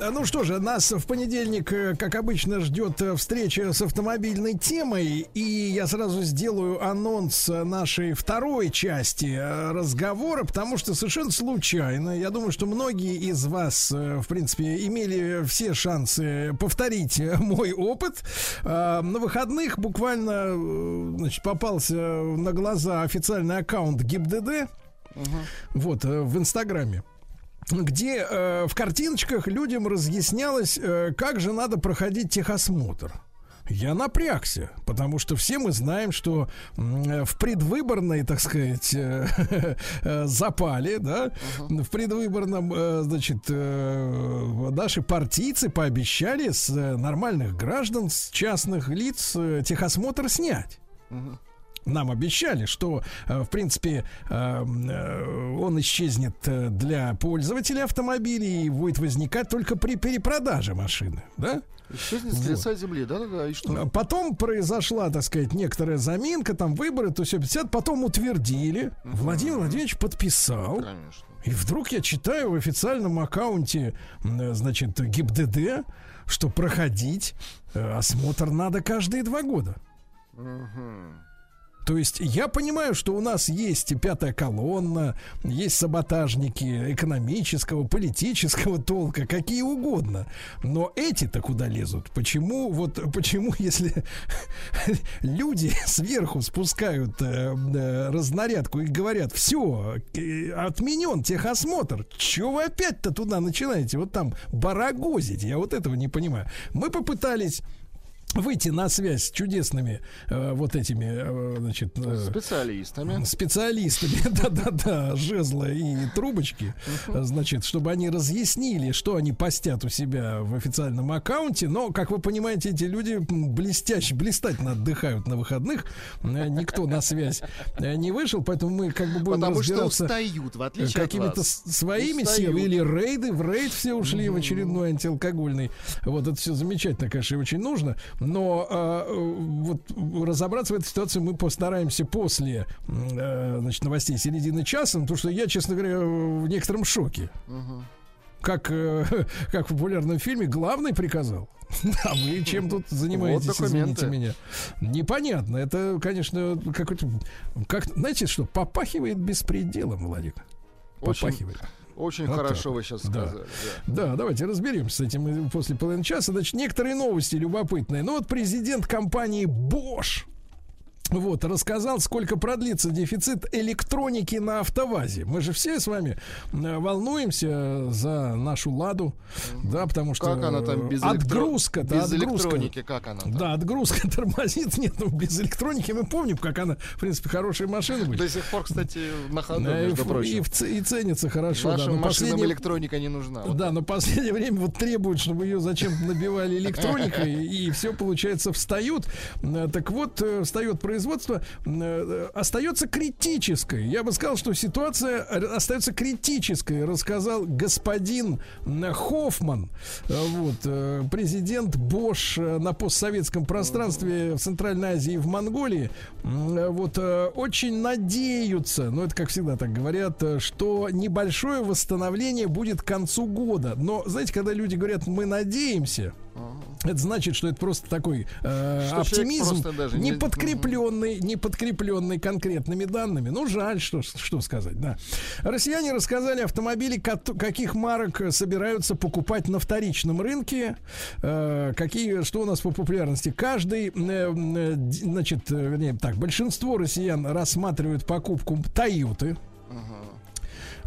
Ну что же, нас в понедельник, э, как обычно, ждет э, встреча с автомобильной темой. И я сразу сделаю анонс э, нашей второй части разговора, потому что совершенно случайно, я думаю, что многие из вас, в принципе, имели все шансы повторить мой опыт. Э, На выходных буквально значит, попался на глаза официальный аккаунт ГИБДД. Вот, э, в Инстаграме где э, в картиночках людям разъяснялось, э, как же надо проходить техосмотр. Я напрягся, потому что все мы знаем, что м, в предвыборной, так сказать, э, э, запале, да, в предвыборном, э, значит, э, наши партийцы пообещали с э, нормальных граждан, с частных лиц э, техосмотр снять. Нам обещали, что, э, в принципе, э, э, он исчезнет э, для пользователей автомобилей и будет возникать только при перепродаже машины, да? Исчезнет с лица земли, да-да-да, и что? Потом произошла, так сказать, некоторая заминка, там выборы, то все 50, потом утвердили. Владимир Владимирович подписал. Конечно. И вдруг я читаю в официальном аккаунте, значит, ГИБДД, что проходить осмотр надо каждые два года. Мгм. То есть я понимаю, что у нас есть пятая колонна, есть саботажники экономического, политического толка, какие угодно. Но эти-то куда лезут? Почему вот почему если люди сверху спускают э, э, разнарядку и говорят, все, отменен техосмотр, чего вы опять-то туда начинаете? Вот там барагозить, я вот этого не понимаю. Мы попытались выйти на связь с чудесными э, вот этими, э, значит, э, Специалистами. специалистами, да-да-да, жезла и трубочки, значит, чтобы они разъяснили, что они постят у себя в официальном аккаунте. Но, как вы понимаете, эти люди блестяще, блистательно отдыхают на выходных. Э, Никто на связь э, не вышел, поэтому мы как бы будем Потому что устают, в э, отличие от какими-то своими силами или рейды, в рейд все ушли в очередной антиалкогольный. Вот это все замечательно, конечно, и очень нужно. Но э, вот разобраться в этой ситуации мы постараемся после э, значит, новостей середины часа, потому что я, честно говоря, в некотором шоке. Как, э, как в популярном фильме главный приказал. А вы чем тут занимаетесь, Вот извините меня? Непонятно. Это, конечно, какой-то... Как, знаете что, попахивает беспределом, Владик. Попахивает. Очень Вот хорошо так. вы сейчас Да. сказали. Да, давайте разберемся с этим после половины часа. Значит, некоторые новости любопытные. Ну вот президент компании Bosch вот, рассказал, сколько продлится дефицит электроники на автовазе. Мы же все с вами э, волнуемся за нашу ладу, да, потому что Как она там без, э, электро- отгрузка-то, без отгрузка. электроники, как она? там? Да, отгрузка тормозит, нет, ну без электроники мы помним, как она, в принципе, хорошая машина будет. До сих пор, кстати, на ходу, Да, и, между в- прочим. и и ценится хорошо. да, Нашим но машинам последнее- электроника не нужна. Вот да, но последнее время вот требуют, чтобы ее зачем-то набивали электроникой, и все, получается, встают. Э, Так вот, э, встает производство, э, остается критической. Я бы сказал, что ситуация р- остается критической, рассказал господин Хоффман, э, вот, э, президент Бош на постсоветском пространстве в Центральной Азии и в Монголии. Э, Вот, э, очень надеются, ну, это как всегда так говорят, э, что небольшое восстановление будет к концу года. Но, знаете, когда люди говорят, мы надеемся, это значит, что это просто такой э, Что оптимизм, даже не подкрепленный, не подкрепленный конкретными данными. Ну, жаль, что, что сказать, да. Россияне рассказали автомобили, каких марок собираются покупать на вторичном рынке. Э, какие, что у нас по популярности? Каждый, э, э, значит, э, вернее, так, большинство россиян рассматривают покупку Тойоты.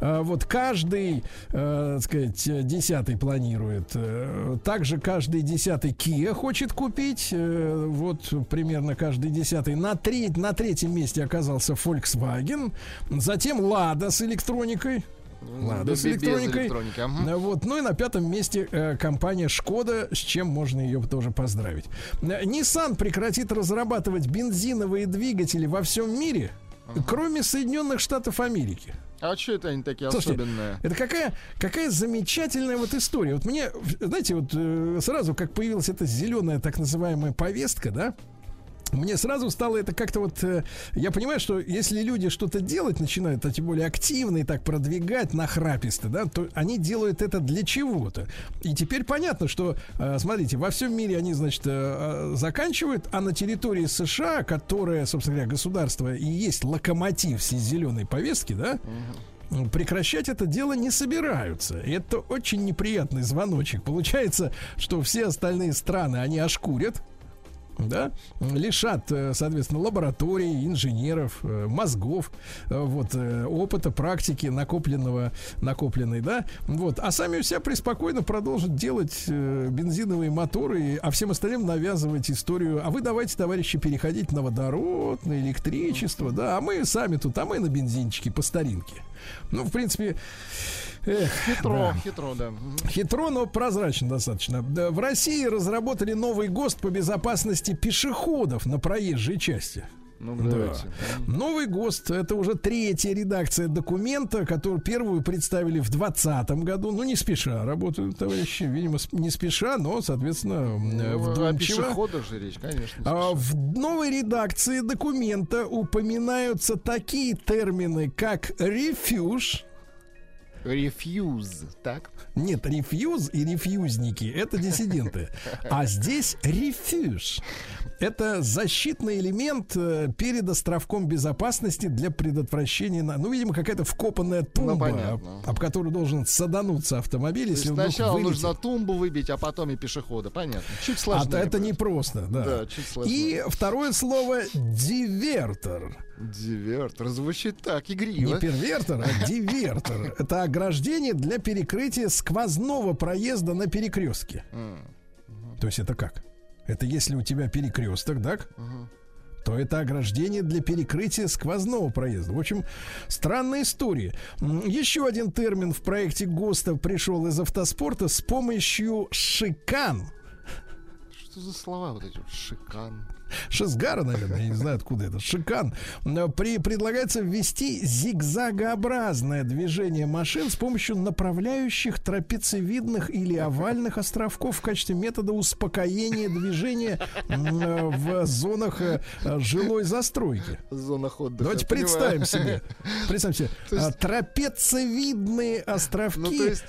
А, Вот каждый, э, так сказать, э, десятый планирует. Э, Также каждый десятый Kia хочет купить. Э, Вот примерно каждый десятый. На, треть, на третьем месте оказался Volkswagen. Затем Lada с электроникой. Лада Без- с электроникой. электроники, ага. Э, Вот. Ну и на пятом месте э, компания Шкода, с чем можно ее тоже поздравить. Э, Nissan прекратит разрабатывать бензиновые двигатели во всем мире, кроме Соединенных Штатов Америки. А что это они такие Слушайте, особенные? Это какая, какая замечательная вот история. Вот мне, знаете, вот э, сразу, как появилась эта зеленая так называемая повестка, да, мне сразу стало это как-то вот... э, Я понимаю, что если люди что-то делать начинают, а тем более активно и так продвигать нахраписто, да, то они делают это для чего-то. И теперь понятно, что, э, смотрите, во всем мире они, значит, э, заканчивают, а на территории США, которая, собственно говоря, государство и есть локомотив всей зеленой повестки, да, прекращать это дело не собираются. И это очень неприятный звоночек. Получается, что все остальные страны, они ошкурят, да, лишат, э, соответственно, лабораторий, инженеров, э, мозгов, э, вот, опыта, практики, накопленного, накопленной, да, вот, а сами у себя преспокойно продолжат делать бензиновые моторы, а всем остальным навязывать историю, а вы давайте, товарищи, переходить на водород, на электричество, да, а мы сами тут, а мы на бензинчике по старинке. Ну, в принципе, эх, Хитро, да. хитро, да. Хитро, но прозрачно достаточно. В России разработали новый ГОСТ по безопасности пешеходов на проезжей части. Ну, Да. давайте. Новый ГОСТ это уже третья редакция документа, которую первую представили в 2020 году. Ну, не спеша работают товарищи, видимо, не спеша, но, соответственно, Ну, о вдумчиво. пешеходах же речь, конечно. А в новой редакции документа упоминаются такие термины, как рефьюж. Рефьюз, так? Нет, рефьюз и рефьюзники это диссиденты. А здесь рефьюж. Это защитный элемент э, перед островком безопасности для предотвращения, на- ну, видимо, какая-то вкопанная тумба, понятно. об, об которую должен садануться автомобиль, То если вдруг сначала вылетит. нужно тумбу выбить, а потом и пешехода. Понятно. Чуть А сложнее. это непросто, да. Да, чуть сложнее. И второе слово дивертор. Дивертор звучит так, Не игриво. первертор, а дивертор. Это ограждение для перекрытия сквозного проезда на перекрестке. То есть это как? Это если у тебя перекресток, так? то это ограждение для перекрытия сквозного проезда. В общем, странная история. Еще один термин в проекте ГОСТа пришел из автоспорта с помощью шикан. Что за слова вот эти? вот? Шикан. Шизгара, наверное, я не знаю, откуда это. Шикан. При, предлагается ввести зигзагообразное движение машин с помощью направляющих трапециевидных или овальных островков в качестве метода успокоения движения в зонах э, жилой застройки. Зона отдыха. Давайте представим себе. Представим себе. Есть- а, Трапециевидные островки. Ну, есть,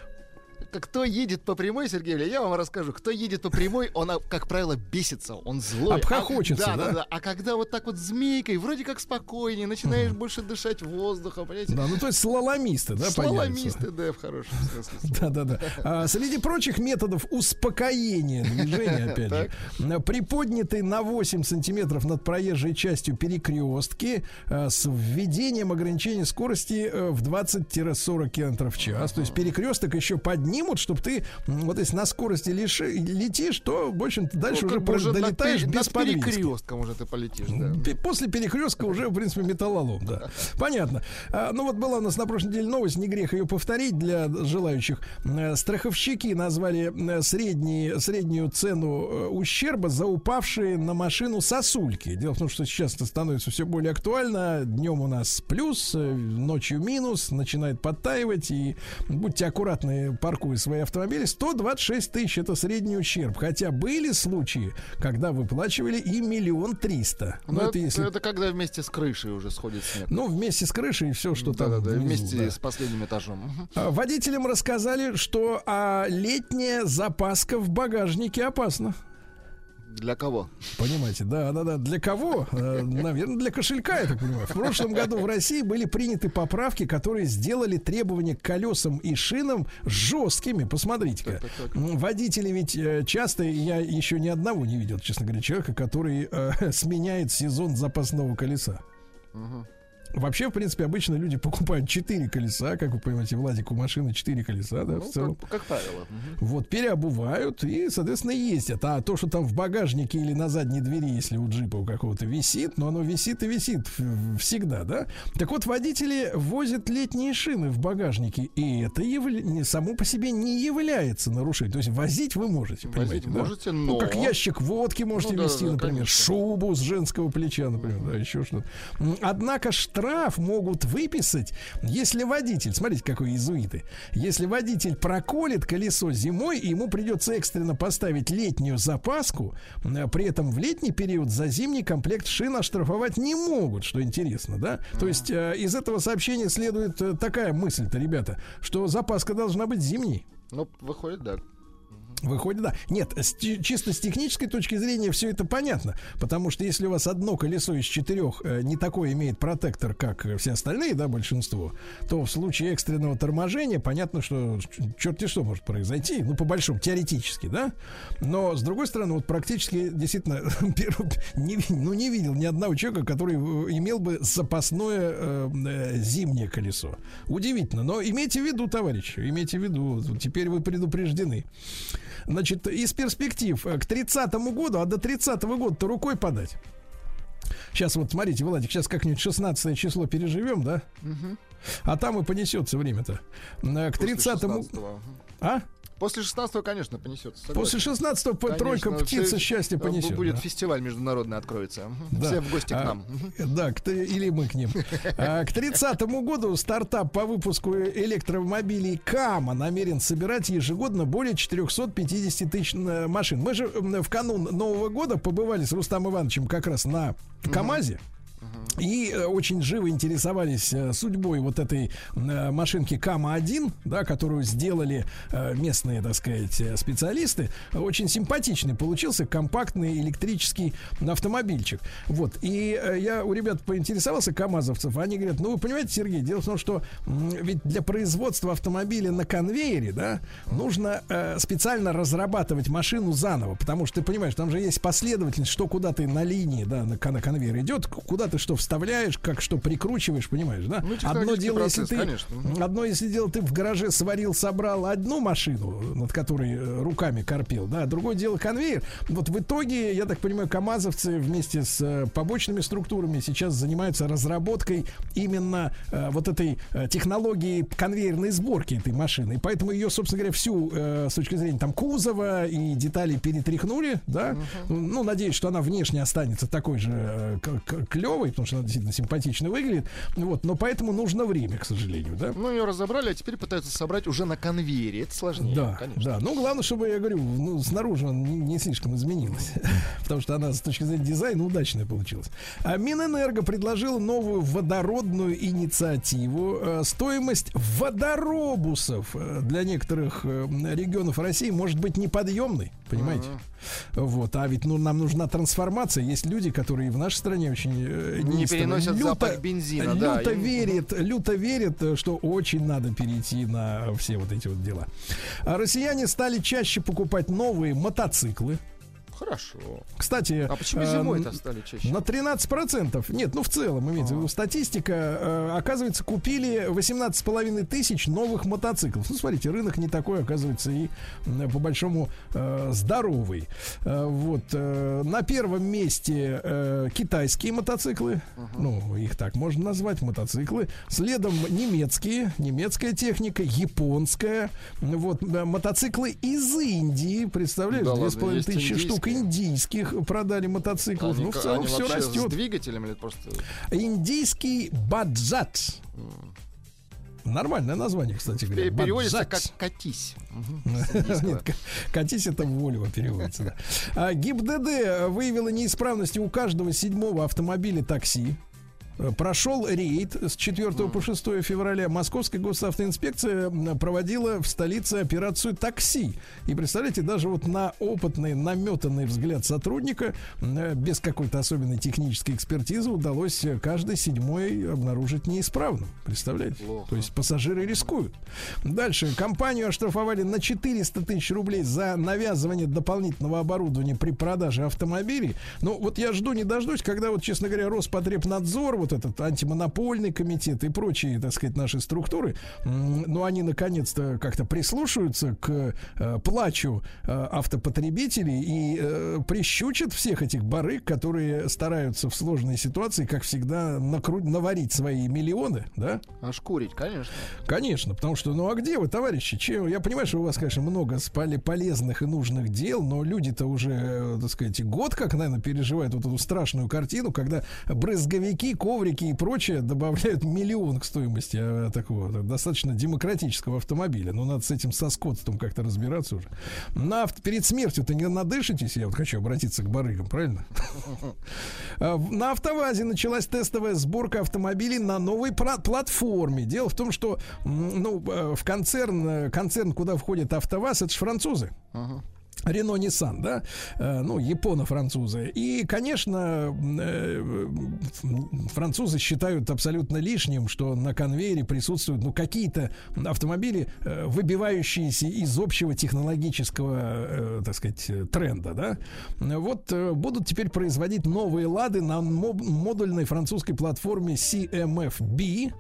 кто едет по прямой, Сергей Илья, я вам расскажу. Кто едет по прямой, он, а, как правило, бесится, он злой. Обхохочется, а, да, да? да. А когда вот так вот змейкой, вроде как спокойнее, начинаешь больше дышать воздухом, понимаете? Да, ну то есть слаломисты, да? Слаломисты, да, в хорошем смысле. слова. Да, да, да. А, среди прочих методов успокоения движения, опять же, приподнятый на 8 сантиметров над проезжей частью перекрестки э, с введением ограничения скорости э, в 20-40 км в час. То есть перекресток еще поднимут, чтобы ты, вот если на скорости лиши- летишь, то, в общем-то, дальше Ну, уже уже над долетаешь пере- без над перекрестком уже ты полетишь, да. После перекрестка уже, в принципе, металлолом, да. Понятно. А, ну вот была у нас на прошлой неделе новость, не грех ее повторить для желающих. Э, Страховщики назвали э, средний, среднюю цену э, ущерба за упавшие на машину сосульки. Дело в том, что сейчас это становится все более актуально. Днем у нас плюс, ночью минус, начинает подтаивать. И будьте аккуратны, паркуя свои автомобили. 126 тысяч это средний ущерб. Хотя были случаи, когда выплачивали и миллион триста. Ну, Но это, это если это когда вместе с крышей уже сходит снег. ну, вместе с крышей и все, что там. Да-да-да, внизу, вместе да. с последним этажом. А, Водителям рассказали, что а, летняя запаска в багажнике опасна. Для кого? Понимаете, да, да, да. Для кого? Наверное, для кошелька, я так понимаю. В прошлом году в России были приняты поправки, которые сделали требования к колесам и шинам жесткими. Посмотрите-ка. Водители ведь э, часто, я еще ни одного не видел, честно говоря, человека, который э, сменяет сезон запасного колеса. Мгм. Вообще, в принципе, обычно люди покупают 4 колеса, как вы понимаете, Владик, у машины 4 колеса, да, Ну, в целом. как, как правило. Вот, переобувают и, соответственно, ездят. А то, что там в багажнике или на задней двери, если у джипа у какого-то висит, но оно висит и висит всегда, да? Так вот, водители возят летние шины в багажнике, и это явля- само по себе не является нарушением. То есть возить вы можете, Возить понимаете, да? можете, Ну, но- как ящик водки можете Ну, вести, да, например, конечно. шубу с женского плеча, например, да, еще что-то. Однако штраф могут выписать, если водитель, смотрите, какой иезуиты, если водитель проколет колесо зимой, ему придется экстренно поставить летнюю запаску, э, при этом в летний период за зимний комплект шин оштрафовать не могут, что интересно, да? То есть э, из этого сообщения следует э, такая мысль-то, ребята, что запаска должна быть зимней. Ну, выходит, да. Выходит, да. Нет, с чисто с технической точки зрения все это понятно. Потому что если у вас одно колесо из четырех э, не такой имеет протектор, как э, все остальные, да, большинство, то в случае экстренного торможения понятно, что черти что может произойти. Ну, по большому, теоретически, да. Но, с другой стороны, вот практически действительно не, ну, не видел ни одного человека, который э, имел бы запасное э, э, зимнее колесо. Удивительно. Но имейте в виду, товарищи, имейте в виду, теперь вы предупреждены. Значит, из перспектив э, к 30 году, а до 30 года-то рукой подать. Сейчас вот, смотрите, Владик, сейчас как-нибудь 16 число переживем, да? А там и понесется время-то. Э, К После 30 16-го. А? После 16 конечно, понесется. После 16-го по- тройка птица счастья понесет. Будет да. фестиваль международный откроется. Да. Все в гости к А, нам. Мгм. Да, к или мы к ним. А, К 30 году стартап по выпуску электромобилей Кама намерен собирать ежегодно более 450 тысяч э, машин. Мы же в канун Нового года побывали с Рустам Ивановичем как раз на КАМАЗе. И э, очень живо интересовались э, судьбой вот этой э, машинки Кама-1, да, которую сделали местные, так сказать, специалисты. Очень симпатичный получился компактный электрический автомобильчик. Вот. И я у ребят поинтересовался, камазовцев, они говорят, ну, вы понимаете, Сергей, дело в том, что ведь для производства автомобиля на конвейере, да, нужно специально разрабатывать машину заново, потому что ты понимаешь, там же есть последовательность, что куда ты на линии, да, на, на конвейер идет, куда ты что вставляешь, как что прикручиваешь, понимаешь, да? Ну, Одно дело, если процесс, ты, конечно. одно, если дело, ты в гараже сварил, собрал одну машину, над которой э, руками корпел, да, другое дело конвейер. Вот в итоге, я так понимаю, КАМАЗовцы вместе с э, побочными структурами сейчас занимаются разработкой именно э, вот этой э, технологии конвейерной сборки этой машины. И поэтому ее, собственно говоря, всю э, с точки зрения там кузова и деталей перетряхнули, да. Ну, надеюсь, что она внешне останется такой же э, к- клевой, потому что она действительно симпатично выглядит. Вот, но поэтому нужно время, к сожалению, да. Ну, ее разобрали, а теперь пытаются собрать уже на конвейере. Это сложнее, Да, конечно. да. Ну, главное, чтобы, я говорю, ну, снаружи он не, не слишком изменилась. Потому что она с точки зрения дизайна удачная получилась. А Минэнерго предложила новую водородную инициативу. Э, Стоимость водоробусов э, для некоторых э, регионов России может быть неподъемной. Понимаете? Вот. А ведь ну, нам нужна трансформация. Есть люди, которые в нашей стране очень э, Не переносят люто- запах бензина, да, люто им- верит, люто верит, что очень надо перейти на все вот эти вот дела. А россияне стали чаще покупать новые мотоциклы. Хорошо. Кстати, А почему э, зимой-то стали чаще? на 13%. Нет, ну в целом, имеется в виду статистика. э, оказывается, купили 18,5 тысяч новых мотоциклов. Ну, смотрите, рынок не такой, оказывается, и по большому э, здоровый. Э, вот. на первом месте китайские мотоциклы. Ну, их так можно назвать, мотоциклы. Следом немецкие, немецкая техника, японская. Вот. Мотоциклы из Индии, представляешь, Да две с ладно, половиной есть тысячи штук. Индийских продали мотоциклов. Они, ну, в целом все растет. с двигателем или просто... Индийский баджат. Нормальное название, кстати говоря. Пе- Переводится как «катись». Нет, катись это Вольво переводится. А, ГИБДД выявила неисправности у каждого седьмого автомобиля такси. Прошел рейд с 4 по 6 февраля. Московская госавтоинспекция проводила в столице операцию такси. И представляете, даже вот на опытный, наметанный взгляд сотрудника, э, без какой-то особенной технической экспертизы, удалось э, каждый седьмой обнаружить неисправным. Представляете? То есть пассажиры рискуют. Дальше. Компанию оштрафовали на 400 тысяч рублей за навязывание дополнительного оборудования при продаже автомобилей. Ну, вот я жду, не дождусь, когда вот, честно говоря, Роспотребнадзор, вот этот антимонопольный комитет и прочие, так сказать, наши структуры, м, ну, они наконец-то как-то прислушаются к э, плачу э, автопотребителей и э, прищучат всех этих барыг, которые стараются в сложной ситуации, как всегда, накру- наварить свои миллионы, да? Ошкурить, конечно. Конечно, потому что, ну а где вы, товарищи? Чем? Я понимаю, что у вас, конечно, много спали полезных и нужных дел, но люди-то уже, так сказать, год как, наверное, переживают вот эту страшную картину, когда брызговики, коврики и прочее добавляют миллион к стоимости э, такого достаточно демократического автомобиля. Ну, надо с этим со скотством как-то разбираться уже. На, перед смертью-то не надышитесь, я вот хочу обратиться к барыгам, правильно? А, На автовазе началась тестовая сборка автомобилей на новой платформе. Дело в том, что ну, э, в концерн, концерн, куда входит АвтоВАЗ, это же французы. Рено Nissan, да, Э, ну, японо-французы. И, конечно, э, французы считают абсолютно лишним, что на конвейере присутствуют, ну, какие-то автомобили, э, выбивающиеся из общего технологического, так сказать, тренда, да. Вот будут теперь производить новые лады на мо- модульной французской платформе CMF-B,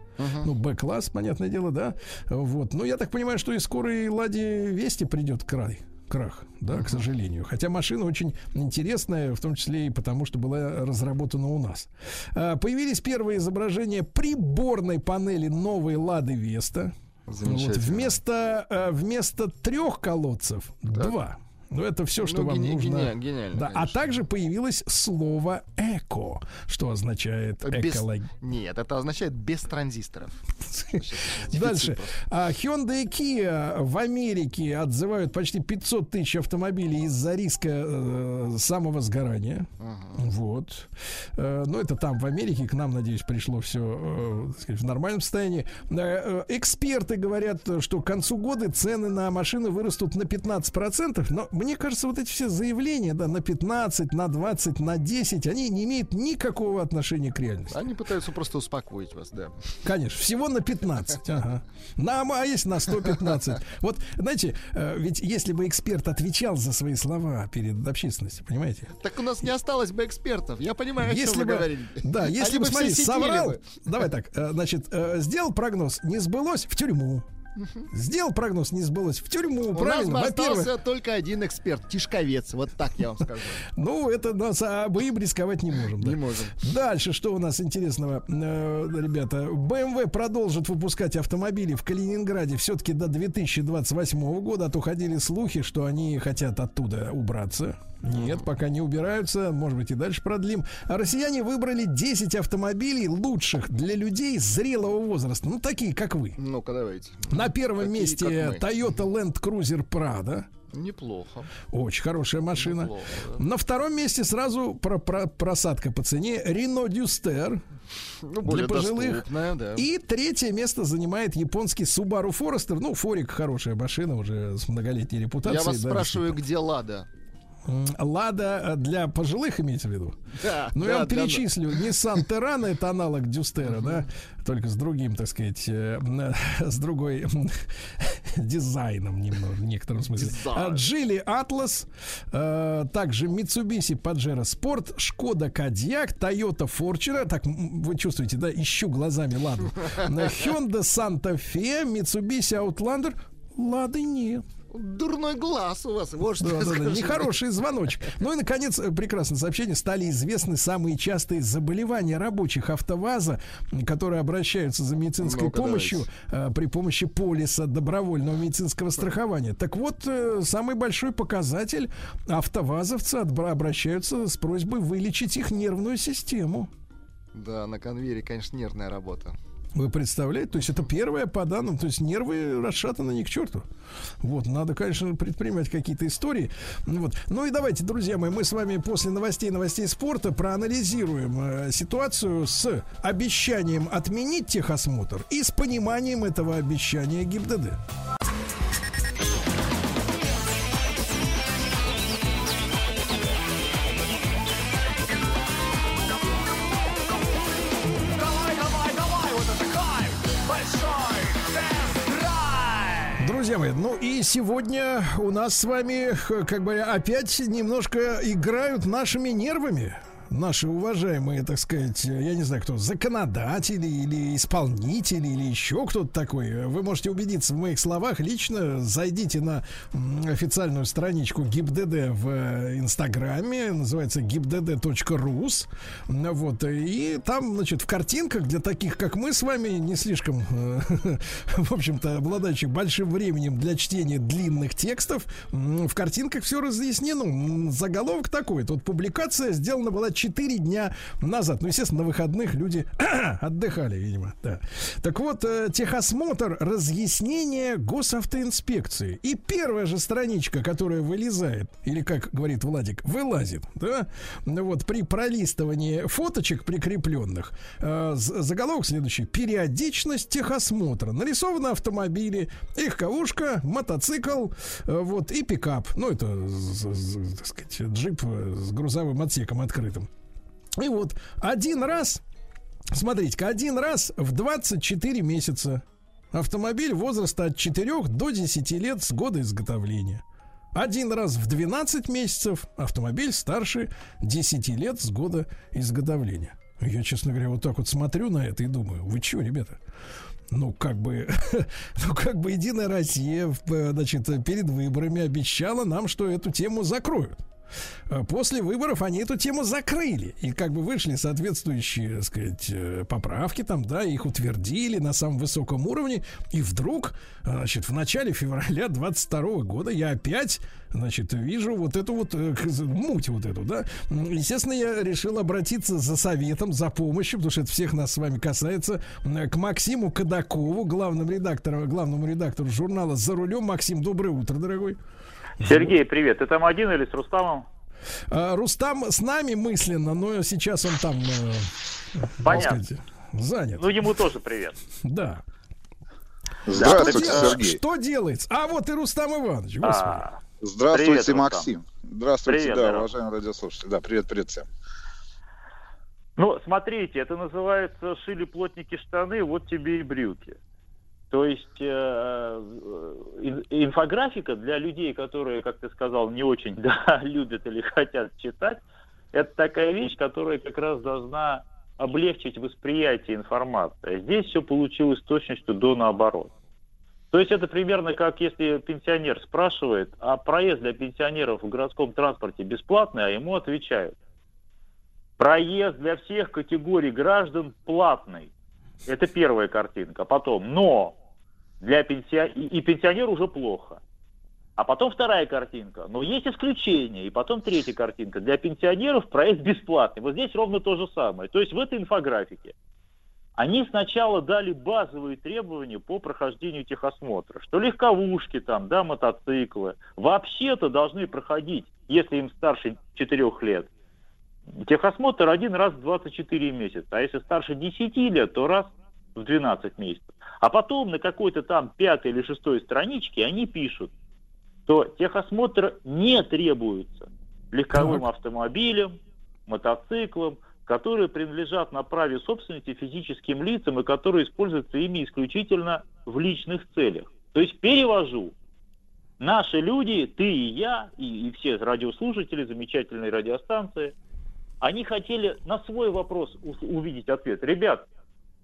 ну, Б-класс, понятное дело, да. Вот. Но я так понимаю, что и скоро и Ладе Вести придет край крах, да, к сожалению. Хотя машина очень интересная, в том числе и потому, что была разработана у нас. А, Появились первые изображения приборной панели новой Лады Веста. Вот, вместо, э, вместо трех колодцев два. Ну, это все, что Ну, вам гени- нужно. гениально, гениально, да, а также появилось слово эко, что означает Без-. Нет, это означает без транзисторов. Дальше. А, Hyundai и Kia в Америке отзывают почти 500 тысяч автомобилей из-за риска э, самого сгорания. Вот. Э, ну, это там в Америке. К нам, надеюсь, пришло все в нормальном состоянии. Э, э, эксперты говорят, что к концу года цены на машины вырастут на 15%. Но мне кажется, вот эти все заявления, да, на 15, на 20, на 10, они не имеют никакого отношения к реальности. Они пытаются просто успокоить вас, да. Конечно, всего на 15. Ага. На, а есть на 115. Вот, знаете, э, ведь если бы эксперт отвечал за свои слова перед общественностью, понимаете? Так у нас не осталось бы экспертов. Я понимаю, о чем Если вы бы, говорите. да, если Они бы, смотри, соврал, бы. давай так, э, значит, э, сделал прогноз, не сбылось, в тюрьму. Сделал прогноз, не сбылось, в тюрьму, У нас правильно? Во-первых, остался только один эксперт, Тишковец. Вот так я вам скажу. Ну, это нас, а мы им рисковать не можем. Не можем. Дальше, что у нас интересного, э, ребята? BMW продолжит выпускать автомобили в Калининграде все-таки до 2028 года, а то ходили слухи, что они хотят оттуда убраться. Нет, пока не убираются, может быть и дальше продлим. А россияне выбрали 10 автомобилей лучших для людей зрелого возраста, ну такие, как вы. Ну-ка, давайте. На первом Такие, месте. Toyota Land Cruiser Prado. Неплохо. Очень хорошая машина. Неплохо, да. На втором месте сразу про, про- просадка по цене Renault Duster Ну, для пожилых. да. И третье место занимает японский Subaru Forester. Ну, Форик хорошая машина уже с многолетней репутацией. Я вас да, спрашиваю, где Лада? Лада э, для пожилых имеется в виду? Да, Ну, да, я вам перечислю. Nissan Terrano это аналог Дюстера, да? Только с другим, так сказать, э, с другой дизайном немного, в некотором смысле. Дизайн. Джили Atlas, э, также Mitsubishi Pajero Sport, Шкода Кодиак, Toyota Fortuner, так вы чувствуете, да, ищу глазами Ладу. Hyundai Santa Fe, Mitsubishi Outlander, Лады нет. Дурной глаз у вас. Вот что Да, я да, да, нехороший звоночек. Ну и, наконец, прекрасное сообщение. Стали известны самые частые заболевания рабочих АвтоВАЗа, которые обращаются за медицинской Ну-ка, помощью э, при помощи полиса добровольного медицинского страхования. Так вот, э, самый большой показатель автовазовцы обращаются с просьбой вылечить их нервную систему. Да, на конвейере, конечно, нервная работа. Вы представляете? То есть это первое по данным, то есть нервы расшатаны не к черту. Вот, надо, конечно, предпринимать какие-то истории. Ну Вот. Ну и давайте, друзья мои, мы с вами после новостей, новостей спорта проанализируем э, ситуацию с обещанием отменить техосмотр и с пониманием этого обещания ГИБДД. Друзья мои, ну и сегодня у нас с вами, как бы, опять немножко играют нашими нервами. Наши уважаемые, так сказать, я не знаю кто, законодатели или исполнители или еще кто-то такой. Вы можете убедиться в моих словах лично. Зайдите на официальную страничку ГИБДД в э, Инстаграме, называется gibdd.rus. Вот, и там, значит, в картинках для таких, как мы с вами, не слишком, э, в общем-то, обладающих большим временем для чтения длинных текстов, в картинках все разъяснено. Заголовок такой. Тут публикация сделана была 4 дня назад. Ну, естественно, на выходных люди отдыхали, видимо. Да. Так вот, э, техосмотр, разъяснение госавтоинспекции. И первая же страничка, которая вылезает, или, как говорит Владик, вылазит, да, ну вот при пролистывании фоточек прикрепленных, э, заголовок следующий. Периодичность техосмотра. Нарисованы автомобили, легковушка, мотоцикл, э, вот, и пикап. Ну, это, так сказать, джип э, с грузовым отсеком открытым. И вот один раз, смотрите-ка, один раз в 24 месяца автомобиль возраста от 4 до 10 лет с года изготовления. Один раз в 12 месяцев автомобиль старше 10 лет с года изготовления. Я, честно говоря, вот так вот смотрю на это и думаю, вы что, ребята? Ну, как бы, ну, как бы Единая Россия, э, значит, перед выборами обещала нам, что эту тему закроют. Э, после выборов они эту тему закрыли. И как бы вышли соответствующие, так сказать, э, поправки там, да, их утвердили на самом высоком уровне. И вдруг, э, значит, в начале февраля 22 года я опять, значит, вижу вот эту вот муть вот эту, да. Естественно, я решил обратиться за советом, за помощью, потому что это всех нас с вами касается, к Максиму Кадакову, главному редактору, главному редактору журнала «За рулем». Максим, доброе утро, дорогой. Сергей, привет. Ты там один или с Рустамом? А, Рустам с нами мысленно, но сейчас он там, э, Понятно. сказать, занят. Ну, ему тоже привет. Да. Здравствуйте, что, Сергей. Что делается? А вот и Рустам Иванович, господи. А, Здравствуйте, Привет, Рустам. Максим. Здравствуйте, Привет, да, здорово. уважаемые радиослушатели. Да, привет, привет всем. Ну, смотрите, это называется шили плотники штаны, вот тебе и брюки. То есть э, э, ин- инфографика для людей, которые, как ты сказал, не очень да, любят или хотят читать, это такая вещь, которая как раз должна облегчить восприятие информации. А Здесь все получилось с точностью до наоборот. То есть это примерно как если пенсионер спрашивает, а проезд для пенсионеров в городском транспорте бесплатный, а ему отвечают, проезд для всех категорий граждан платный. Это первая картинка. Потом, но для пенсия... и, и пенсионеру уже плохо. А потом вторая картинка. Но есть исключения. И потом третья картинка. Для пенсионеров проезд бесплатный. Вот здесь ровно то же самое. То есть в этой инфографике они сначала дали базовые требования по прохождению техосмотра, что легковушки там, да, мотоциклы вообще-то должны проходить, если им старше 4 лет, техосмотр один раз в 24 месяца, а если старше 10 лет, то раз в 12 месяцев. А потом на какой-то там пятой или шестой страничке они пишут, что техосмотр не требуется легковым автомобилям, мотоциклам, которые принадлежат на праве собственности физическим лицам и которые используются ими исключительно в личных целях. То есть перевожу. Наши люди, ты и я, и, и все радиослушатели, замечательные радиостанции, они хотели на свой вопрос увидеть ответ. Ребят,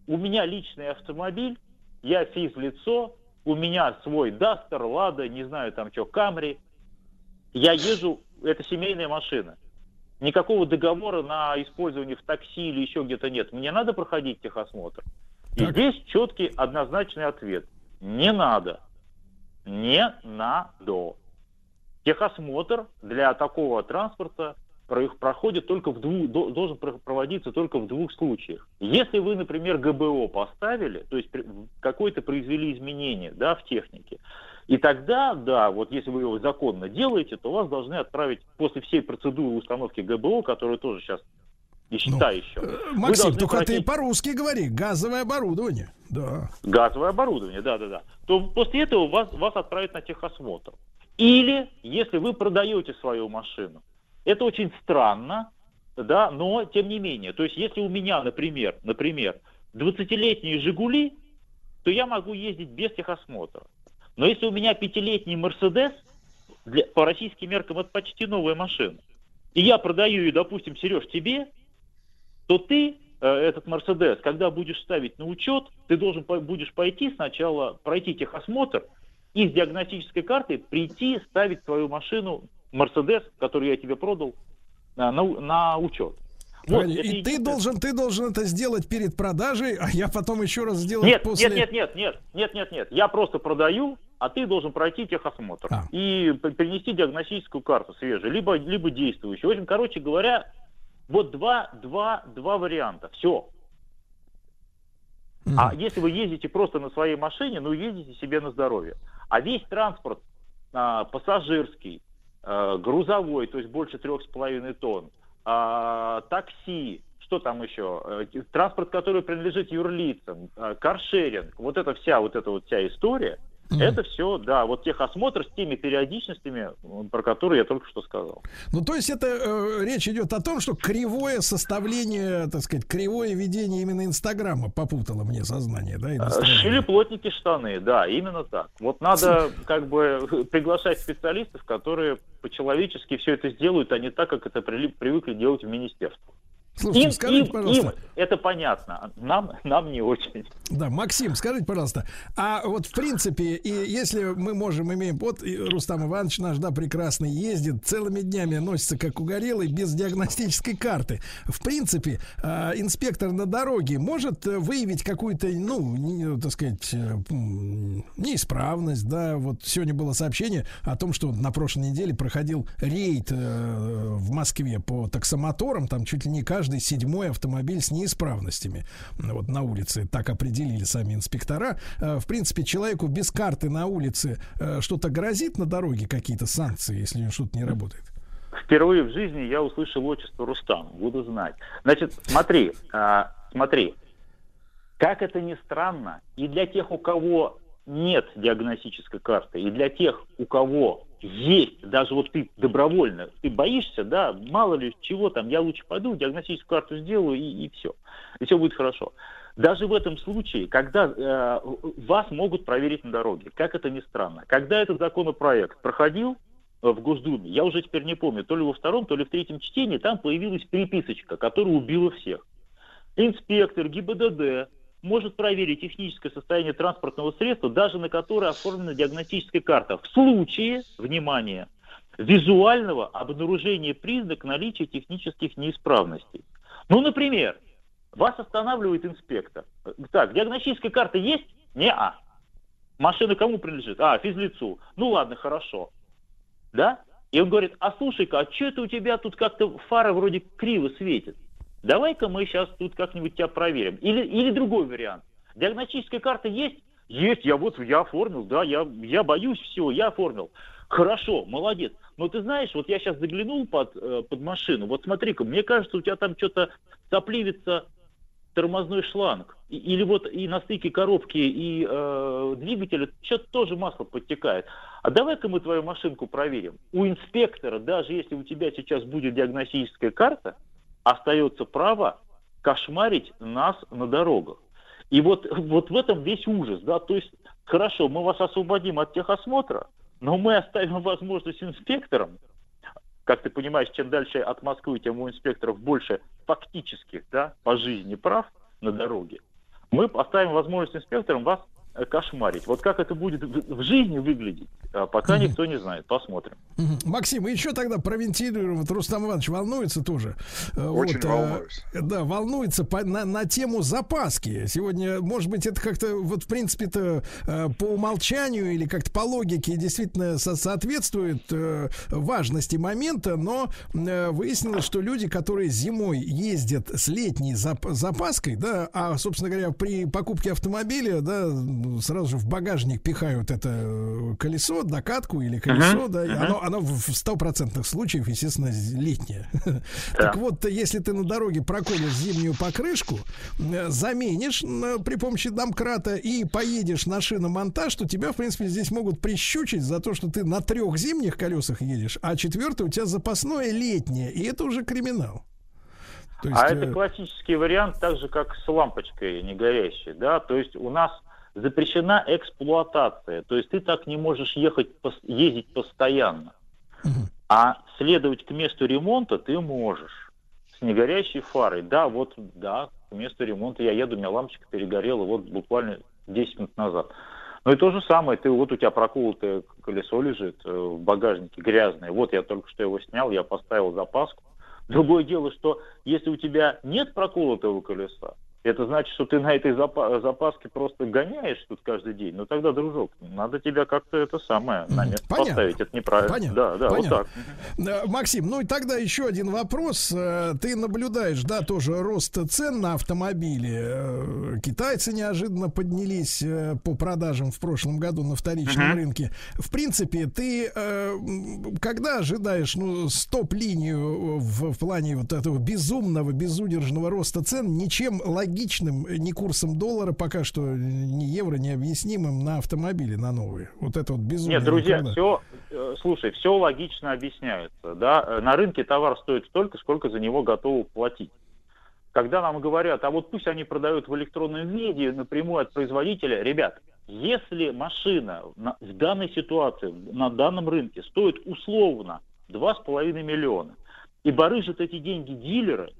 у меня личный автомобиль, я физлицо, у меня свой Дастер, Лада, не знаю там что, Камри. Я езжу, это семейная машина. Никакого договора на использование в такси или еще где-то нет. Мне надо проходить техосмотр. И здесь четкий однозначный ответ. Не надо. Не надо. Техосмотр для такого транспорта проходит только в двух, до- должен про- проводиться только в двух случаях. Если вы, например, ГБО поставили, то есть какое-то произвели изменение да, в технике, и тогда, да, вот если вы его законно делаете, то вас должны отправить после всей процедуры установки ГБО, которая тоже сейчас и считай еще. вы Э, Максим, только пройти- ты по-русски говори. Газовое оборудование. Да. газовое оборудование, да-да-да, то после этого вас, вас отправят на техосмотр. Или, если вы продаете свою машину, это очень странно, да, но тем не менее. То есть, если у меня, например, например, 20-летние «Жигули», то я могу ездить без техосмотра. Но если у меня пятилетний «Мерседес», для- по российским меркам это почти новая машина, и я продаю ее, допустим, Сереж, тебе, то ты э, этот Мерседес, когда будешь ставить на учет, ты должен будешь пойти сначала, пройти техосмотр и с диагностической картой прийти ставить свою машину Мерседес, который я тебе продал, на, на, на учет. Вот, и ты единственное- должен, ты должен это сделать перед продажей, а я потом еще раз сделаю Нет, после. нет, нет, нет, нет, нет, нет, нет. Я просто продаю, а ты должен пройти техосмотр А. и принести диагностическую карту свежую, либо, либо действующую. В общем, короче говоря, вот два, два, два варианта. Все. А если вы ездите просто на своей машине, ну ездите себе на здоровье. А весь транспорт а, пассажирский, грузовой, то есть больше трех с половиной тонн, а, такси, что там еще, э, транспорт, который принадлежит юрлицам, а, каршеринг, вот эта вся вот эта вот вся история, это все, да, вот техосмотр с теми периодичностями, про которые я только что сказал. Ну, то есть это э, речь идет о том, что кривое составление, так сказать, кривое ведение именно Инстаграма попутало мне сознание, да? настроение. Шили плотники штаны, да, именно так. Вот надо как бы приглашать специалистов, которые по-человечески все это сделают, а не так, как это прили- привыкли делать в министерстве. Слушайте, Им- скажите, им- пожалуйста. им это понятно, нам, нам не очень. Да, Максим, скажите, пожалуйста, а вот в принципе, и если мы можем, имеем, вот Рустам Иванович наш, да, прекрасный, ездит, целыми днями носится как угорелый, без диагностической карты. В принципе, а, инспектор на дороге может э, выявить какую-то, ну, не- так сказать, э, неисправность, да, вот сегодня было сообщение о том, что на прошлой неделе проходил рейд э, в Москве по таксомоторам, там чуть ли не каждый седьмой автомобиль с неисправностями. Вот на улице так определили сами инспектора. Э, В принципе, человеку без карты на улице э, что-то грозит на дороге, какие-то санкции, если что-то не работает. Впервые в жизни я услышал отчество Рустам, буду знать. Значит, смотри, а, смотри, как это ни странно, и для тех, у кого нет диагностической карты, и для тех, у кого есть, даже вот ты добровольно, ты боишься, да, мало ли чего там, я лучше пойду, диагностическую карту сделаю, и, все, и все будет хорошо. Даже в этом случае, когда э, вас могут проверить на дороге, как это ни странно, когда этот законопроект проходил, э, в Госдуме, я уже теперь не помню, то ли во втором, то ли в третьем чтении, там появилась переписочка, которая убила всех. Инспектор ГИБДД может проверить техническое состояние транспортного средства, даже на которое оформлена диагностическая карта, в случае, внимание, визуального обнаружения признак наличия технических неисправностей. Ну, например, вас останавливает инспектор. Так, диагностическая карта есть? Не-а. Машина кому принадлежит? А, физлицу. Ну ладно, хорошо. Да? И он говорит, а слушай-ка, а что это у тебя тут как-то фара вроде криво светит? Давай-ка мы сейчас тут как-нибудь тебя проверим. Или, или другой вариант. Диагностическая карта есть? Есть, я вот, я оформил, да, я, я боюсь всего, я оформил. Хорошо, молодец. Но ты знаешь, вот я сейчас заглянул под, э, под машину, вот смотри-ка, мне кажется, у тебя там что-то сопливится тормозной шланг. Или вот и на стыке коробки и э, двигателя что-то тоже масло подтекает. А давай-ка мы твою машинку проверим. У инспектора, даже если у тебя сейчас будет диагностическая карта, остается право кошмарить нас на дорогах. И вот, вот в этом весь ужас, да, то есть, хорошо, мы вас освободим от техосмотра, но мы оставим возможность инспекторам, как ты понимаешь, чем дальше от Москвы, тем у инспекторов больше фактических, да, по жизни прав на дороге, мы оставим возможность инспекторам вас кошмарить. Вот как это будет в жизни выглядеть, а, пока никто не знает. Посмотрим. Максим, и еще тогда провентилируем. Вот Рустам Иванович волнуется тоже. Э, Очень вот, э, волнуюсь. Да, волнуется по- на, на тему запаски. Сегодня, может быть, это как-то, вот, в принципе-то, э, по умолчанию или как-то по логике действительно со- соответствует э, важности момента, но э, выяснилось, что люди, которые зимой ездят с летней зап- запаской, да, а, собственно говоря, при покупке автомобиля, да, сразу же в багажник пихают это э, колесо, докатку или колесо, Мгм, да, мгм. оно, оно в стопроцентных случаях, естественно, летнее. Так вот, если ты на дороге проколешь зимнюю покрышку, э, заменишь м, при помощи домкрата и поедешь на шиномонтаж, то тебя, в принципе, здесь могут прищучить за то, что ты на трех зимних колесах едешь, а четвертое у тебя запасное летнее, и это уже криминал. То есть, а э, это классический вариант, так же как с лампочкой не горящей, да, то есть у нас запрещена эксплуатация, то есть ты так не можешь ехать, ездить постоянно, а следовать к месту ремонта ты можешь с негорящей фарой. Да, вот, да, к месту ремонта я еду, у меня лампочка перегорела вот буквально 10 минут назад. Ну и то же самое, ты вот у тебя проколотое колесо лежит э, в багажнике грязное, вот я только что его снял, я поставил запаску. Другое дело, что если у тебя нет проколотого колеса, это значит, что ты на этой запа- запаске просто гоняешь тут каждый день. Ну тогда, дружок, надо тебя как-то это самое на место Понятно. поставить. Это неправильно. Понятно. Да, да, Понятно. вот так. Максим, ну и тогда еще один вопрос. Э, Ты наблюдаешь, да, тоже рост цен на автомобили. Э, Китайцы неожиданно поднялись э, по продажам в прошлом году на вторичном Мгм. рынке. В принципе, ты когда ожидаешь ну, стоп-линию в, в плане вот этого безумного, безудержного роста цен, ничем логичным, э, ни курсом доллара пока что, э, ни евро, не объяснимым на автомобили, на новые. Вот это вот безумие. Нет, друзья, никогда. все, слушай, все логично объясняется. Да? Э, На рынке товар стоит столько, сколько за него готовы платить. Когда нам говорят, а вот пусть они продают в электронном виде напрямую от производителя, ребят, если машина на- в данной ситуации, на данном рынке стоит условно 2,5 миллиона, и барыжат эти деньги дилеры,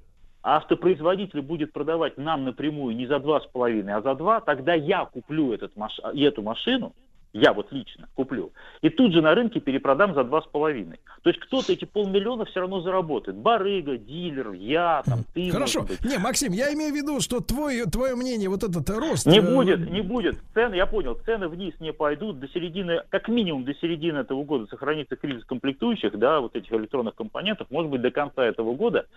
а автопроизводитель будет продавать нам напрямую не за 2,5, а за 2, тогда я куплю этот маш... эту машину, я вот лично куплю, и тут же на рынке перепродам за 2,5. То есть кто-то эти полмиллиона все равно заработает. Барыга, дилер, я, там, ты. Хорошо. Не, Максим, я имею в виду, что твой, твое мнение, вот этот рост... Не э, будет, не будет. Цены, я понял, цены вниз не пойдут. До середины, как минимум до середины этого года сохранится кризис комплектующих, да, вот этих электронных компонентов, может быть, до конца этого года.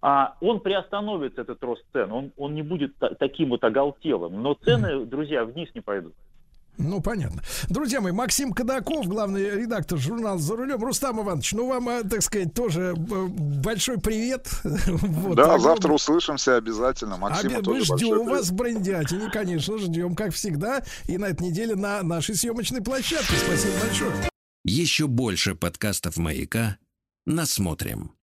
А он приостановится, этот рост цен, он, он не будет та- таким вот оголтелым. Но цены, друзья, вниз не пойдут. Ну, понятно. Друзья мои, Максим Кадаков, главный редактор журнала «За рулем». Рустам Иванович, ну, вам, э, так сказать, тоже э, большой привет. Вот, да, огромный. завтра услышимся обязательно. Максиму Обе- тоже Мы ждем вас в Брендятине, конечно, ждем, как всегда. И на этой неделе на нашей съемочной площадке. Спасибо большое. Еще больше подкастов «Маяка» насмотрим.